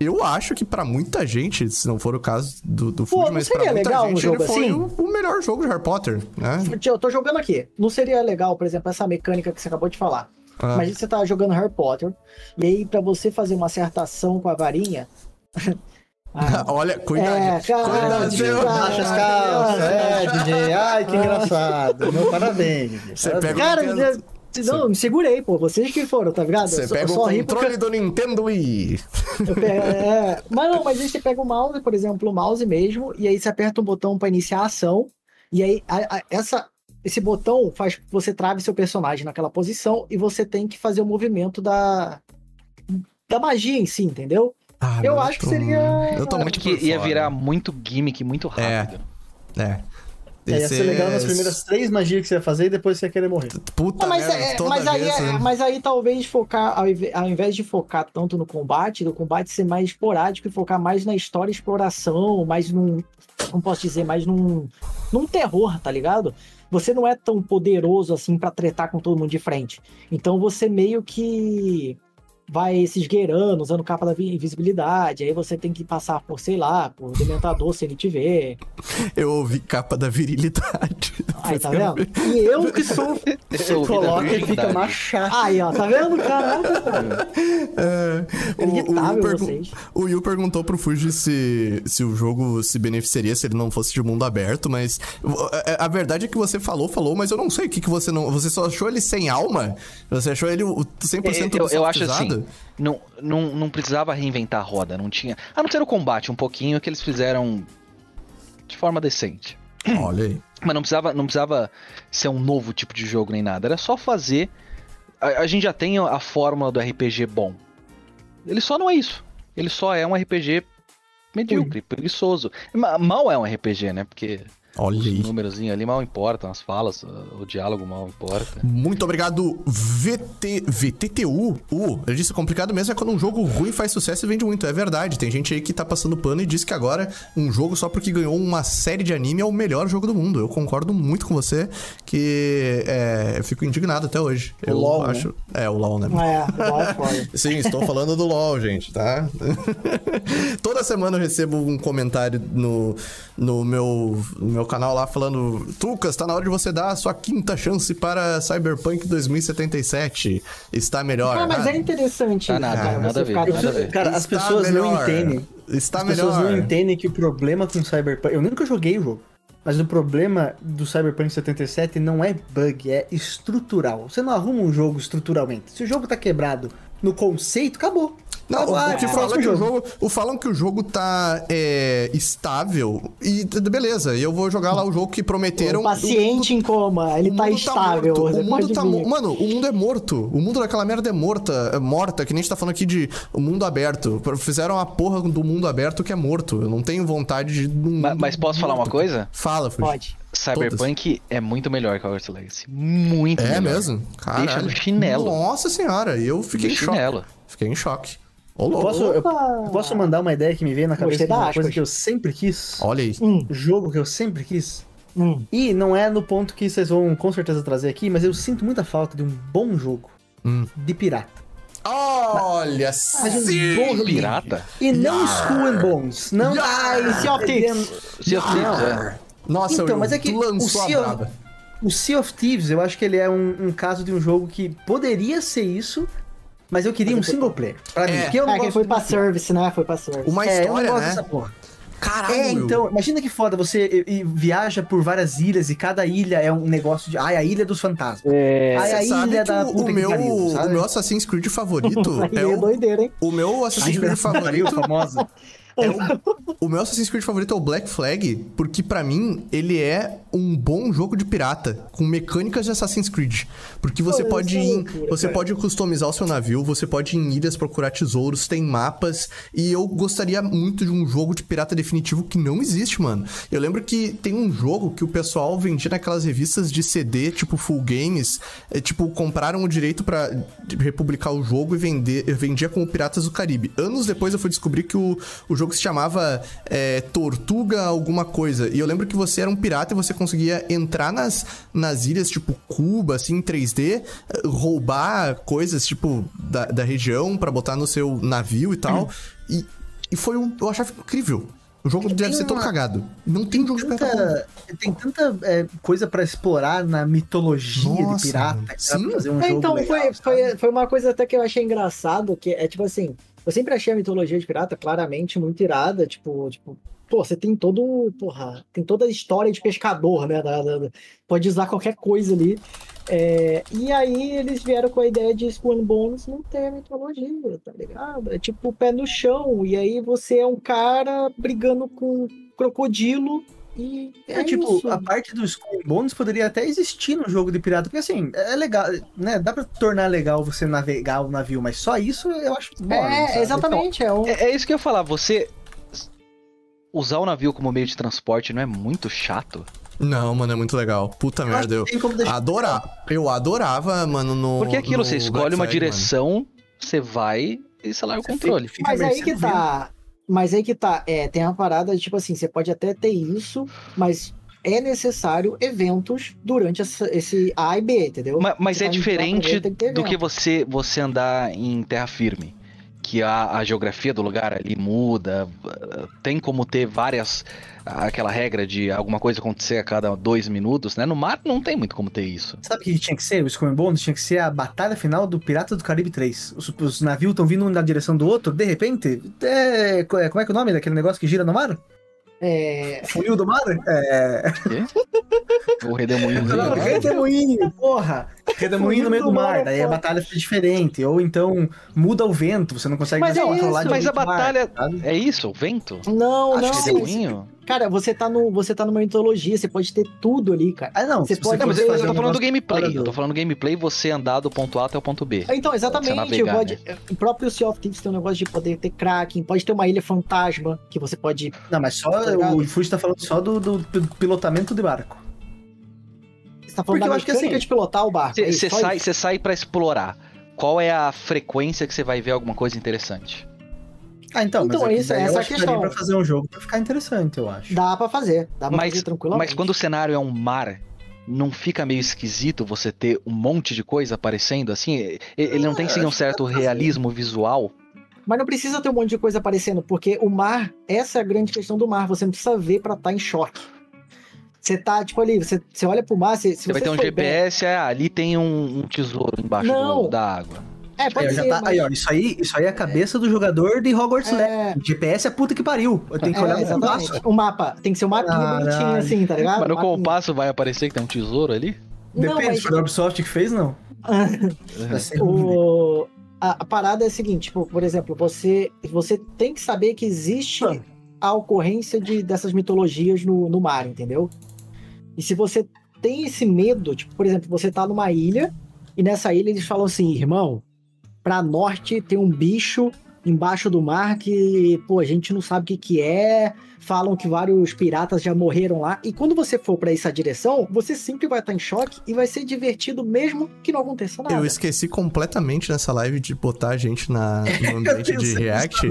Speaker 2: eu acho que pra muita gente, se não for o caso do, do Food, mas pra muita
Speaker 4: legal um
Speaker 2: gente
Speaker 4: jogo
Speaker 2: ele foi
Speaker 4: assim?
Speaker 2: o, o melhor jogo de Harry Potter, né?
Speaker 4: Eu tô jogando aqui. Não seria legal, por exemplo, essa mecânica que você acabou de falar.
Speaker 2: Ah.
Speaker 4: Imagina que você tá jogando Harry Potter, e aí pra você fazer uma certa ação com a varinha. Ah,
Speaker 2: Olha, cuidado.
Speaker 4: É,
Speaker 2: cuidado, viu?
Speaker 3: Baixa as calças, é, DJ. Ai, que engraçado. Meu parabéns, DJ.
Speaker 2: Você
Speaker 3: Parabéns.
Speaker 2: pega
Speaker 4: cara, eu- não, me segurei, pô. Vocês que foram, tá ligado?
Speaker 2: Você
Speaker 4: só-
Speaker 2: pega o
Speaker 4: só ri
Speaker 2: controle do Nintendo Wii.
Speaker 4: Eu pe- é, mas não, mas aí você pega o mouse, por exemplo, o mouse mesmo, e aí você aperta um botão pra iniciar a ação, e aí a- a- essa, esse botão faz que você trave seu personagem naquela posição e você tem que fazer o movimento da, da magia em si, entendeu?
Speaker 2: Ah,
Speaker 4: Eu acho que
Speaker 2: tô-
Speaker 4: seria-
Speaker 2: Eu tô
Speaker 5: Acho
Speaker 2: muito
Speaker 5: que
Speaker 2: por
Speaker 5: ia
Speaker 2: fora.
Speaker 5: virar muito gimmick muito rápido.
Speaker 2: É.
Speaker 3: É, ia ser legal nas primeiras três magias que você ia fazer e depois você ia querer morrer.
Speaker 2: Puta
Speaker 4: Não, mas,
Speaker 2: merda,
Speaker 4: é-
Speaker 2: toda
Speaker 4: mas, aí,
Speaker 2: vez,
Speaker 4: é-
Speaker 2: né?
Speaker 4: mas aí talvez focar, ao ao invés de focar tanto no combate, do combate ser mais esporádico e focar mais na história e exploração, mais num. Como posso dizer, mais num, num terror, tá ligado? Você não é tão poderoso assim pra tretar com todo mundo de frente. Então você meio que vai se esgueirando, usando capa da vi- invisibilidade. Aí você tem que passar por, sei lá, por dementador se ele te ver.
Speaker 2: Eu ouvi capa da virilidade.
Speaker 4: Aí, tá vendo? E eu que sou.
Speaker 5: Da
Speaker 3: Coloca e fica machado.
Speaker 4: Aí, ó, tá vendo? Caraca, cara.
Speaker 2: É, o, o, Yu perguntou pro Fuji se, se o jogo se beneficiaria se ele não fosse de mundo aberto, mas a, a verdade é que você falou, falou, mas eu não sei o que, que você não. Você só achou ele sem alma? Você achou ele o 100%
Speaker 5: Eu, eu acho
Speaker 2: softizado?
Speaker 5: Não, não, não precisava reinventar a roda, não tinha. A não ser o combate um pouquinho que eles fizeram de forma decente.
Speaker 2: Olha aí.
Speaker 5: Mas não precisava, não precisava ser um novo tipo de jogo nem nada. Era só fazer. A, a gente já tem a fórmula do RPG bom. Ele só não é isso. Ele só é um RPG medíocre, preguiçoso. Ma- Mal é um RPG, né? Porque
Speaker 2: Olha
Speaker 5: os
Speaker 2: aí.
Speaker 5: ali mal importam, as falas, o diálogo mal importa.
Speaker 2: Muito obrigado, VT, VTTU. Uh, ele disse complicado mesmo é quando um jogo ruim faz sucesso e vende muito. É verdade. Tem gente aí que tá passando pano e diz que agora um jogo só porque ganhou uma série de anime é o melhor jogo do mundo. Eu concordo muito com você que é, eu fico indignado até hoje.
Speaker 3: O
Speaker 2: eu
Speaker 3: LOL,
Speaker 2: acho. É, o LOL, né?
Speaker 4: É, igual é.
Speaker 2: Sim, estou falando do LoL, gente, tá? Toda semana eu recebo um comentário no, no, meu, no meu canal lá falando: Tucas, tá na hora de você dar a sua quinta chance para Cyberpunk 2077. Está melhor.
Speaker 4: Ah, mas
Speaker 2: Ah,
Speaker 4: é interessante.
Speaker 5: Tá nada,
Speaker 4: cara,
Speaker 5: nada
Speaker 4: você
Speaker 5: a ver,
Speaker 4: ficar-
Speaker 5: nada a ver.
Speaker 3: Cara, as
Speaker 2: Está
Speaker 3: pessoas não
Speaker 2: melhor.
Speaker 3: entendem.
Speaker 2: Está
Speaker 3: As pessoas
Speaker 2: melhor.
Speaker 3: não entendem que o problema com Cyberpunk. Eu nunca joguei o jogo. Mas o problema do Cyberpunk 77 não é bug, é estrutural. Você não arruma um jogo estruturalmente. Se o jogo tá quebrado no conceito, acabou.
Speaker 2: Não, o
Speaker 3: Ah,
Speaker 2: que
Speaker 3: é,
Speaker 2: fala que o jogo, o falam que o jogo tá é, estável e beleza, eu vou jogar lá o jogo que prometeram.
Speaker 4: O paciente em coma, ele
Speaker 2: O
Speaker 4: tá
Speaker 2: mundo
Speaker 4: estável.
Speaker 2: morto,
Speaker 4: você
Speaker 2: o mundo tá
Speaker 4: vir.
Speaker 2: Mano, o mundo é morto. O mundo daquela merda é morta, é morta, que nem a gente tá falando aqui de o mundo aberto. Fizeram a porra do mundo aberto que é morto. Eu não tenho vontade de. um
Speaker 5: Ma-
Speaker 2: mundo
Speaker 5: Mas posso falar uma
Speaker 2: morto.
Speaker 5: coisa?
Speaker 2: Fala, Fuji.
Speaker 4: Pode.
Speaker 5: Cyberpunk é muito melhor que Hogwarts Legacy. Muito
Speaker 2: É
Speaker 5: melhor.
Speaker 2: mesmo? Caralho.
Speaker 5: Deixa no chinelo.
Speaker 2: Nossa senhora, eu fiquei
Speaker 5: No
Speaker 2: em choque.
Speaker 5: chinelo.
Speaker 2: Fiquei em choque. Ô, louco.
Speaker 3: Posso, eu, eu posso mandar uma ideia que me veio na cabeça
Speaker 4: Gostei
Speaker 3: de uma
Speaker 4: da
Speaker 3: coisa que eu sempre quis?
Speaker 2: Olha aí.
Speaker 4: Hum,
Speaker 3: Jogo que eu sempre quis?
Speaker 4: hum.
Speaker 3: E não é no ponto que vocês vão com certeza trazer aqui, mas eu sinto muita falta de um bom jogo
Speaker 2: Hum.
Speaker 3: de pirata.
Speaker 2: Olha,
Speaker 3: Mas um bom joguinho.
Speaker 5: Pirata?
Speaker 3: E não Skull and Bones. Não.
Speaker 4: Ai, Sea of Thieves.
Speaker 5: Sea of Thieves, é.
Speaker 2: Nossa,
Speaker 3: Então,
Speaker 2: Will,
Speaker 3: mas é que
Speaker 2: lançou
Speaker 3: o
Speaker 2: a
Speaker 3: Sea of-
Speaker 2: braba.
Speaker 3: O Sea of Thieves, eu acho que ele é um, um caso de um jogo que poderia ser isso, mas eu queria um single player. Pra mim,
Speaker 2: É.
Speaker 3: porque eu não
Speaker 4: É, que
Speaker 3: gosto
Speaker 4: foi pra service, né? Foi pra service.
Speaker 2: Uma
Speaker 3: É, eu não
Speaker 2: história,
Speaker 3: gosto
Speaker 2: né?
Speaker 3: dessa porra.
Speaker 2: Caralho.
Speaker 3: É, então, imagina que foda, você e- e viaja por várias ilhas e cada ilha é um negócio de. Ai, a ilha dos fantasmas.
Speaker 4: É.
Speaker 3: Ai, a ilha da
Speaker 2: o,
Speaker 3: puta
Speaker 2: o
Speaker 3: que
Speaker 2: meu, o meu Assassin's Creed favorito é
Speaker 4: é
Speaker 2: o,
Speaker 4: doideira, hein?
Speaker 2: o meu Assassin's
Speaker 3: A
Speaker 2: Creed favorito.
Speaker 3: famosa.
Speaker 2: É o, o meu Assassin's Creed favorito é o Black Flag, porque pra mim ele é um bom jogo de pirata, com mecânicas de Assassin's Creed. Porque você pode
Speaker 4: é
Speaker 2: ir,
Speaker 4: loucura,
Speaker 2: você
Speaker 4: cara.
Speaker 2: pode customizar o seu navio, você pode ir em ilhas procurar tesouros, tem mapas, e eu gostaria muito de um jogo de pirata definitivo que não existe, mano. Eu lembro que tem um jogo que o pessoal vendia naquelas revistas de CD, tipo Full Games, é, tipo, compraram o direito pra republicar o jogo e vender, vendia como Piratas do Caribe. Anos depois eu fui descobrir que o, o jogo se chamava é, Tortuga alguma coisa. E eu lembro que você era um pirata e você conseguia entrar nas, nas ilhas, tipo Cuba, assim, em 3D, eh, roubar coisas, tipo, da, da região pra botar no seu navio e tal. E, e foi um. Eu achava incrível. O jogo deve ser todo
Speaker 3: uma-
Speaker 2: cagado. Não tem um jogo de pirata.
Speaker 3: Tanta- tem tanta é, coisa pra explorar na mitologia
Speaker 2: Nossa,
Speaker 3: de pirata. que
Speaker 2: Sim.
Speaker 3: pra fazer um
Speaker 4: É,
Speaker 3: jogo
Speaker 4: então,
Speaker 3: legal,
Speaker 4: foi, foi, foi uma coisa até que eu achei engraçado, que é tipo assim, eu sempre achei a mitologia de pirata claramente muito irada, tipo, tipo, pô, você tem todo, porra, tem toda a história de pescador, né, da- da- da- pode usar qualquer coisa ali, É, e aí eles vieram com a ideia de and Bones não ter mitologia, tá ligado? É tipo pé no chão, e aí você é um cara brigando com um crocodilo e
Speaker 3: É,
Speaker 4: é,
Speaker 3: tipo,
Speaker 4: isso.
Speaker 3: a parte dos Bones poderia até existir no jogo de pirata, porque assim, é legal, né? Dá pra tornar legal você navegar o navio, mas só isso eu acho bom.
Speaker 4: É, exatamente, é um...
Speaker 5: É, é isso que eu ia falar, você usar o navio como meio de transporte não é muito chato?
Speaker 2: Não, mano, é muito legal. Puta merda, eu. Adorar. Eu adorava, mano, no.
Speaker 5: Porque é aquilo,
Speaker 2: no
Speaker 5: você
Speaker 2: Black
Speaker 5: escolhe uma
Speaker 2: Flag,
Speaker 5: direção, você vai e você larga o controle.
Speaker 3: fica- fica
Speaker 4: Mas aí que tá. Mas aí que tá. É, tem uma parada, tipo assim, você pode até ter isso, mas é necessário eventos durante essa- esse A e B, entendeu?
Speaker 5: Ma- Mas,
Speaker 4: Você
Speaker 5: é diferente
Speaker 4: que
Speaker 5: do que você, você andar em terra firme. Que a, a geografia do lugar ali muda, tem como ter várias. aquela regra de alguma coisa acontecer a cada dois minutos, né? No mar não tem muito como ter isso.
Speaker 3: Sabe o que tinha que ser? O Skull Bones tinha que ser a batalha final do Pirata do Caribe 3. Os, os navios estão vindo um na direção do outro, de repente. É, é, como é que é o nome daquele negócio que gira no mar?
Speaker 4: É,
Speaker 3: Funil do mar? É.
Speaker 5: O redemoinho.
Speaker 3: Não, redemoinho, porra! Redemoinho no meio do mar, daí a batalha fica diferente. Ou então muda o vento, você não consegue
Speaker 4: Mas
Speaker 3: mais
Speaker 4: é
Speaker 3: controlar
Speaker 4: isso,
Speaker 5: Mas a
Speaker 3: mar,
Speaker 5: batalha.
Speaker 3: sabe?
Speaker 5: É isso? O vento?
Speaker 4: não,
Speaker 3: Acho
Speaker 4: não.
Speaker 3: que
Speaker 4: sim.
Speaker 5: Redemoinho?
Speaker 4: Cara, você tá, no, você tá numa mitologia, você pode ter tudo ali, cara.
Speaker 3: Ah, não.
Speaker 4: Você pode
Speaker 5: Não, mas eu, eu tô
Speaker 3: um
Speaker 5: falando do gameplay.
Speaker 3: do-
Speaker 5: Eu tô falando do gameplay você andar do ponto A até o ponto B.
Speaker 4: Então, exatamente,
Speaker 5: navegar,
Speaker 4: pode, o próprio Sea of Thieves tem um negócio de poder ter Kraken, pode ter uma ilha fantasma, que você pode
Speaker 3: Não, mas só
Speaker 4: Tá
Speaker 3: o Fuji tá falando só do, do pi- pilotamento de barco.
Speaker 4: Você tá falando
Speaker 3: Porque eu acho que
Speaker 4: mecânica
Speaker 3: assim,
Speaker 4: de pilotar o barco. é
Speaker 5: Você
Speaker 4: só
Speaker 5: sai,
Speaker 4: isso.
Speaker 5: você sai para explorar. Qual é a frequência que você vai ver alguma coisa interessante?
Speaker 3: Ah, então,
Speaker 4: Então,
Speaker 3: mas é que
Speaker 4: isso- essa
Speaker 3: eu
Speaker 4: é a
Speaker 3: acho que daria
Speaker 4: questão.
Speaker 3: pra fazer um jogo pra ficar interessante, eu acho.
Speaker 4: Dá pra fazer, dá pra
Speaker 5: Mas,
Speaker 4: fazer tranquilamente.
Speaker 5: mas quando o cenário é um mar, não fica meio esquisito você ter um monte de coisa aparecendo assim? Ele não tem sim um certo realismo visual?
Speaker 4: Mas não precisa ter um monte de coisa aparecendo, porque o mar, essa é a grande questão do mar, você não precisa ver pra estar em choque. Você tá, tipo ali, você, você olha pro mar, você, se
Speaker 5: Você vai ter um GPS, é, ali tem um, um tesouro embaixo
Speaker 4: Não.
Speaker 5: do- da água.
Speaker 4: É, pode
Speaker 3: Aí, já
Speaker 4: ser,
Speaker 3: tá-
Speaker 4: mas...
Speaker 3: aí, ó, isso aí, isso aí é a cabeça do jogador de Hogwarts.
Speaker 4: É,
Speaker 3: O GPS é puta que pariu. Eu tenho que
Speaker 4: é,
Speaker 3: olhar no
Speaker 4: exatamente.
Speaker 3: compasso.
Speaker 4: O mapa, tem que ser um mapinha
Speaker 3: Caralho.
Speaker 4: bonitinho assim, tá ligado?
Speaker 5: Mas no
Speaker 4: Mapinha.
Speaker 5: compasso vai aparecer que tem um tesouro ali?
Speaker 4: Não,
Speaker 3: Depende,
Speaker 4: mas
Speaker 3: se for da Ubisoft que fez, não.
Speaker 4: O... a, a parada é a seguinte, tipo, por exemplo, você, você tem que saber que existe
Speaker 3: Ah.
Speaker 4: a ocorrência de, dessas mitologias no, no mar, entendeu? E se você tem esse medo, tipo, por exemplo, você tá numa ilha e nessa ilha eles falam assim, irmão, pra norte tem um bicho embaixo do mar que, pô, a gente não sabe o que que é, falam que vários piratas já morreram lá, e quando você for pra essa direção, você sempre vai estar em choque e vai ser divertido mesmo que não aconteça nada.
Speaker 2: Eu esqueci completamente nessa live de botar a gente na, no ambiente de React.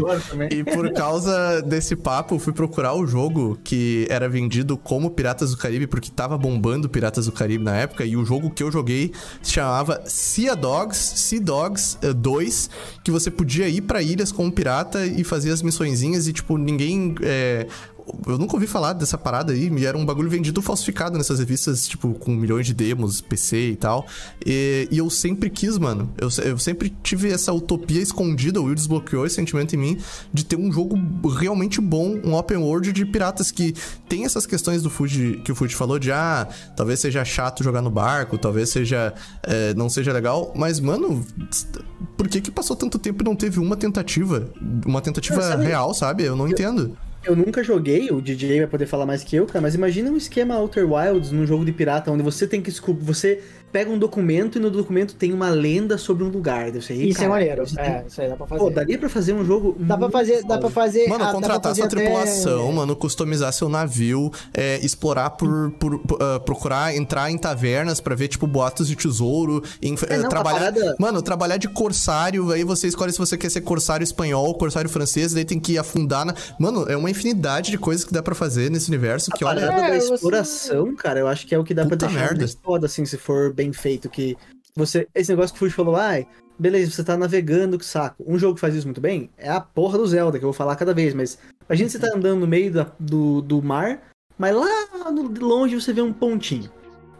Speaker 2: E por causa desse papo, fui procurar o jogo que era vendido como Piratas do Caribe, porque tava bombando Piratas do Caribe na época, e o jogo que eu joguei se chamava Sea Dogs, Sea Dogs eh, 2, que você podia ir pra ilhas como pirata e fazer as missõezinhas e, tipo, ninguém. eh, eu nunca ouvi falar dessa parada aí, e era um bagulho vendido falsificado nessas revistas, tipo, com milhões de demos, PC e tal. E, e eu sempre quis, mano. Eu, eu sempre tive essa utopia escondida, o Will desbloqueou esse sentimento em mim, de ter um jogo realmente bom, um open world de piratas que tem essas questões do Fuji, que o Fuji falou, de ah, talvez seja chato jogar no barco, talvez seja. É, não seja legal, mas, mano, por que que passou tanto tempo e não teve uma tentativa? Uma tentativa
Speaker 3: sabe-
Speaker 2: real, sabe? Eu não entendo.
Speaker 3: Eu nunca joguei, o DJ vai poder falar mais que eu, cara, mas imagina um esquema Outer Wilds num jogo de pirata, onde você tem que. Você pega um documento e no documento tem uma lenda sobre um lugar. Deve ser,
Speaker 4: Isso
Speaker 3: cara,
Speaker 4: é maneiro.
Speaker 3: você
Speaker 4: É,
Speaker 3: tem-
Speaker 4: isso aí dá pra fazer.
Speaker 3: Pô, daria pra fazer um jogo.
Speaker 4: Dá pra fazer, dá pra fazer.
Speaker 2: Mano,
Speaker 4: ah, pra
Speaker 2: contratar sua
Speaker 4: fazer até-
Speaker 2: tripulação, mano, customizar seu navio, é, explorar por. por- por, ah, procurar entrar em tavernas pra ver, tipo, boatos de tesouro, em-
Speaker 3: É,
Speaker 2: eh,
Speaker 3: não, a
Speaker 2: trabalhar.
Speaker 3: parada-
Speaker 2: Mano, trabalhar de corsário, aí você escolhe se você quer ser corsário espanhol, corsário francês, daí tem que afundar na. Mano, é uma infinidade de coisas que dá pra fazer nesse universo que,
Speaker 3: A
Speaker 2: olha.
Speaker 3: parada da
Speaker 4: É, você-
Speaker 3: exploração, cara, eu acho que é o que dá
Speaker 2: Puta
Speaker 3: pra deixar
Speaker 2: merda.
Speaker 3: mais foda, assim, se for bem feito. Que você. Esse negócio que o Fuji falou, ai, beleza, você tá navegando, que saco. Um jogo que faz isso muito bem é a porra do Zelda, que eu vou falar cada vez, mas a gente você tá andando no meio da- do, do mar, mas lá no- de longe você vê um pontinho.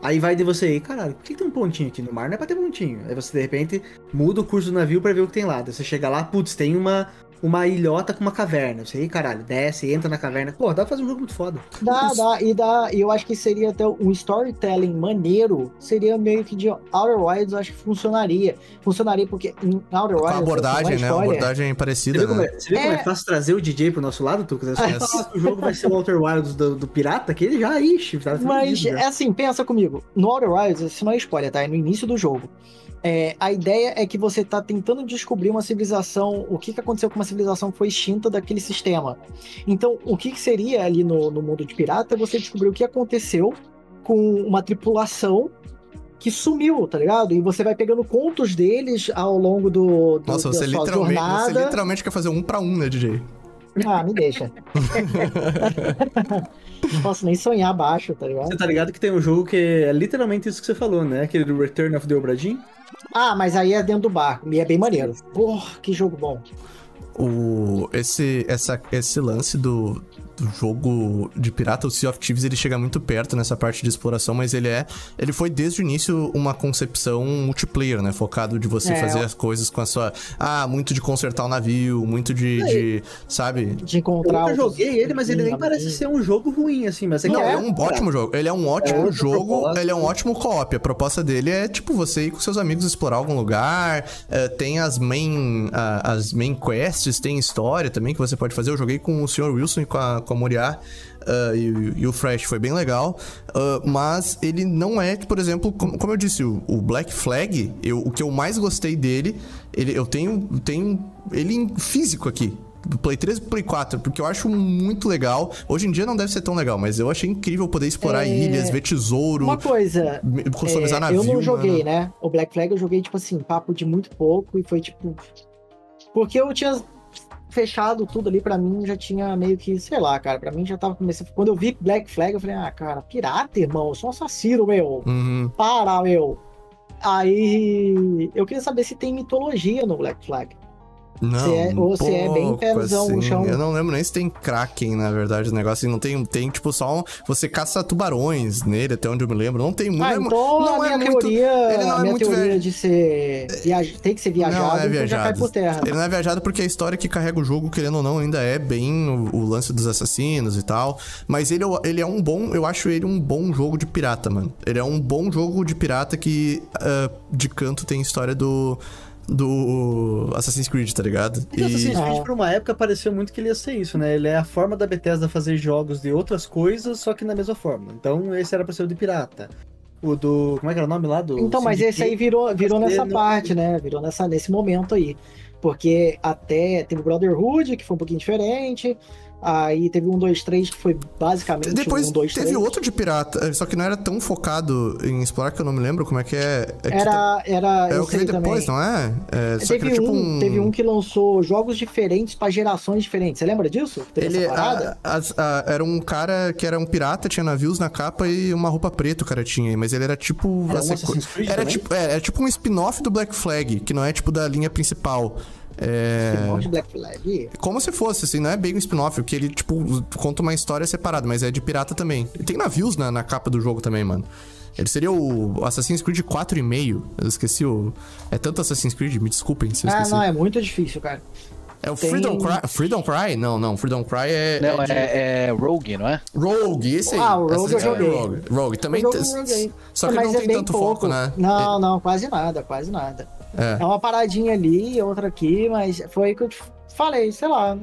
Speaker 3: Aí vai de você aí, caralho, por que tem um pontinho aqui no mar? Não é pra ter pontinho. Aí você de repente muda o curso do navio pra ver o que tem lá. Daí você chega lá, putz, tem uma, uma ilhota com uma caverna. Você aí, caralho, desce, entra na caverna. Pô, dá pra fazer um jogo muito foda.
Speaker 4: Dá, dá, e dá, e eu acho que seria até um storytelling maneiro, seria meio que de Outer Wilds, eu acho que funcionaria. Funcionaria porque em Outer
Speaker 2: Com
Speaker 4: Wilds.
Speaker 2: a abordagem,
Speaker 4: é
Speaker 2: né? Uma
Speaker 4: spoiler,
Speaker 2: abordagem
Speaker 3: Você
Speaker 2: parecida,
Speaker 3: vê, como
Speaker 2: né?
Speaker 3: é, você vê como é
Speaker 4: É.
Speaker 3: fácil trazer o DJ pro nosso lado, Tucas? É só
Speaker 2: É.
Speaker 3: falar que o jogo vai ser o Walter Wilds do, do pirata, que ele já, ixi, tá
Speaker 4: Mas, é assim, pensa comigo. No Outer Wilds, isso não é spoiler, tá? É no início do jogo. É, a ideia é que você tá tentando descobrir uma civilização, o que, que aconteceu com uma civilização que foi extinta daquele sistema. Então, o que, que seria ali no, no mundo de pirata é você descobrir o que aconteceu com uma tripulação que sumiu, tá ligado? E você vai pegando contos deles ao longo do, do
Speaker 2: Nossa,
Speaker 4: da
Speaker 2: você
Speaker 4: sua
Speaker 2: literalmente, você
Speaker 4: jornada.
Speaker 2: literalmente quer fazer um pra um, né, DJ?
Speaker 4: Ah, me deixa. não posso nem sonhar baixo, tá ligado?
Speaker 3: Você tá ligado que tem um jogo que é literalmente isso que você falou, né? Aquele do Return of the Obra Dinn.
Speaker 4: Ah, mas aí é dentro do barco. E é bem maneiro. Porra, que jogo bom.
Speaker 2: O, esse, essa, esse lance do, do jogo de pirata, o Sea of Thieves, ele chega muito perto nessa parte de exploração, mas ele é. Ele foi desde o início uma concepção multiplayer, né? Focado de você
Speaker 4: É.
Speaker 2: fazer as coisas com a sua. Ah, muito de consertar o navio, muito de. de sabe?
Speaker 4: De
Speaker 3: Eu
Speaker 4: encontrar.
Speaker 3: nunca
Speaker 4: outros-
Speaker 3: joguei ele, mas ele nem parece ser um jogo ruim, assim. Mas é que
Speaker 2: Não,
Speaker 3: é
Speaker 2: é um ótimo jogo. Ele é um ótimo
Speaker 3: outra
Speaker 2: jogo,
Speaker 3: proposta.
Speaker 2: ele é um ótimo co-op. A proposta dele é, tipo, você ir com seus amigos explorar algum lugar. é, tem as main, a- as main quests, tem história também que você pode fazer. Eu joguei com o Sr. Wilson e com a, com a Moriá. ah, e, e o Fresh foi bem legal, ah, mas ele não é, por exemplo, como, como eu disse, o, o Black Flag, eu, o que eu mais gostei dele, ele, eu tenho, tenho ele em físico aqui, do Play 3 e Play 4, porque eu acho muito legal. Hoje em dia não deve ser tão legal, mas eu achei incrível poder explorar
Speaker 4: É,
Speaker 2: ilhas, ver tesouro,
Speaker 4: Uma coisa.
Speaker 2: customizar
Speaker 4: é,
Speaker 2: navio.
Speaker 4: eu não joguei,
Speaker 2: mano.
Speaker 4: né? O Black Flag eu joguei, tipo assim, papo de muito pouco. E foi tipo. Porque eu tinha fechado tudo ali, pra mim já tinha meio que, sei lá, cara, pra mim já tava começando. Quando eu vi Black Flag, eu falei, ah, cara, pirata, irmão, eu sou um assassino, meu.
Speaker 2: Uhum.
Speaker 4: Para, meu. Aí eu queria saber se tem mitologia no Black Flag.
Speaker 2: Não,
Speaker 4: Se é- ou se é bem no
Speaker 2: assim.
Speaker 4: chão.
Speaker 2: Eu não lembro nem se tem Kraken, na verdade, o negócio. Não tem, tem tipo, só um, Você caça tubarões nele, até onde eu me lembro. Não tem muito.
Speaker 4: Ah,
Speaker 2: é
Speaker 4: então
Speaker 2: não
Speaker 4: a
Speaker 2: é
Speaker 4: minha
Speaker 2: muito-
Speaker 4: teoria,
Speaker 2: ele não
Speaker 4: a
Speaker 2: é
Speaker 4: minha
Speaker 2: muito
Speaker 4: teoria
Speaker 2: velho.
Speaker 4: de ser viaj... tem que ser viajado,
Speaker 2: Não é
Speaker 4: então já cai
Speaker 2: viajado.
Speaker 4: por terra.
Speaker 2: Ele não é viajado porque a história que carrega o jogo, querendo ou não, ainda é bem o, o lance dos assassinos e tal. Mas ele, é ele é um bom. Eu acho ele um bom jogo de pirata, mano. Ele é um bom jogo de pirata que ah, de canto tem história do. Do Assassin's Creed, tá ligado?
Speaker 3: E... Assassin's
Speaker 4: Ah.
Speaker 3: Creed, por uma época, pareceu muito que ele ia ser isso, né? Ele é a forma da Bethesda fazer jogos de outras coisas, só que na mesma forma. Então, esse era pra ser o de pirata. O do. Como é que era o nome lá? Do
Speaker 4: Então, mas esse aí virou, virou nessa
Speaker 3: não-
Speaker 4: parte, né? Virou nessa, nesse momento aí. Porque até teve o Brotherhood, que foi um pouquinho diferente. Aí teve um, dois, três, que foi basicamente
Speaker 2: Depois
Speaker 4: um, dois,
Speaker 2: teve
Speaker 4: três.
Speaker 2: outro de pirata, só que não era tão focado em explorar que eu não me lembro como é que é. É, que
Speaker 4: Era, era,
Speaker 2: é o que veio depois, não é? É, só que
Speaker 4: Teve,
Speaker 2: era tipo
Speaker 4: um,
Speaker 2: um.
Speaker 4: teve um que lançou jogos diferentes pra gerações diferentes. Você lembra disso? Teve
Speaker 2: Ele a- as- a- era um cara que era um pirata, tinha navios na capa e uma roupa preta o cara tinha, mas ele era tipo.
Speaker 3: Era
Speaker 2: a
Speaker 3: um
Speaker 2: sequ- era tipo, é, era tipo um spin-off do Black Flag, que não é tipo da linha principal. É...
Speaker 4: Spin-off Black Flag.
Speaker 2: Como se fosse, assim, não é bem um spin-off, que ele, tipo, conta uma história separada, mas é de pirata também. E tem navios na, na capa do jogo também, mano. Ele seria o Assassin's Creed 4,5. Eu esqueci o. É tanto Assassin's Creed, me desculpem se eu
Speaker 4: Ah,
Speaker 2: esqueci.
Speaker 4: não, é muito difícil, cara.
Speaker 2: É o
Speaker 4: tem-
Speaker 2: Freedom Cry. Freedom Cry? Não, não. Freedom Cry é.
Speaker 5: Não,
Speaker 2: é de-
Speaker 5: é, é Rogue, não é?
Speaker 2: Rogue, esse aí.
Speaker 4: Ah, o Rogue eu
Speaker 2: Assassin's
Speaker 4: joguei.
Speaker 2: Rogue. Rogue. Também. Tem-
Speaker 4: eu joguei.
Speaker 2: Só que
Speaker 4: Mas
Speaker 2: não
Speaker 4: é
Speaker 2: tem tanto
Speaker 4: pouco.
Speaker 2: foco, né?
Speaker 4: Não, não, quase nada, quase nada.
Speaker 2: É.
Speaker 4: É uma paradinha ali, outra aqui, mas foi que eu te falei, sei lá.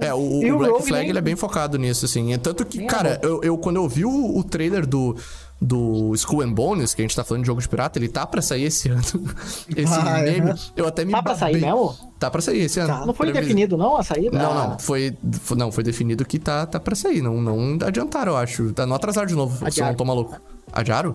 Speaker 2: É, o, o Black
Speaker 4: Rogue
Speaker 2: Flag
Speaker 4: nem-
Speaker 2: ele é bem focado nisso, assim. É tanto que,
Speaker 4: Nem
Speaker 2: cara, eu, eu- quando eu vi o, o trailer do, do Skull and Bones, que a gente tá falando de jogo de pirata, ele tá pra sair esse ano. Esse
Speaker 3: Ah, é?
Speaker 2: eu até me
Speaker 4: Tá pra sair mesmo?
Speaker 2: Tá pra sair esse ano.
Speaker 4: Tá, não foi
Speaker 2: Previs-
Speaker 4: definido não a saída?
Speaker 2: Não, não. Foi, não, foi definido que tá, tá pra sair. Não, não adiantaram, eu acho. Tá, não atrasaram de novo, se eu não tô maluco. Adiaram?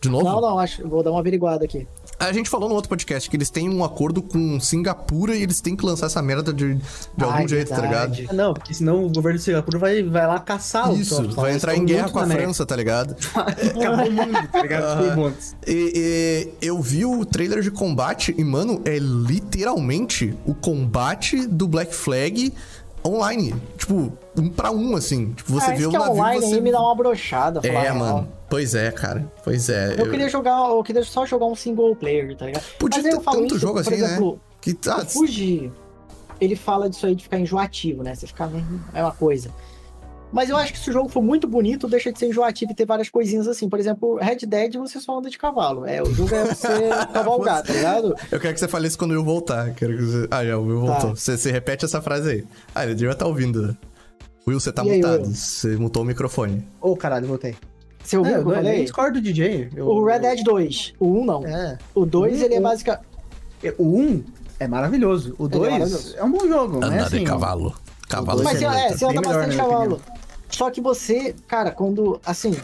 Speaker 2: De novo?
Speaker 4: Não, não, acho, vou dar uma averiguada aqui.
Speaker 2: A gente falou no outro podcast que eles têm um acordo com Singapura e eles têm que lançar essa merda de, de algum
Speaker 4: Ai,
Speaker 2: jeito, tá ligado?
Speaker 3: Ah, Não, porque senão o governo de Singapura vai, vai lá caçar
Speaker 2: Isso,
Speaker 3: jogos.
Speaker 2: vai
Speaker 3: Eles
Speaker 2: entrar em
Speaker 3: estão
Speaker 2: guerra com a. França, tá ligado?
Speaker 3: Acabou o mundo, tá ligado? Montes.
Speaker 2: E, e eu vi o trailer de combate e, mano, é literalmente o combate do Black Flag online. Tipo, um pra um, assim. Tipo, você
Speaker 4: ah,
Speaker 2: vê
Speaker 4: isso
Speaker 2: o
Speaker 4: é
Speaker 2: navio,
Speaker 4: online
Speaker 2: você...
Speaker 4: me dá uma brochada.
Speaker 2: É, mano. Pois é, cara. Pois é.
Speaker 4: Eu queria jogar, eu queria só jogar um single player, tá ligado?
Speaker 2: Podia
Speaker 4: Mas aí
Speaker 2: ter
Speaker 4: eu falo
Speaker 2: tanto
Speaker 4: isso,
Speaker 2: jogo
Speaker 4: por
Speaker 2: assim, né?
Speaker 4: exemplo,
Speaker 2: Que tá...
Speaker 4: o Fuji, ele fala disso aí de ficar enjoativo, né? Você ficar é uma coisa. Mas eu acho que se o jogo for muito bonito, deixa de ser enjoativo e ter várias coisinhas assim. Por exemplo, Red Dead você só anda de cavalo. É, o jogo é você cavalgar, tá ligado?
Speaker 2: Eu quero que você fale isso quando eu voltar. Quero que você... Ah, já, o Will
Speaker 4: Tá.
Speaker 2: voltou. Você, você repete essa frase aí. Ah, ele devia estar ouvindo. né? Will, você tá
Speaker 4: E aí,
Speaker 2: mutado.
Speaker 4: Will?
Speaker 2: Você mutou o microfone.
Speaker 3: Ô, caralho, voltei.
Speaker 4: Você ouviu
Speaker 3: É,
Speaker 4: o que eu falei?
Speaker 3: discordo do DJ. Eu-
Speaker 4: O Red Dead 2. O 1 não.
Speaker 3: É.
Speaker 4: O 2
Speaker 3: Um,
Speaker 4: ele é
Speaker 3: um.
Speaker 4: basicamente.
Speaker 3: O 1 é maravilhoso. O
Speaker 4: Ele é
Speaker 3: 2
Speaker 4: maravilhoso.
Speaker 3: é, um bom jogo, né?
Speaker 2: Andar
Speaker 3: Assim,
Speaker 2: de cavalo. Cavalo
Speaker 4: Mas é, você anda bastante
Speaker 3: minha
Speaker 4: cavalo. Só que você, cara, quando. Assim,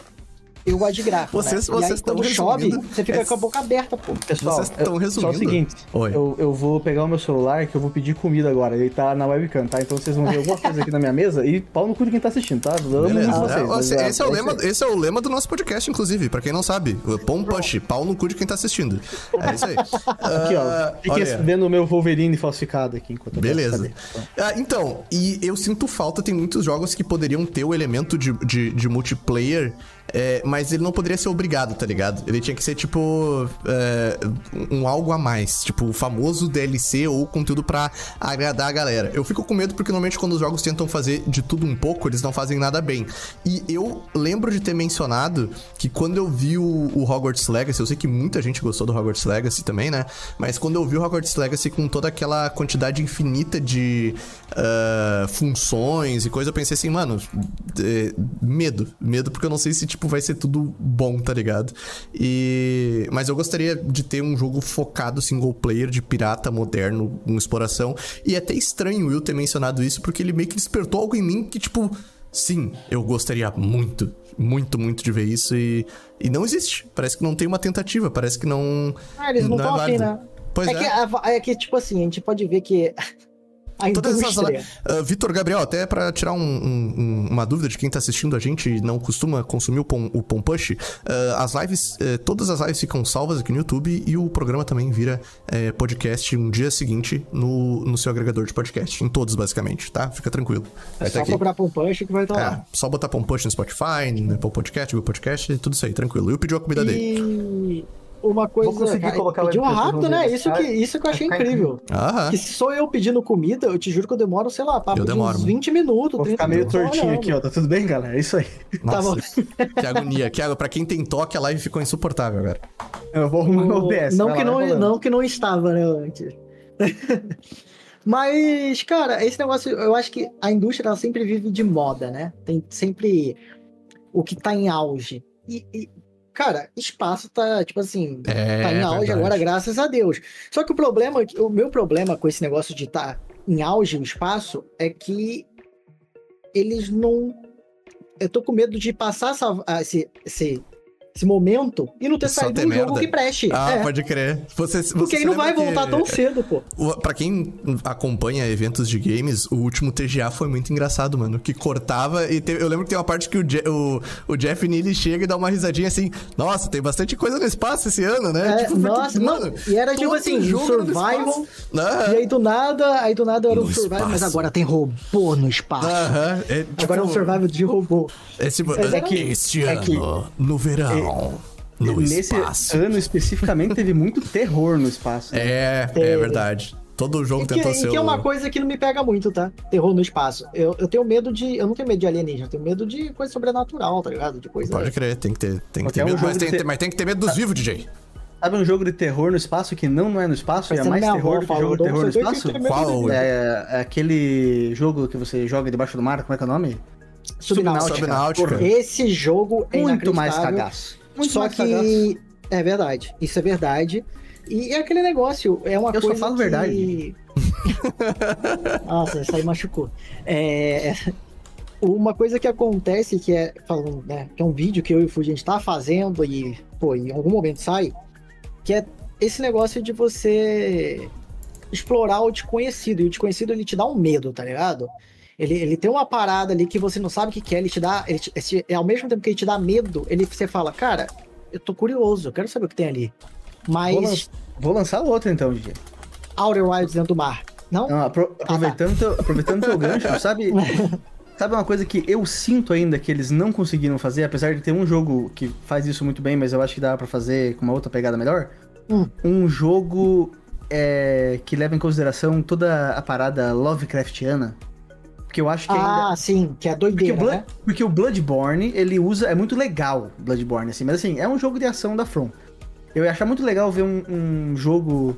Speaker 4: eu gosto de gráfico.
Speaker 2: Vocês-
Speaker 4: né? E
Speaker 2: vocês
Speaker 4: aí,
Speaker 2: tão
Speaker 4: quando chove,
Speaker 2: resumindo
Speaker 4: você fica
Speaker 2: esse-
Speaker 4: com a boca aberta, pô.
Speaker 3: Pessoal,
Speaker 2: Vocês estão
Speaker 3: eu-
Speaker 2: resumindo.
Speaker 3: Só o seguinte,
Speaker 2: Oi.
Speaker 3: eu, eu vou pegar o meu celular que eu vou pedir comida agora. Ele tá na webcam, tá? Então vocês vão ver alguma coisa aqui na minha mesa e pau no cu de quem tá assistindo, tá? Eu amo
Speaker 2: Beleza.
Speaker 3: muito vocês.
Speaker 2: É,
Speaker 3: mas,
Speaker 2: esse,
Speaker 3: é,
Speaker 2: esse é o
Speaker 3: é
Speaker 2: lema, esse é o lema do nosso podcast, inclusive, pra quem não sabe. Pão push, pau no cu de quem tá assistindo. É isso aí.
Speaker 3: Aqui,
Speaker 2: Ah,
Speaker 3: ó.
Speaker 2: Olha aí.
Speaker 3: vendo o meu Wolverine falsificado aqui enquanto eu
Speaker 2: Beleza. Ah, então, e eu sinto falta, tem muitos jogos que poderiam ter o elemento de, de, de multiplayer, é, mas ele não poderia ser obrigado, tá ligado? Ele tinha que ser, tipo, é, um algo a mais. Tipo, o famoso DLC ou conteúdo pra agradar a galera. Eu fico com medo porque normalmente quando os jogos tentam fazer de tudo um pouco, eles não fazem nada bem. E eu lembro de ter mencionado que quando eu vi o, o Hogwarts Legacy, eu sei que muita gente gostou do Hogwarts Legacy também, né? Mas quando eu vi o Hogwarts Legacy com toda aquela quantidade infinita de ah, funções e coisa, eu pensei assim, mano, é, medo. Medo porque eu não sei se, tipo, vai ser tudo bom, tá ligado? E... Mas eu gostaria de ter um jogo focado single player, de pirata moderno, com exploração. E é até estranho o Will ter mencionado isso, porque ele meio que despertou algo em mim que, tipo... Sim, eu gostaria muito, muito, muito de ver isso e, e não existe. Parece que não tem uma tentativa, parece que não.
Speaker 4: Ah, eles não
Speaker 2: é
Speaker 4: estão afim,
Speaker 2: válido.
Speaker 4: né?
Speaker 2: Pois
Speaker 4: é,
Speaker 2: é.
Speaker 4: Que, é que, tipo assim, a gente pode ver que a
Speaker 2: Todas essas.
Speaker 4: indústria.
Speaker 2: Ah, Vitor Gabriel, até pra tirar um- um- um- uma dúvida de quem tá assistindo a gente e não costuma consumir o Pom, o Pom Push, ah, as lives, eh, todas as lives ficam salvas aqui no YouTube e o programa também vira eh, podcast um dia seguinte no, no seu agregador de podcast. Em todos, basicamente, tá? Fica tranquilo.
Speaker 4: É só
Speaker 2: tá
Speaker 4: procurar por um punch que vai estar
Speaker 2: É,
Speaker 4: lá.
Speaker 2: só botar Pom Push no Spotify, no Apple Podcast, Google Podcast, tudo isso aí, tranquilo. E o pediu a comida dele.
Speaker 4: Uma coisa.
Speaker 3: conseguir
Speaker 4: cara,
Speaker 3: colocar o
Speaker 4: pediu rápido, né? Isso que, isso que eu achei incrível.
Speaker 2: Aham.
Speaker 4: Que se sou eu pedindo comida, eu te juro que eu demoro, sei lá, papo
Speaker 2: Eu
Speaker 4: de
Speaker 2: demoro,
Speaker 4: uns
Speaker 2: mano.
Speaker 4: 20 minutos,
Speaker 3: Vou
Speaker 4: 30
Speaker 3: ficar meio tortinho aqui, ó. Tá tudo bem, galera? É isso aí.
Speaker 4: Tá bom.
Speaker 2: Nossa, que agonia. Que agonia. Pra quem tem toque, a live ficou insuportável agora.
Speaker 3: Eu vou arrumar meu OBS.
Speaker 4: não, que não,
Speaker 3: falando.
Speaker 4: não que não estava, né, antes. Mas, cara, esse negócio, eu acho que a indústria ela sempre vive de moda, né? Tem sempre o que tá em auge. E, e, cara, espaço tá, tipo assim,
Speaker 2: É,
Speaker 4: tá em auge
Speaker 2: verdade.
Speaker 4: agora, graças a Deus. Só que o problema, o meu problema com esse negócio de estar tá em auge o espaço é que eles não. Eu tô com medo de passar essa, esse, esse, esse momento e não ter
Speaker 2: Só
Speaker 4: saído
Speaker 2: ter
Speaker 4: um jogo
Speaker 2: merda.
Speaker 4: que preste.
Speaker 2: Ah,
Speaker 4: é.
Speaker 2: pode crer. Você, você
Speaker 4: Porque aí não vai voltar
Speaker 2: que-
Speaker 4: tão cedo, pô.
Speaker 2: Pra quem acompanha eventos de games, o último TGA foi muito engraçado, mano. Que cortava e teve- eu lembro que tem uma parte que o, Je- o, o Jeff Neely chega e dá uma risadinha assim: Nossa, tem bastante coisa no espaço esse ano, né?
Speaker 4: É,
Speaker 2: foi
Speaker 4: nossa,
Speaker 2: tudo-
Speaker 4: não, e era tipo assim,
Speaker 2: jogo
Speaker 4: survival. E aí do nada, aí do nada era um survival, mas
Speaker 2: espaço.
Speaker 4: agora tem robô no espaço.
Speaker 2: Aham, é, tipo,
Speaker 4: Agora é um survival de robô.
Speaker 2: Esse,
Speaker 4: Mas é que-
Speaker 2: este
Speaker 3: é
Speaker 2: ano,
Speaker 3: que-
Speaker 2: no verão, no
Speaker 3: Nesse
Speaker 2: espaço.
Speaker 3: ano especificamente teve muito terror no espaço. né?
Speaker 2: É, é verdade. Todo jogo
Speaker 4: E que,
Speaker 2: tentou
Speaker 4: e
Speaker 2: ser
Speaker 4: que é uma coisa que não me pega muito, tá? Terror no espaço. Eu, eu tenho medo de. Eu não tenho medo de alienígena, eu tenho medo de coisa sobrenatural, tá ligado? De coisa.
Speaker 2: Pode crer, tem que ter, tem que ter
Speaker 3: um
Speaker 2: medo.
Speaker 3: jogo
Speaker 2: Mas tem,
Speaker 3: ter-
Speaker 2: mas tem que ter medo dos vivos, DJ.
Speaker 3: Sabe um jogo de terror no espaço que não, não é no espaço e é mais
Speaker 4: minha
Speaker 3: terror do que jogo de terror no
Speaker 4: "Você tem que
Speaker 3: espaço?
Speaker 2: Qual?
Speaker 3: É, é aquele jogo que você joga debaixo do mar, como é que é o nome?
Speaker 4: Subnáutica.
Speaker 2: Subnáutica.
Speaker 4: Esse jogo é
Speaker 3: Muito mais cagaço. Muito
Speaker 4: Só
Speaker 3: mais
Speaker 4: que
Speaker 3: cagaço.
Speaker 4: é verdade, isso é verdade. E é aquele negócio, é uma
Speaker 3: Eu só
Speaker 4: coisa
Speaker 3: falo
Speaker 4: que...
Speaker 3: verdade.
Speaker 4: Nossa, isso aí machucou. É... Uma coisa que acontece, que é, falando, né, que é um vídeo que eu e o Fuji a gente tá fazendo e, pô, em algum momento sai, que é esse negócio de você explorar o desconhecido. E o desconhecido, ele te dá um medo, tá ligado? Ele, ele tem uma parada ali que você não sabe o que, que é, ele te dá. Ele te- esse- é ao mesmo tempo que ele te dá medo, ele você fala, cara, eu tô curioso, eu quero saber o que tem ali.
Speaker 3: Vou, lan-
Speaker 4: Mas
Speaker 3: vou lançar outro então, DJ.
Speaker 4: Outer Wilds dentro do mar. Não?
Speaker 3: Não, apro- aproveitando, teu, aproveitando teu gancho, sabe? Sabe uma coisa que eu sinto ainda que eles não conseguiram fazer, apesar de ter um jogo que faz isso muito bem, mas eu acho que dá pra fazer com uma outra pegada melhor?
Speaker 4: Hum.
Speaker 3: Um jogo é, que leva em consideração toda a parada Lovecraftiana. Porque eu acho que ainda.
Speaker 4: Ah, sim, que é
Speaker 3: Porque o,
Speaker 4: doideira,
Speaker 3: Blood-
Speaker 4: né?
Speaker 3: porque o Bloodborne, ele usa. É muito legal, Bloodborne, assim, mas assim, é um jogo de ação da From. Eu ia achar muito legal ver um, um jogo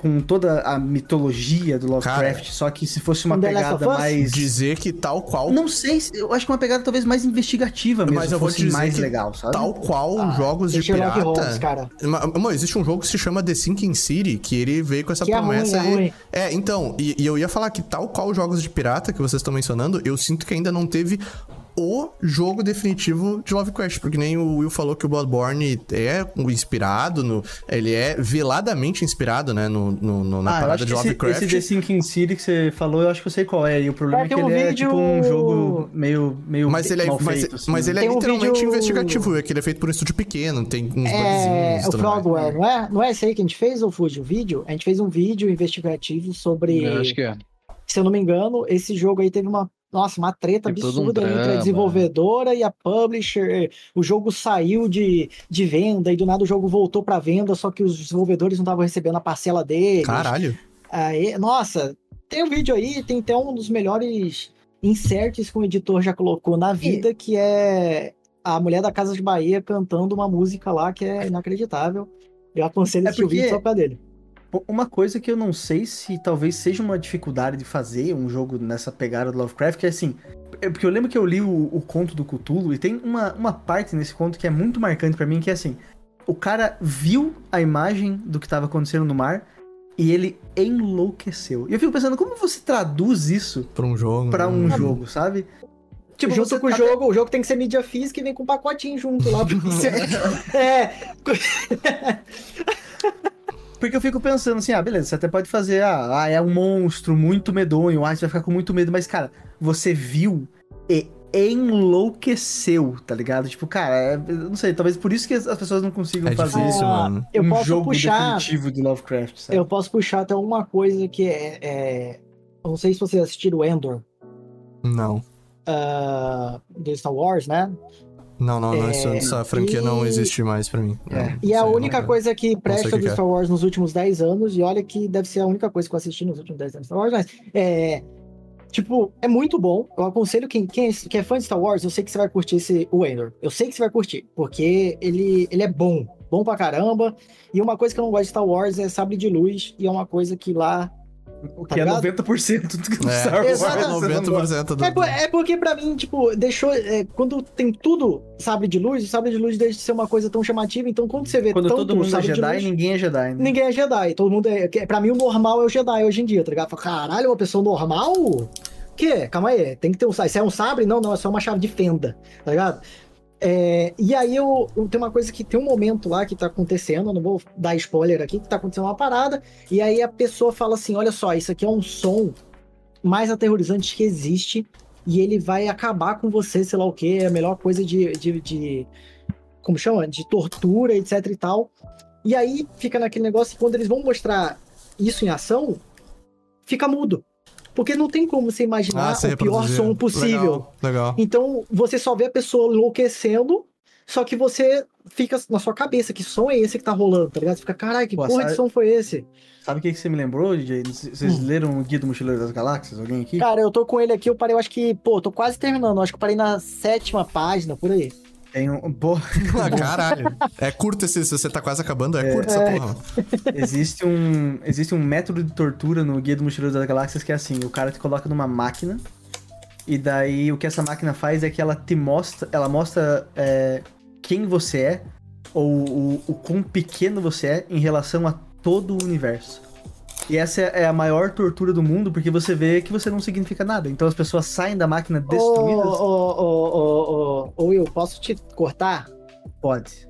Speaker 3: com toda a mitologia do Lovecraft,
Speaker 2: Cara,
Speaker 3: só que se fosse uma
Speaker 4: um
Speaker 3: pegada mais.
Speaker 2: Dizer que tal qual
Speaker 3: Não sei, se- eu acho que uma pegada talvez mais investigativa mesmo,
Speaker 2: Mas eu vou te dizer
Speaker 3: mais
Speaker 2: que
Speaker 3: legal, sabe?
Speaker 2: Tal qual
Speaker 4: Ah,
Speaker 2: jogos de pirata.
Speaker 4: Holmes, cara.
Speaker 2: Ma- Mano, existe um jogo que se chama The Sinking City, que ele veio com essa
Speaker 4: Que é ruim,
Speaker 2: promessa
Speaker 4: é
Speaker 2: aí.
Speaker 4: ruim.
Speaker 2: É, então, e, e eu ia falar que tal qual jogos de pirata que vocês estão mencionando, eu sinto que ainda não teve o jogo definitivo de Lovecraft, porque nem o Will falou que o Bloodborne é inspirado no. Ele é veladamente inspirado, né? No, no- no- na
Speaker 3: ah,
Speaker 2: parada de
Speaker 3: que esse,
Speaker 2: Lovecraft.
Speaker 3: esse The Sinking City que você falou, eu acho que eu sei qual é. E o problema
Speaker 4: É,
Speaker 3: é, que
Speaker 4: um
Speaker 3: ele é
Speaker 4: vídeo-
Speaker 3: tipo um jogo meio, meio
Speaker 2: Mas ele é,
Speaker 3: mal
Speaker 2: mas,
Speaker 3: feito, assim,
Speaker 2: mas
Speaker 3: né?
Speaker 2: ele é
Speaker 4: Tem um
Speaker 2: literalmente
Speaker 4: vídeo-
Speaker 2: investigativo, é que ele é feito por um estúdio pequeno, tem uns
Speaker 4: É, o. Frogware, não é? Não é esse aí que a gente fez, ou Fuji, o vídeo? A gente fez um vídeo investigativo sobre,
Speaker 5: Eu acho que é.
Speaker 4: se eu não me engano, esse jogo aí teve uma, nossa, uma treta
Speaker 5: Teve todo um
Speaker 4: absurda entre a desenvolvedora e a publisher. O jogo saiu de, de venda e do nada o jogo voltou pra venda, só que os desenvolvedores não estavam recebendo a parcela deles.
Speaker 2: Caralho.
Speaker 4: Aí, nossa, tem um vídeo aí, tem até um dos melhores inserts que o editor já colocou na vida, que é a mulher da Casa de Bahia cantando uma música lá que é inacreditável. Eu aconselho
Speaker 3: É
Speaker 4: esse vídeo
Speaker 3: porque-
Speaker 4: só pra dele.
Speaker 3: Uma coisa que eu não sei se talvez seja uma dificuldade de fazer um jogo nessa pegada do Lovecraft, que é assim. é Porque eu lembro que eu li o, o conto do Cthulhu e tem uma, uma parte nesse conto que é muito marcante pra mim, que é assim: o cara viu a imagem do que tava acontecendo no mar e ele enlouqueceu. E eu fico pensando, como você traduz isso
Speaker 2: Pra um jogo.
Speaker 3: pra um
Speaker 2: né?
Speaker 3: jogo, sabe?
Speaker 4: Tipo, junto com o
Speaker 3: até-
Speaker 4: jogo, o jogo tem que ser mídia física e vem com um pacotinho junto lá pra você. é,
Speaker 3: Porque eu fico pensando assim, ah, beleza, você até pode fazer, ah, ah, é um monstro muito medonho, ah, você vai ficar com muito medo, mas, cara, você viu e enlouqueceu, tá ligado? Tipo, cara, é- não sei, talvez por isso que as as pessoas não consigam
Speaker 2: É
Speaker 3: fazer
Speaker 2: difícil,
Speaker 4: Ah,
Speaker 2: mano.
Speaker 4: eu
Speaker 3: um
Speaker 4: posso
Speaker 3: jogo
Speaker 4: puxar.
Speaker 3: definitivo de Lovecraft, sabe?
Speaker 4: Eu posso puxar até uma coisa que é. é- eu não sei se vocês assistiram Endor
Speaker 2: Não.
Speaker 4: ah, do Star Wars, né?
Speaker 2: Não, não, não.
Speaker 4: É,
Speaker 2: Essa, franquia não
Speaker 4: e-
Speaker 2: existe mais pra mim.
Speaker 3: É.
Speaker 2: Não
Speaker 4: E a única
Speaker 2: não-
Speaker 4: coisa que presta
Speaker 2: que
Speaker 4: do
Speaker 2: é.
Speaker 4: Star Wars nos últimos 10 anos, e olha que deve ser a única coisa que eu assisti nos últimos 10 anos de Star Wars, mas é. Tipo, é muito bom. Eu aconselho quem, quem, é, quem é fã de Star Wars, eu sei que você vai curtir esse, o Endor. Eu sei que você vai curtir, porque ele, ele é bom. Bom pra caramba. E uma coisa que eu não gosto de Star Wars é sabre de luz, e é uma coisa que lá
Speaker 3: O
Speaker 4: tá
Speaker 3: que é
Speaker 4: ligado?
Speaker 3: 90% do
Speaker 2: É,
Speaker 3: Star Wars. Gosta.
Speaker 2: 90% do.
Speaker 4: É, por- é porque pra mim, tipo, deixou. é, quando tem tudo sabre de luz, o sabre de luz deixa de ser uma coisa tão chamativa. Então, quando você vê
Speaker 3: Quando
Speaker 4: tanto
Speaker 3: todo mundo é
Speaker 4: sabre de
Speaker 3: Jedi,
Speaker 4: luz,
Speaker 3: ninguém é Jedi, né?
Speaker 4: ninguém é Jedi. Todo mundo é. que- Pra mim, o normal é o Jedi hoje em dia, tá ligado? Fala, Caralho, uma pessoa normal? Que? Calma aí, tem que ter um sabre. Se é um sabre, não, não, é só uma chave de fenda, tá ligado? É, e aí eu, eu tem uma coisa que tem um momento lá que tá acontecendo, não vou dar spoiler aqui, que tá acontecendo uma parada, e aí a pessoa fala assim: olha só, isso aqui é um som mais aterrorizante que existe, e ele vai acabar com você, sei lá o que, é a melhor coisa de, de, de. Como chama? De tortura, etc e tal. E aí fica naquele negócio quando eles vão mostrar isso em ação, fica mudo. Porque não tem como você imaginar
Speaker 2: você
Speaker 4: o pior som possível.
Speaker 2: Legal. legal.
Speaker 4: Então você só vê a pessoa enlouquecendo, só que você fica na sua cabeça, que som é esse que tá rolando, tá ligado? Você fica, caralho, que
Speaker 3: Pô,
Speaker 4: porra
Speaker 3: sabe-
Speaker 4: de som foi esse?
Speaker 3: Sabe o que, que você me lembrou, DJ? Vocês leram o Guia do Mochileiro das Galáxias? Alguém aqui?
Speaker 4: Cara, eu tô com ele aqui, eu parei, eu acho que, pô, tô quase terminando, eu acho que eu parei na sétima página, por aí.
Speaker 3: Tem um.
Speaker 2: Ah, caralho. É curto esse, se você tá quase acabando, é, curto essa porra.
Speaker 3: existe um. Existe um método de tortura no Guia do Mochileiro das Galáxias que é assim: o cara te coloca numa máquina. E daí o que essa máquina faz é que ela te mostra. Ela mostra é, quem você é, ou o, o quão pequeno você é em relação a todo o universo. E essa é a maior tortura do mundo, porque você vê que você não significa nada. Então as pessoas saem da máquina
Speaker 4: Ô,
Speaker 3: destruídas.
Speaker 4: ô, ô, ô, ô, ô, Will, posso te cortar?
Speaker 3: Pode.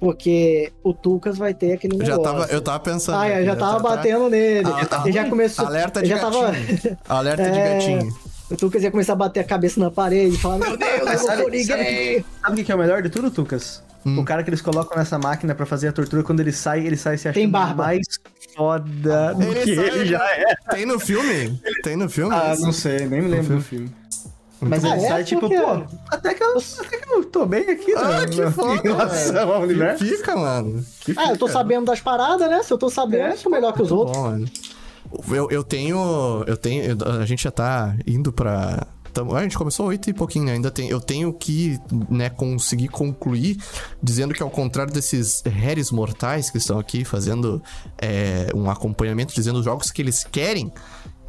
Speaker 4: Porque o Tucas vai ter aquele
Speaker 2: Eu já tava, eu tava pensando.
Speaker 4: Ah, eu
Speaker 2: aqui,
Speaker 4: já tava
Speaker 2: tá-
Speaker 4: batendo nele.
Speaker 2: Ah, tá.
Speaker 4: Ele já começou.
Speaker 2: Alerta
Speaker 4: eu
Speaker 2: de
Speaker 4: já tava-
Speaker 2: gatinho. Alerta de
Speaker 4: É.
Speaker 2: gatinho.
Speaker 4: O Tucas ia começar a bater a cabeça na parede e falar: Meu Deus, eu
Speaker 3: Sabe-
Speaker 4: sou ninguém.
Speaker 3: Sabe o que que é o melhor de tudo, Tucas?
Speaker 2: Hum.
Speaker 3: O cara que eles colocam nessa máquina pra fazer a tortura, quando ele sai, ele sai se achando
Speaker 4: Tem barba.
Speaker 3: mais foda do
Speaker 2: Ele
Speaker 3: que
Speaker 2: sai-
Speaker 3: ele já é.
Speaker 2: Tem no filme? Tem no filme?
Speaker 3: Ah,
Speaker 2: isso?
Speaker 3: não sei, nem me lembro do filme. Mas ele
Speaker 4: Ah,
Speaker 3: sai
Speaker 4: é?
Speaker 3: tipo,
Speaker 4: quê?
Speaker 3: pô, até que, eu, até que eu tô bem aqui,
Speaker 2: Ah,
Speaker 3: né,
Speaker 2: que
Speaker 3: em
Speaker 2: foda,
Speaker 3: relação
Speaker 2: velho.
Speaker 3: ao universo.
Speaker 2: Que fica, mano. Que
Speaker 4: Ah, eu tô
Speaker 2: fica.
Speaker 4: sabendo das paradas, né? Se eu tô sabendo,
Speaker 3: É,
Speaker 4: eu sou melhor que os outros.
Speaker 2: Bom, mano. Eu, eu tenho. Eu tenho. eu- A gente já tá indo pra. Tamo- a gente começou oito e pouquinho, né? Ainda tem, eu tenho que, né, conseguir concluir dizendo que ao contrário desses réis mortais que estão aqui fazendo é, um acompanhamento, dizendo os jogos que eles querem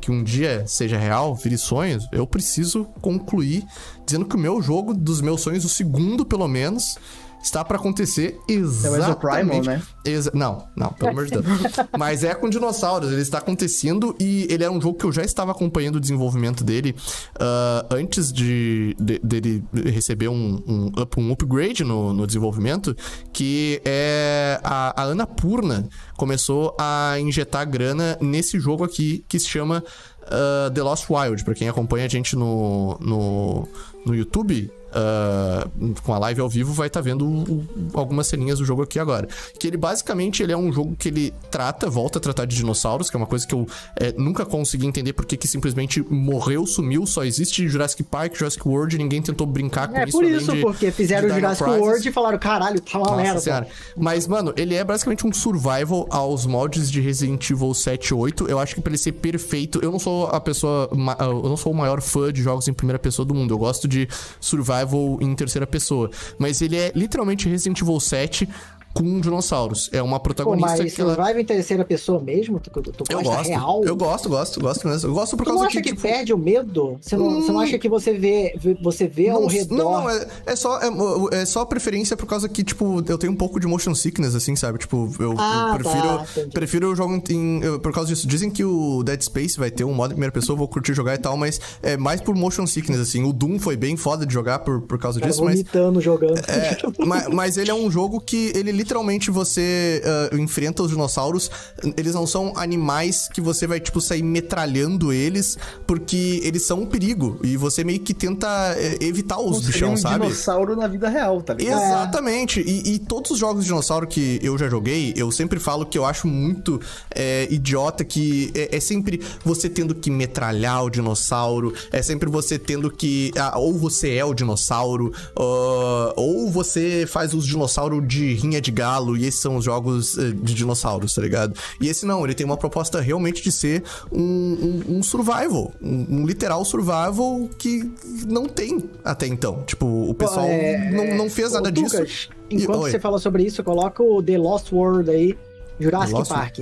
Speaker 2: que um dia seja real, vire sonhos, eu preciso concluir dizendo que o meu jogo dos meus sonhos, o segundo pelo menos, está pra acontecer
Speaker 3: É o
Speaker 2: exatamente.
Speaker 3: Exoprimal, né?
Speaker 2: Exa- não, não, pelo amor de Deus. Mas é com dinossauros, ele está acontecendo e ele é um jogo que eu já estava acompanhando o desenvolvimento dele ah, antes de, de- dele receber um, um, up- um upgrade no, no desenvolvimento, que é a, a Annapurna começou a injetar grana nesse jogo aqui que se chama ah, The Lost Wild. Pra quem acompanha a gente no, no, no YouTube, ah, com a live ao vivo, vai estar vendo o- o- algumas ceninhas do jogo aqui agora. Que ele basicamente ele é um jogo que ele trata, volta a tratar de dinossauros, que é uma coisa que eu eh, nunca consegui entender porque que simplesmente morreu, sumiu, só existe Jurassic Park, Jurassic World, e ninguém tentou brincar com
Speaker 4: É
Speaker 2: isso.
Speaker 4: por
Speaker 2: além
Speaker 4: isso,
Speaker 2: de-
Speaker 4: porque fizeram o Jurassic
Speaker 2: Crisis.
Speaker 4: World e falaram: caralho, tá uma merda.
Speaker 2: Mas, mano, ele é basicamente um survival aos moldes de Resident Evil 7 e 8. Eu acho que pra ele ser perfeito, eu não sou a pessoa. Eu não sou o maior fã de jogos em primeira pessoa do mundo. Eu gosto de survival em terceira pessoa. Mas ele é literalmente Resident Evil 7 com dinossauros. É uma
Speaker 4: Pô,
Speaker 2: protagonista
Speaker 4: mas
Speaker 2: que ela.
Speaker 4: Survival em terceira pessoa mesmo? Tu, tu, tu
Speaker 2: Eu
Speaker 4: gosta
Speaker 2: gosto.
Speaker 4: real?
Speaker 2: Eu gosto, gosto, gosto mesmo. Eu gosto por
Speaker 4: Tu não
Speaker 2: causa
Speaker 4: acha que,
Speaker 2: tipo,
Speaker 4: perde o medo? Você não, você não acha que você vê, você vê ao
Speaker 2: Não,
Speaker 4: redor?
Speaker 2: não, não, é, é só é, é só preferência por causa que, tipo, eu tenho um pouco de motion sickness, assim, sabe? Tipo, eu,
Speaker 4: Ah,
Speaker 2: eu prefiro,
Speaker 4: tá,
Speaker 2: prefiro o jogo em, eu- por causa disso. Dizem que o Dead Space vai ter um modo em primeira pessoa, eu vou curtir jogar e tal, mas é mais por motion sickness, assim. O Doom foi bem foda de jogar por, por causa
Speaker 4: Cara
Speaker 2: disso, mas
Speaker 4: jogando.
Speaker 2: é, mas, mas ele é um jogo que ele literalmente você ah, enfrenta os dinossauros. Eles não são animais que você vai, tipo, sair metralhando eles, porque eles são um perigo. E você meio que tenta eh, evitar os bichão,
Speaker 3: um
Speaker 2: sabe?
Speaker 3: dinossauro na vida real, tá ligado?
Speaker 2: Exatamente. E, e todos os jogos de dinossauro que eu já joguei, eu sempre falo que eu acho muito é, idiota que é, é sempre você tendo que metralhar o dinossauro, é sempre você tendo que. ah, ou você é o dinossauro, ah, ou você faz os dinossauros de rinha de galo, e esses são os jogos eh, de dinossauros, tá ligado? E esse não, ele tem uma proposta realmente de ser um, um- um survival, um, um literal survival que não tem até então. Tipo, o pessoal
Speaker 4: É,
Speaker 2: não, não fez
Speaker 4: Ô,
Speaker 2: nada disso.
Speaker 4: Enquanto
Speaker 2: E-
Speaker 4: você fala sobre isso, coloca o The Lost World aí, Jurassic
Speaker 2: Lost
Speaker 4: Park.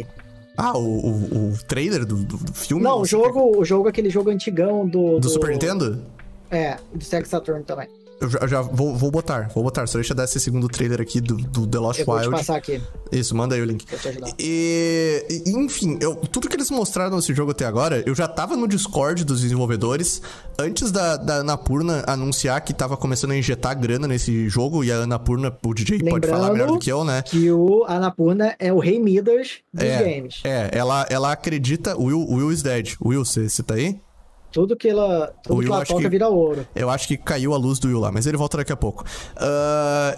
Speaker 2: Ah, o, o, o trailer do, do- do filme?
Speaker 4: Não, o jogo, o jogo, aquele jogo antigão do.
Speaker 2: quer- Do Super Nintendo?
Speaker 4: É, do Sega Saturn também.
Speaker 2: Eu já, já vou, vou botar, vou botar. Só deixa eu dar esse segundo trailer aqui do, do The Lost
Speaker 4: Eu vou te
Speaker 2: Wild.
Speaker 4: passar aqui,
Speaker 2: Isso, manda aí o link.
Speaker 4: pra te ajudar.
Speaker 2: E, enfim, eu, tudo que eles mostraram nesse jogo até agora, eu já tava no Discord dos desenvolvedores antes da, da Anapurna anunciar que tava começando a injetar grana nesse jogo. E a Anapurna, o DJ pode
Speaker 4: Lembrando
Speaker 2: falar melhor do que eu, né?
Speaker 4: Que o Anapurna é o rei Midas dos
Speaker 2: É,
Speaker 4: games.
Speaker 2: É, ela, ela acredita. Will, Will is dead. Will, você você tá aí?
Speaker 4: Tudo que ela, tudo que ela toca
Speaker 2: que-
Speaker 4: vira ouro.
Speaker 2: Eu acho que caiu a luz do Will lá, mas ele volta daqui a pouco. Ah,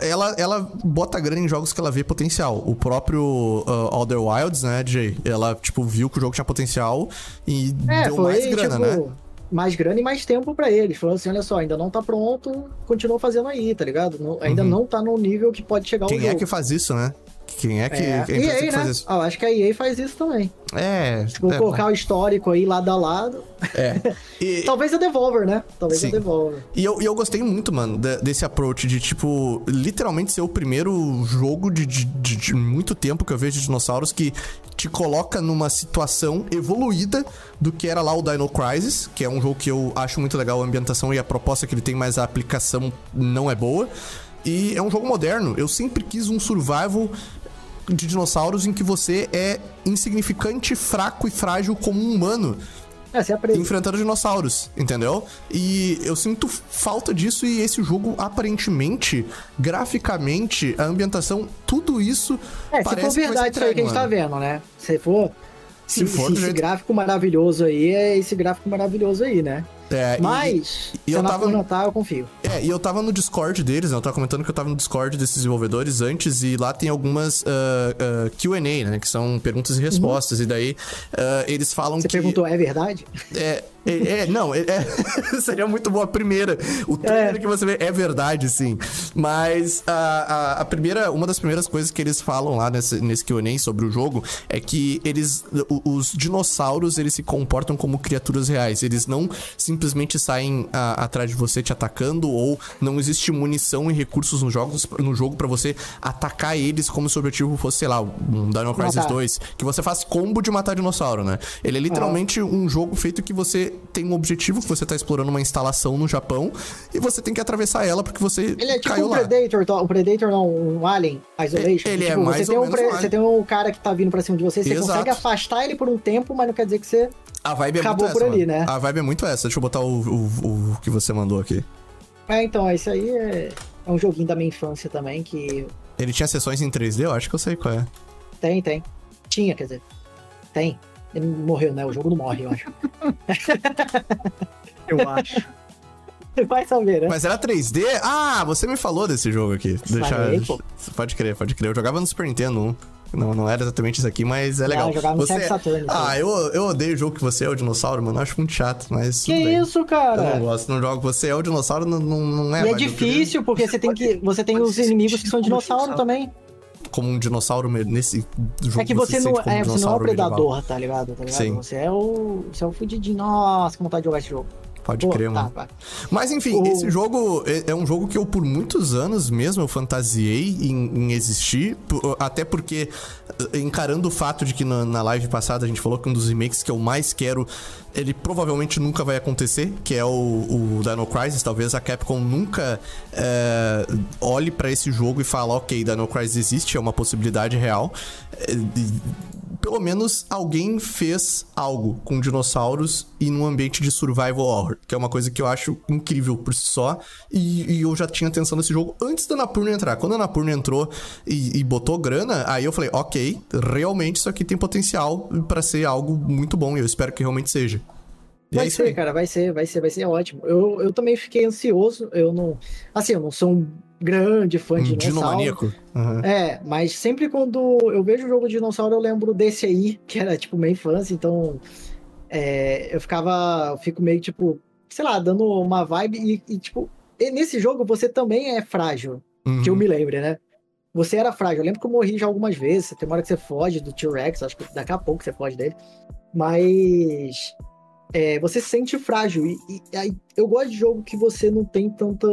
Speaker 2: ela, ela bota grana em jogos que ela vê potencial. O próprio ah, Outer Wilds, né, Jay? Ela, tipo, viu que o jogo tinha potencial e
Speaker 4: É,
Speaker 2: deu
Speaker 4: foi
Speaker 2: mais grana,
Speaker 4: tipo
Speaker 2: né?
Speaker 4: mais grana e mais tempo pra eles. Falou assim, olha só, ainda não tá pronto, continua fazendo aí, tá ligado? Não- ainda
Speaker 2: Uhum.
Speaker 4: não tá no nível que pode chegar
Speaker 2: Quem
Speaker 4: o
Speaker 2: é
Speaker 4: jogo.
Speaker 2: que faz isso, né? Quem é que,
Speaker 4: É, EA,
Speaker 2: que faz
Speaker 4: né?
Speaker 2: isso?
Speaker 4: Ah, eu acho que a EA faz isso também.
Speaker 2: É.
Speaker 4: Se for
Speaker 2: é,
Speaker 4: colocar o histórico aí lado a lado.
Speaker 2: é. E,
Speaker 4: Talvez a Devolver, né? Talvez
Speaker 2: Sim.
Speaker 4: a Devolver.
Speaker 2: E eu, e eu gostei muito, mano, de- desse approach de, tipo, literalmente ser o primeiro jogo de, de- de- de muito tempo que eu vejo de dinossauros que te coloca numa situação evoluída do que era lá o Dino Crisis, que é um jogo que eu acho muito legal a ambientação e a proposta que ele tem, mas a aplicação não é boa. E é um jogo moderno. Eu sempre quis um survival de dinossauros em que você é insignificante, fraco e frágil como um humano
Speaker 4: É, você aprende.
Speaker 2: enfrentando dinossauros, entendeu? E eu sinto falta disso e esse jogo, aparentemente, graficamente, a ambientação, tudo isso
Speaker 4: É, se
Speaker 2: parece
Speaker 4: for
Speaker 2: vai ser
Speaker 4: verdade isso aí que a gente tá vendo, né? Se for.
Speaker 2: Se
Speaker 4: Se,
Speaker 2: for
Speaker 4: se esse
Speaker 2: jeito-
Speaker 4: gráfico maravilhoso aí, é esse gráfico maravilhoso aí, né?
Speaker 2: É, e-
Speaker 4: Mas,
Speaker 2: e
Speaker 4: se
Speaker 2: eu tava-
Speaker 4: tá, eu confio.
Speaker 2: É, e eu tava no Discord deles, né? Eu tava comentando que eu tava no Discord desses desenvolvedores antes, e lá tem algumas ah, ah, QA, né? Que são perguntas e respostas. E daí ah, eles falam
Speaker 4: Você
Speaker 2: que.
Speaker 4: perguntou, é verdade?
Speaker 2: É, é, é, não, é, é- seria muito boa a primeira. O trailer
Speaker 4: É.
Speaker 2: que você vê é verdade, sim. Mas a, a, a primeira, uma das primeiras coisas que eles falam lá nesse, nesse Q&A sobre o jogo é que eles, os dinossauros, eles se comportam como criaturas reais. Eles não simplesmente saem a- atrás de você te atacando ou não existe munição e recursos nos jogos, no jogo pra você atacar eles como se o objetivo fosse, sei lá, um Dino Crisis
Speaker 4: Matar.
Speaker 2: 2, que você faz combo de matar dinossauro, né? Ele é literalmente um jogo feito que você tem um objetivo, que você tá explorando uma instalação no Japão e você tem que atravessar ela porque você
Speaker 4: Ele é tipo
Speaker 2: caiu
Speaker 4: um
Speaker 2: lá.
Speaker 4: Predator, tá? um Predator não, um Alien Isolation.
Speaker 2: Ele é
Speaker 4: tipo,
Speaker 2: mais
Speaker 4: você tem
Speaker 2: ou
Speaker 4: um
Speaker 2: menos
Speaker 4: Você tem um cara que tá vindo pra cima de você, você
Speaker 2: Exato.
Speaker 4: consegue afastar ele por um tempo, mas não quer dizer que você...
Speaker 2: A vibe é
Speaker 4: Acabou
Speaker 2: muito
Speaker 4: por
Speaker 2: essa,
Speaker 4: ali,
Speaker 2: mano.
Speaker 4: né?
Speaker 2: A vibe é muito essa. Deixa eu botar o, o, o que você mandou aqui.
Speaker 4: É, então, esse aí é, é um joguinho da minha infância também, que
Speaker 2: Ele tinha sessões em 3D? Eu acho que eu sei qual é.
Speaker 4: tem, tem. Tinha, quer dizer. Tem. Ele morreu, né? O jogo não morre, eu acho.
Speaker 3: Eu acho.
Speaker 4: Vai saber, né?
Speaker 2: Mas era 3D? Ah, você me falou desse jogo aqui. Deixa... Pode crer, pode crer. Eu jogava no Super Nintendo 1. Não, não era exatamente isso aqui, mas é legal.
Speaker 4: eu jogava no
Speaker 2: você...
Speaker 4: Isso
Speaker 2: Ah, eu, eu odeio o jogo que você é o dinossauro, mano. Eu acho muito chato, mas.
Speaker 4: Que isso,
Speaker 2: Eu não
Speaker 4: cara?
Speaker 2: gosto, não jogo. Você é o dinossauro, não, não, não é
Speaker 4: E é difícil, porque você tem que. Você tem os inimigos que são dinossauro também.
Speaker 2: Como um dinossauro nesse jogo.
Speaker 4: É que você,
Speaker 2: se
Speaker 4: não,
Speaker 2: sente como um
Speaker 4: é, você não é o
Speaker 2: medieval.
Speaker 4: predador, tá ligado? Tá ligado?
Speaker 2: Sim.
Speaker 4: Você é o. Você é o fudidinho. Nossa, que vontade de jogar esse jogo.
Speaker 2: Pode
Speaker 4: Pô,
Speaker 2: crer,
Speaker 4: tá,
Speaker 2: mano.
Speaker 4: vai.
Speaker 2: Mas enfim,
Speaker 4: O-
Speaker 2: esse jogo é, é um jogo que eu por muitos anos mesmo eu fantasiei em, em existir, até porque eh, encarando o fato de que na, na live passada a gente falou que um dos remakes que eu mais quero, ele provavelmente nunca vai acontecer, que é o, o Dino Crisis, talvez a Capcom nunca eh, olhe pra esse jogo e fale, ok, Dino Crisis existe, é uma possibilidade real. E- pelo menos alguém fez algo com dinossauros e num ambiente de survival horror, que é uma coisa que eu acho incrível por si só. E, e eu já tinha atenção nesse jogo antes da Napurna entrar. Quando a Napurna entrou e, e botou grana, aí eu falei, ok, realmente isso aqui tem potencial pra ser algo muito bom e eu espero que realmente seja. E é
Speaker 4: Vai
Speaker 2: isso
Speaker 4: ser,
Speaker 2: aí.
Speaker 4: cara, vai ser, vai ser, vai ser ótimo. Eu, eu também fiquei ansioso. Eu não. Assim, eu não sou um grande fã de
Speaker 2: Um
Speaker 4: dinossauro.
Speaker 2: dinomaníaco. Aham.
Speaker 4: É, mas sempre quando eu vejo o jogo de dinossauro, eu lembro desse aí, que era tipo minha infância, então é, eu ficava, eu fico meio tipo, sei lá, dando uma vibe e, e, tipo, e nesse jogo você também é frágil, que eu
Speaker 2: Uhum.
Speaker 4: me lembre, né? Você era frágil. Eu lembro que eu morri já algumas vezes. Tem uma hora que você foge do T-Rex, acho que daqui a pouco você foge dele. Mas é, você se sente frágil. E, e eu gosto de jogo que você não tem tanta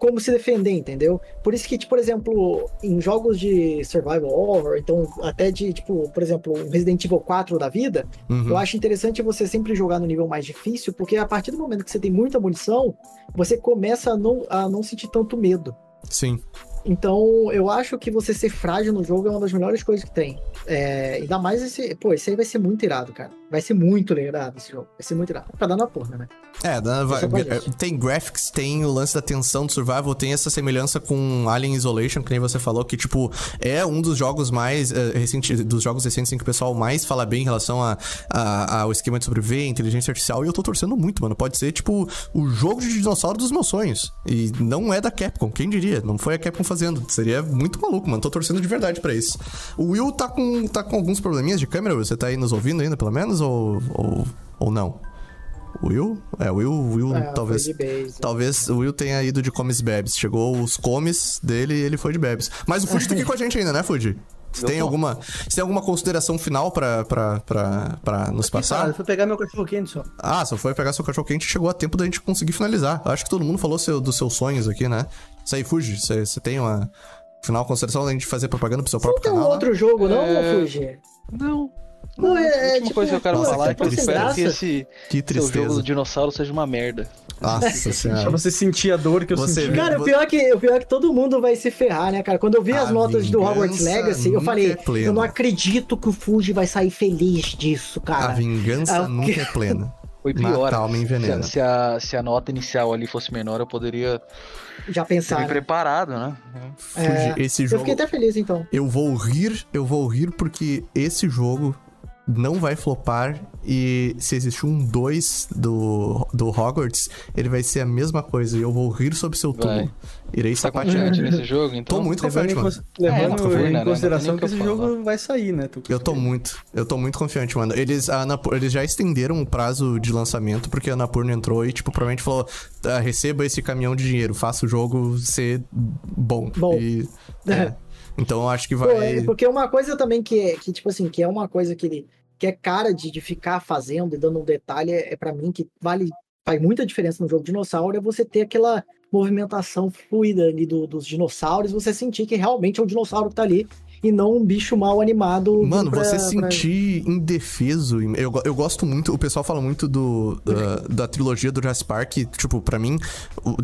Speaker 4: como se defender, entendeu? Por isso que, tipo, por exemplo, em jogos de survival horror, então até de, tipo, por exemplo, um Resident Evil 4 da vida,
Speaker 2: Uhum.
Speaker 4: eu acho interessante você sempre jogar no nível mais difícil, porque a partir do momento que você tem muita munição, você começa a não, a não sentir tanto medo.
Speaker 2: Sim.
Speaker 4: Então, eu acho que você ser frágil no jogo é uma das melhores coisas que tem. É, ainda mais esse. Pô, esse aí vai ser muito irado, cara. Vai ser muito irado esse jogo. Vai ser muito irado. Pra dar na porra, né?
Speaker 2: É, dá- vai-
Speaker 4: pra isso.
Speaker 2: tem graphics, tem o lance da tensão do survival, tem essa semelhança com Alien Isolation, que nem você falou, que, tipo, é um dos jogos mais eh, recentes, dos jogos recentes em que o pessoal mais fala bem em relação a, a- ao esquema de sobreviver, inteligência artificial, e eu tô torcendo muito, mano. Pode ser, tipo, o jogo de dinossauro dos meus sonhos. E não é da Capcom, quem diria? Não foi a Capcom fazendo. Seria muito maluco, mano. Tô torcendo de verdade pra isso. O Will tá com, tá com alguns probleminhas de câmera, você tá aí nos ouvindo ainda, pelo menos, ou, ou, ou não? Will? É, Will, o Will
Speaker 4: É,
Speaker 2: talvez.
Speaker 4: foi de base.
Speaker 2: Talvez o Will tenha ido de comes bebes. Chegou os comes dele e ele foi de bebes. Mas o Fuji tá aqui com a gente ainda, né, Fuji? Você tem alguma, você tem alguma consideração final pra, pra, pra, pra nos
Speaker 3: Ah,
Speaker 2: passar?
Speaker 3: eu fui pegar meu cachorro quente só.
Speaker 2: Ah, só foi pegar seu cachorro quente e chegou a tempo da gente conseguir finalizar. Acho que todo mundo falou seu, dos seus sonhos aqui, né? Isso aí, Fuji, você você tem uma final consideração da gente fazer propaganda pro seu
Speaker 4: Não
Speaker 2: próprio
Speaker 4: tem um
Speaker 2: canal? né?
Speaker 4: outro jogo, não,
Speaker 5: É,
Speaker 4: Fuji?
Speaker 5: Não.
Speaker 4: Não, é-
Speaker 5: a
Speaker 4: é
Speaker 5: última
Speaker 4: tipo,
Speaker 5: coisa que eu quero
Speaker 4: pô,
Speaker 5: falar é
Speaker 2: que
Speaker 5: que eu
Speaker 2: tristeza.
Speaker 5: espero que esse
Speaker 2: Que
Speaker 5: seu jogo
Speaker 2: tristeza.
Speaker 5: do dinossauro seja uma merda.
Speaker 2: Nossa
Speaker 3: Pra
Speaker 2: senhora.
Speaker 3: você sentir a dor que eu
Speaker 2: Você
Speaker 3: senti.
Speaker 4: Cara, o pior, é que, o pior é que todo mundo vai se ferrar, né, cara? Quando eu vi
Speaker 2: A
Speaker 4: as notas do Hogwarts Legacy, eu falei,
Speaker 2: é
Speaker 4: eu não acredito que o Fuji vai sair feliz disso,
Speaker 2: A
Speaker 4: cara.
Speaker 2: vingança
Speaker 4: Ah,
Speaker 2: nunca
Speaker 4: quê?
Speaker 2: é plena.
Speaker 5: Foi pior.
Speaker 2: Matar alma
Speaker 5: Se
Speaker 2: envenena.
Speaker 5: a, se, a, se a nota inicial ali fosse menor, eu poderia
Speaker 4: Já pensaram.
Speaker 5: preparado, né?
Speaker 2: Fuji,
Speaker 4: É,
Speaker 2: esse
Speaker 4: Eu
Speaker 2: jogo...
Speaker 4: fiquei até feliz, então.
Speaker 2: Eu vou rir, eu vou rir porque esse jogo não vai flopar e se existir um 2 do, do Hogwarts, ele vai ser a mesma coisa e eu vou rir sobre seu túmulo. Irei
Speaker 5: tá
Speaker 2: sapatear.
Speaker 5: nesse jogo, então?
Speaker 2: Tô muito confiante,
Speaker 3: em,
Speaker 2: mano.
Speaker 3: levando
Speaker 5: É,
Speaker 3: em
Speaker 5: né?
Speaker 3: consideração
Speaker 5: Não
Speaker 3: que esse
Speaker 5: que eu
Speaker 3: jogo vai sair, né? Tu-
Speaker 2: Eu tô muito, eu tô muito confiante, mano. Eles, a Anapur- eles já estenderam o prazo de lançamento, porque a Anapurna entrou e, tipo, provavelmente falou: "Ah, receba esse caminhão de dinheiro, faça o jogo ser bom.
Speaker 4: Bom.
Speaker 2: E, é. Então eu acho que
Speaker 4: Pô,
Speaker 2: vai.
Speaker 4: é porque uma coisa também que é, que, tipo assim, que é uma coisa que ele que é cara de, de ficar fazendo e dando um detalhe, é, é para mim que vale, faz muita diferença no jogo dinossauro, é você ter aquela movimentação fluida ali do- dos dinossauros, você sentir que realmente é um dinossauro que tá ali e não um bicho mal animado.
Speaker 2: Mano,
Speaker 4: pra-
Speaker 2: você
Speaker 4: pra-
Speaker 2: sentir indefeso. Eu, eu gosto muito, o pessoal fala muito do, da, da trilogia do Jurassic Park. Tipo, pra mim,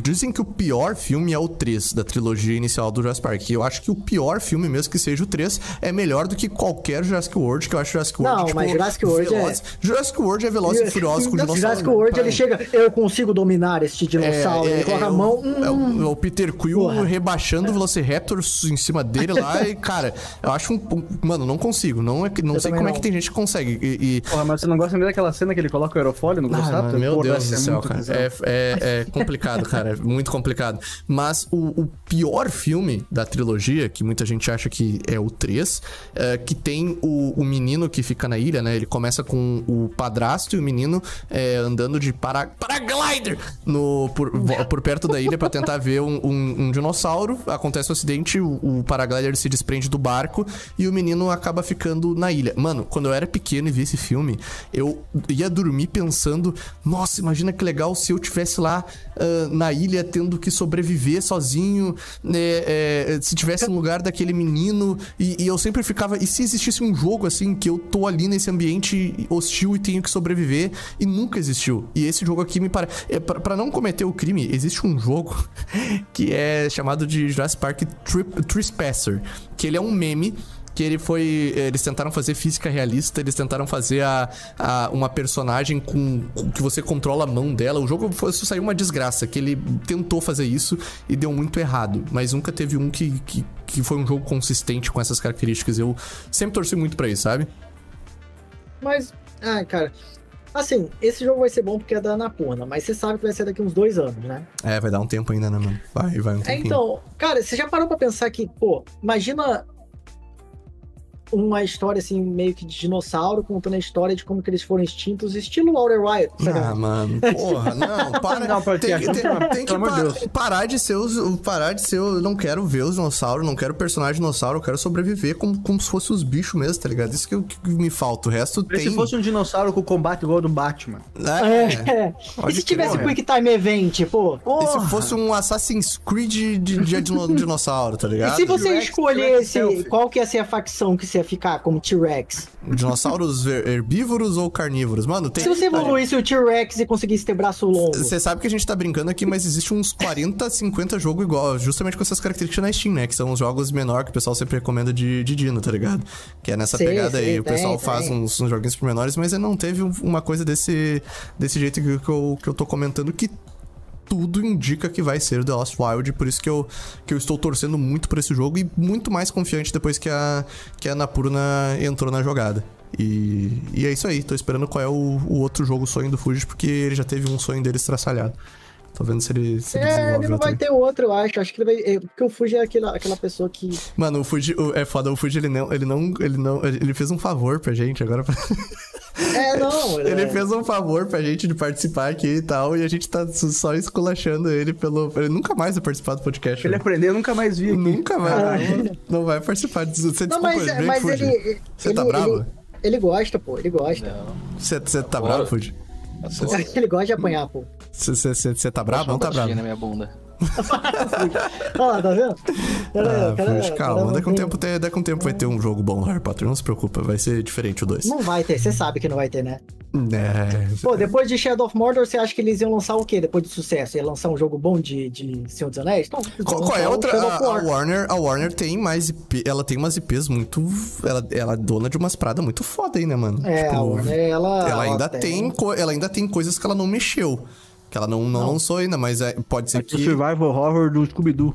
Speaker 2: dizem que o pior filme é o 3 da trilogia inicial do Jurassic Park. E eu acho que o pior filme, mesmo que seja o 3, é melhor do que qualquer Jurassic World, que eu acho Jurassic World.
Speaker 4: Não,
Speaker 2: tipo,
Speaker 4: mas Jurassic World é-
Speaker 2: veloz. Jurassic World é veloz e furioso com
Speaker 4: Não,
Speaker 2: dinossauro.
Speaker 4: Jurassic World, ele
Speaker 2: mim.
Speaker 4: chega, eu consigo dominar este dinossauro, ele coloca a
Speaker 2: o-
Speaker 4: mão,
Speaker 2: é
Speaker 4: hum,
Speaker 2: o, é o Peter Quill
Speaker 4: Porra.
Speaker 2: rebaixando o Velociraptor em cima dele lá e, cara, eu acho um... um- Mano, não consigo. Não, é, não
Speaker 4: Eu
Speaker 2: sei como é
Speaker 4: não.
Speaker 2: que tem gente que consegue. E, e-
Speaker 3: Porra, mas você não gosta nem daquela cena que ele coloca o aerofólio no
Speaker 2: Ah,
Speaker 3: Velociraptor?
Speaker 2: mano, meu Deus do
Speaker 3: é
Speaker 2: céu,
Speaker 3: muito
Speaker 2: cara. É, é, é complicado, cara. É muito complicado. Mas o, o pior filme da trilogia, que muita gente acha que é o 3, é, que tem o, o menino que fica na ilha, né? Ele começa com o padrasto e o menino é, andando de para, paraglider no, por, por perto da ilha pra tentar ver um, um- um dinossauro. Acontece o acidente, o, o paraglider se desprende do barco e o menino acaba ficando na ilha. Mano, quando eu era pequeno e vi esse filme, eu ia dormir pensando: nossa, imagina que legal se eu tivesse lá ah, na ilha tendo que sobreviver sozinho, né, é, se tivesse no lugar daquele menino. E, e eu sempre ficava: e se existisse um jogo assim que eu tô ali nesse ambiente hostil e tenho que sobreviver? E nunca existiu. E esse jogo aqui me parece. É, pra não cometer o crime, existe um jogo que é chamado de Jurassic Park Trip, Trespasser, que ele é um meme que ele foi. Eles tentaram fazer física realista, eles tentaram fazer a, a- uma personagem com, com que você controla a mão dela. O jogo foi, saiu uma desgraça, que ele tentou fazer isso e deu muito errado. Mas nunca teve um que, que, que foi um jogo consistente com essas características. Eu sempre torci muito pra isso, sabe?
Speaker 4: Mas, ai, cara. Assim, esse jogo vai ser bom porque é da Anapurna, mas você sabe que vai ser daqui uns dois anos, né?
Speaker 2: É, vai dar um tempo ainda, né, mano? Vai, vai um
Speaker 4: É,
Speaker 2: tempinho.
Speaker 4: então, cara, você já parou pra pensar que, pô, imagina. Uma história assim, meio que de dinossauro, contando a história de como que eles foram extintos, estilo Outer Wild. sabe?
Speaker 2: Ah, mano, porra, não, para.
Speaker 3: Não, porque
Speaker 2: tem que,
Speaker 3: aqui-
Speaker 2: tem- tem que
Speaker 3: pelo amor de
Speaker 2: pa-
Speaker 3: Deus.
Speaker 2: parar de ser os. Parar de ser. Eu não quero ver os dinossauros, não quero personagem dinossauro, eu quero sobreviver como, como se fosse os bichos mesmo, tá ligado? Isso que, que me falta. O resto
Speaker 3: Se
Speaker 2: tem.
Speaker 3: fosse um dinossauro com combate igual ao do Batman.
Speaker 2: É,
Speaker 4: É. E se tivesse
Speaker 2: é.
Speaker 4: Quick Time Event, pô?
Speaker 2: E se fosse um Assassin's Creed de, de dino- dinossauro, tá
Speaker 4: E
Speaker 2: ligado?
Speaker 4: se você escolhesse qual que ia ser a facção que você ia ficar como T-Rex?
Speaker 2: Dinossauros herbívoros ou carnívoros? Mano, tem.
Speaker 4: Se você evoluísse o T-Rex e conseguisse ter braço longo.
Speaker 2: Você sabe que a gente tá brincando aqui, mas existe uns 40, 50 jogos igual, justamente com essas características na Steam, né? Que são os jogos menor que o pessoal sempre recomenda de, de Dino, tá ligado? Que é nessa
Speaker 4: Sim,
Speaker 2: pegada aí.
Speaker 4: sim,
Speaker 2: O pessoal
Speaker 4: tem,
Speaker 2: faz
Speaker 4: tem.
Speaker 2: uns, uns joguinhos por menores, mas não teve um- uma coisa desse, desse jeito que, que eu, que eu tô comentando que tudo indica que vai ser The Lost Wild, por isso que eu, que eu estou torcendo muito por esse jogo e muito mais confiante depois que a, que a Napurna entrou na jogada. E, e é isso aí, tô esperando qual é o, o outro jogo sonho do Fuji, porque ele já teve um sonho deles traçalhado. Tô vendo se ele, se ele
Speaker 4: É, ele não vai ter outro, eu acho. Acho que ele vai. é, Porque o Fuji é aquela, aquela pessoa que.
Speaker 2: Mano, o Fuji, o- é foda, o Fuji ele não, ele não, ele não, ele fez um favor pra gente agora. pra-
Speaker 4: É, não.
Speaker 2: Ele
Speaker 4: é...
Speaker 2: fez um favor pra gente de participar aqui e tal, e a gente tá só esculachando ele pelo. Ele nunca mais vai participar do podcast.
Speaker 3: Ele
Speaker 2: né?
Speaker 3: aprendeu, eu nunca mais vi aqui.
Speaker 2: Nunca vai.
Speaker 4: Ah.
Speaker 2: Não, não vai participar disso. Você
Speaker 4: Não,
Speaker 2: desculpa,
Speaker 4: mas,
Speaker 2: vem,
Speaker 4: mas
Speaker 2: Fuji.
Speaker 4: ele.
Speaker 2: Você
Speaker 4: ele,
Speaker 2: tá bravo?
Speaker 4: Ele, ele gosta, pô. Ele gosta.
Speaker 2: Você, você tá bravo, Fuji?
Speaker 4: Ele gosta de apanhar, pô.
Speaker 2: Você, tá bravo? Não tá bravo.
Speaker 5: na minha bunda.
Speaker 4: Olha lá, tá vendo? Cara,
Speaker 2: Ah,
Speaker 4: cara-
Speaker 2: calma.
Speaker 4: cara
Speaker 2: Daqui a um
Speaker 4: tem-
Speaker 2: tempo, tem- daqui um tempo vai ter um jogo bom no Harry Potter. Não se preocupa, vai ser diferente o 2.
Speaker 4: Não vai ter, você sabe que não vai ter, né?
Speaker 2: É.
Speaker 4: Pô, depois de Shadow of Mordor, você acha que eles iam lançar o quê? Depois de sucesso? Ia lançar um jogo bom de, de Senhor dos Anéis? Então,
Speaker 2: Qual, é outra? A, a
Speaker 4: War.
Speaker 2: Warner, a Warner tem mais IP, ela tem umas IPs muito. Ela, ela é dona de umas paradas muito foda aí, né, mano?
Speaker 4: É, a Warner, ela...
Speaker 2: ela ainda tem, co- ela ainda tem coisas que ela não mexeu. Que ela não, não, lançou ainda, mas é- pode ser
Speaker 3: O
Speaker 2: que.
Speaker 3: Survival Horror do Scooby-Doo.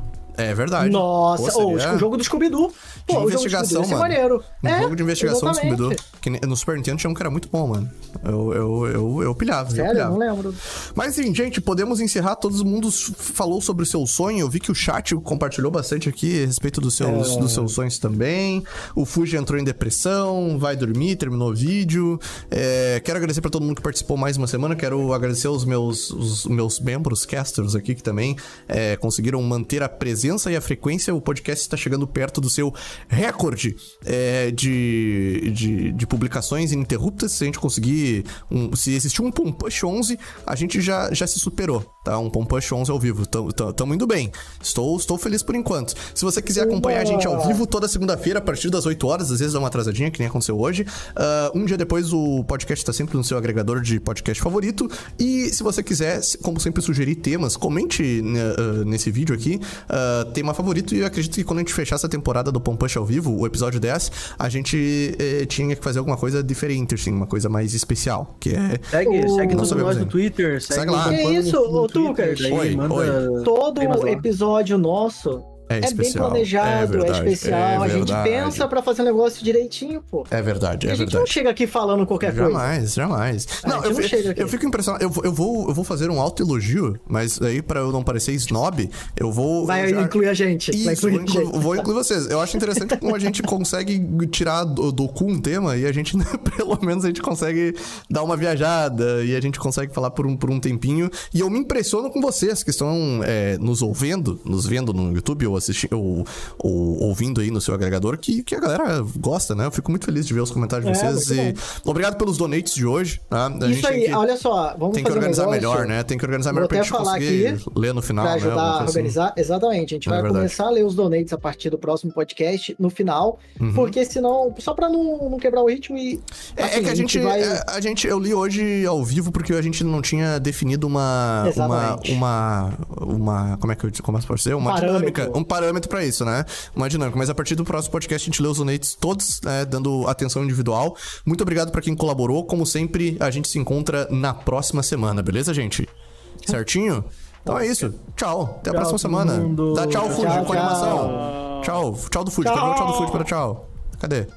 Speaker 2: É verdade.
Speaker 4: Nossa,
Speaker 2: Pô, seria-
Speaker 4: o jogo do Scooby-Doo. Pô, o jogo do
Speaker 2: investigação,
Speaker 4: Scooby-Doo ia ser
Speaker 2: mano.
Speaker 4: maneiro.
Speaker 2: Um
Speaker 4: é,
Speaker 2: jogo de investigação do
Speaker 4: exatamente.
Speaker 2: Scooby-Doo. Que ne- no Super Nintendo tinha um que era muito bom, mano. Eu, eu, eu, eu pilhava. eu
Speaker 4: Sério,
Speaker 2: pilhava.
Speaker 4: não lembro.
Speaker 2: Mas sim, gente, podemos encerrar. Todo mundo falou sobre o seu sonho. Eu vi que o chat compartilhou bastante aqui a respeito dos seus,
Speaker 4: É.
Speaker 2: dos seus sonhos também. O Fuji entrou em depressão, vai dormir, terminou o vídeo. É, quero agradecer pra todo mundo que participou mais uma semana. Quero agradecer os meus, os meus membros, casters aqui, que também é, conseguiram manter a presença e a frequência. O podcast está chegando perto do seu recorde é, de, de, de publicações ininterruptas. Se a gente conseguir. Um, se existir um Pompush 11, a gente já, já se superou, tá? Um Pompush 11 ao vivo. Tamo, tamo, tamo indo bem. Estou, estou feliz por enquanto. Se você quiser acompanhar a gente ao vivo toda segunda-feira, a partir das 8 horas, às vezes dá uma atrasadinha, que nem aconteceu hoje. Ah, um dia depois, o podcast está sempre no seu agregador de podcast favorito. E se você quiser, como sempre, sugerir temas, comente ah, nesse vídeo aqui, ah, tema favorito. E eu acredito que quando a gente fechar essa temporada do Pompush ao vivo, o episódio 10, a gente eh, tinha que fazer alguma coisa diferente, assim, uma coisa mais especial, que é...
Speaker 3: Segue,
Speaker 4: O-
Speaker 3: segue todos nós no. Twitter. Segue,
Speaker 2: Segue lá.
Speaker 3: o
Speaker 4: Que
Speaker 3: Pampano
Speaker 4: isso,
Speaker 3: no
Speaker 4: ô,
Speaker 3: Twitter,
Speaker 4: Tucas?
Speaker 3: daí
Speaker 2: Oi,
Speaker 3: manda
Speaker 2: oi.
Speaker 4: Todo episódio nosso
Speaker 2: É
Speaker 4: é, bem planejado,
Speaker 2: É
Speaker 4: é,
Speaker 2: verdade,
Speaker 4: especial.
Speaker 2: é
Speaker 4: a gente pensa pra fazer um negócio direitinho, pô.
Speaker 2: É verdade, é
Speaker 4: a gente
Speaker 2: verdade.
Speaker 4: não chega aqui falando qualquer coisa.
Speaker 2: Jamais, jamais.
Speaker 4: A
Speaker 2: Não,
Speaker 4: gente
Speaker 2: eu,
Speaker 4: não
Speaker 2: eu fico impressionado. Eu, vou- eu, vou, eu vou fazer um autoelogio, mas aí pra eu não parecer snob, eu vou.
Speaker 4: Vai
Speaker 2: já-
Speaker 4: incluir a gente. vai
Speaker 2: Isso,
Speaker 4: incluir
Speaker 2: vou
Speaker 4: a
Speaker 2: incluir,
Speaker 4: gente.
Speaker 2: vou incluir vocês. Eu acho interessante como a gente consegue tirar do, do cu um tema e a gente, pelo menos, a gente consegue dar uma viajada e a gente consegue falar por um, por um tempinho. E eu me impressiono com vocês que estão é, nos ouvindo, nos vendo no YouTube ou assistindo, ou, ou ouvindo aí no seu agregador, que, que a galera gosta, né? Eu fico muito feliz de ver os comentários de
Speaker 4: É,
Speaker 2: vocês.
Speaker 4: muito
Speaker 2: E obrigado pelos donates de hoje. Tá? A
Speaker 4: Isso
Speaker 2: gente
Speaker 4: aí,
Speaker 2: que,
Speaker 4: olha só, vamos
Speaker 2: tem que
Speaker 4: um
Speaker 2: organizar
Speaker 4: negócio
Speaker 2: melhor, né? Tem que organizar melhor pra gente conseguir
Speaker 4: aqui
Speaker 2: ler no final,
Speaker 4: Pra
Speaker 2: né?
Speaker 4: ajudar
Speaker 2: alguma
Speaker 4: a
Speaker 2: assim.
Speaker 4: organizar. Exatamente. A gente
Speaker 2: É
Speaker 4: vai
Speaker 2: verdade.
Speaker 4: começar a ler os donates a partir do próximo podcast no final.
Speaker 2: Uhum.
Speaker 4: Porque senão, só pra não, não quebrar o ritmo e.
Speaker 2: É, é
Speaker 4: assim,
Speaker 2: que a gente,
Speaker 4: vai.
Speaker 2: é, a gente. Eu li hoje ao vivo porque a gente não tinha definido uma. Uma.
Speaker 4: Exatamente.
Speaker 2: Uma. uma como é que eu como é que pode ser? Uma
Speaker 4: Parâmetro.
Speaker 2: dinâmica. Um parâmetro pra isso, né? Uma dinâmica. Mas a partir do próximo podcast a gente lê os donates todos, né, dando atenção individual. Muito obrigado pra quem colaborou. Como sempre, a gente se encontra na próxima semana, beleza, gente? Certinho? Então é isso. Tchau. Até a próxima semana.
Speaker 3: mundo.
Speaker 2: Dá tchau,
Speaker 3: Tchau,
Speaker 2: Fuji,
Speaker 4: tchau.
Speaker 2: com animação. Tchau. Tchau do Fuji. Quero ver o tchau do Fuji para tchau. Cadê?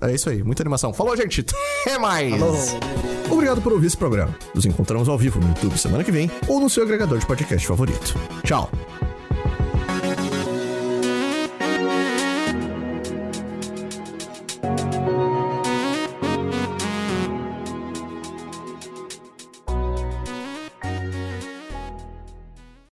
Speaker 2: É isso aí, muita animação. Falou, gente. Até mais. Obrigado por ouvir esse programa. Nos encontramos ao vivo no YouTube semana que vem ou no seu agregador de podcast favorito. Tchau.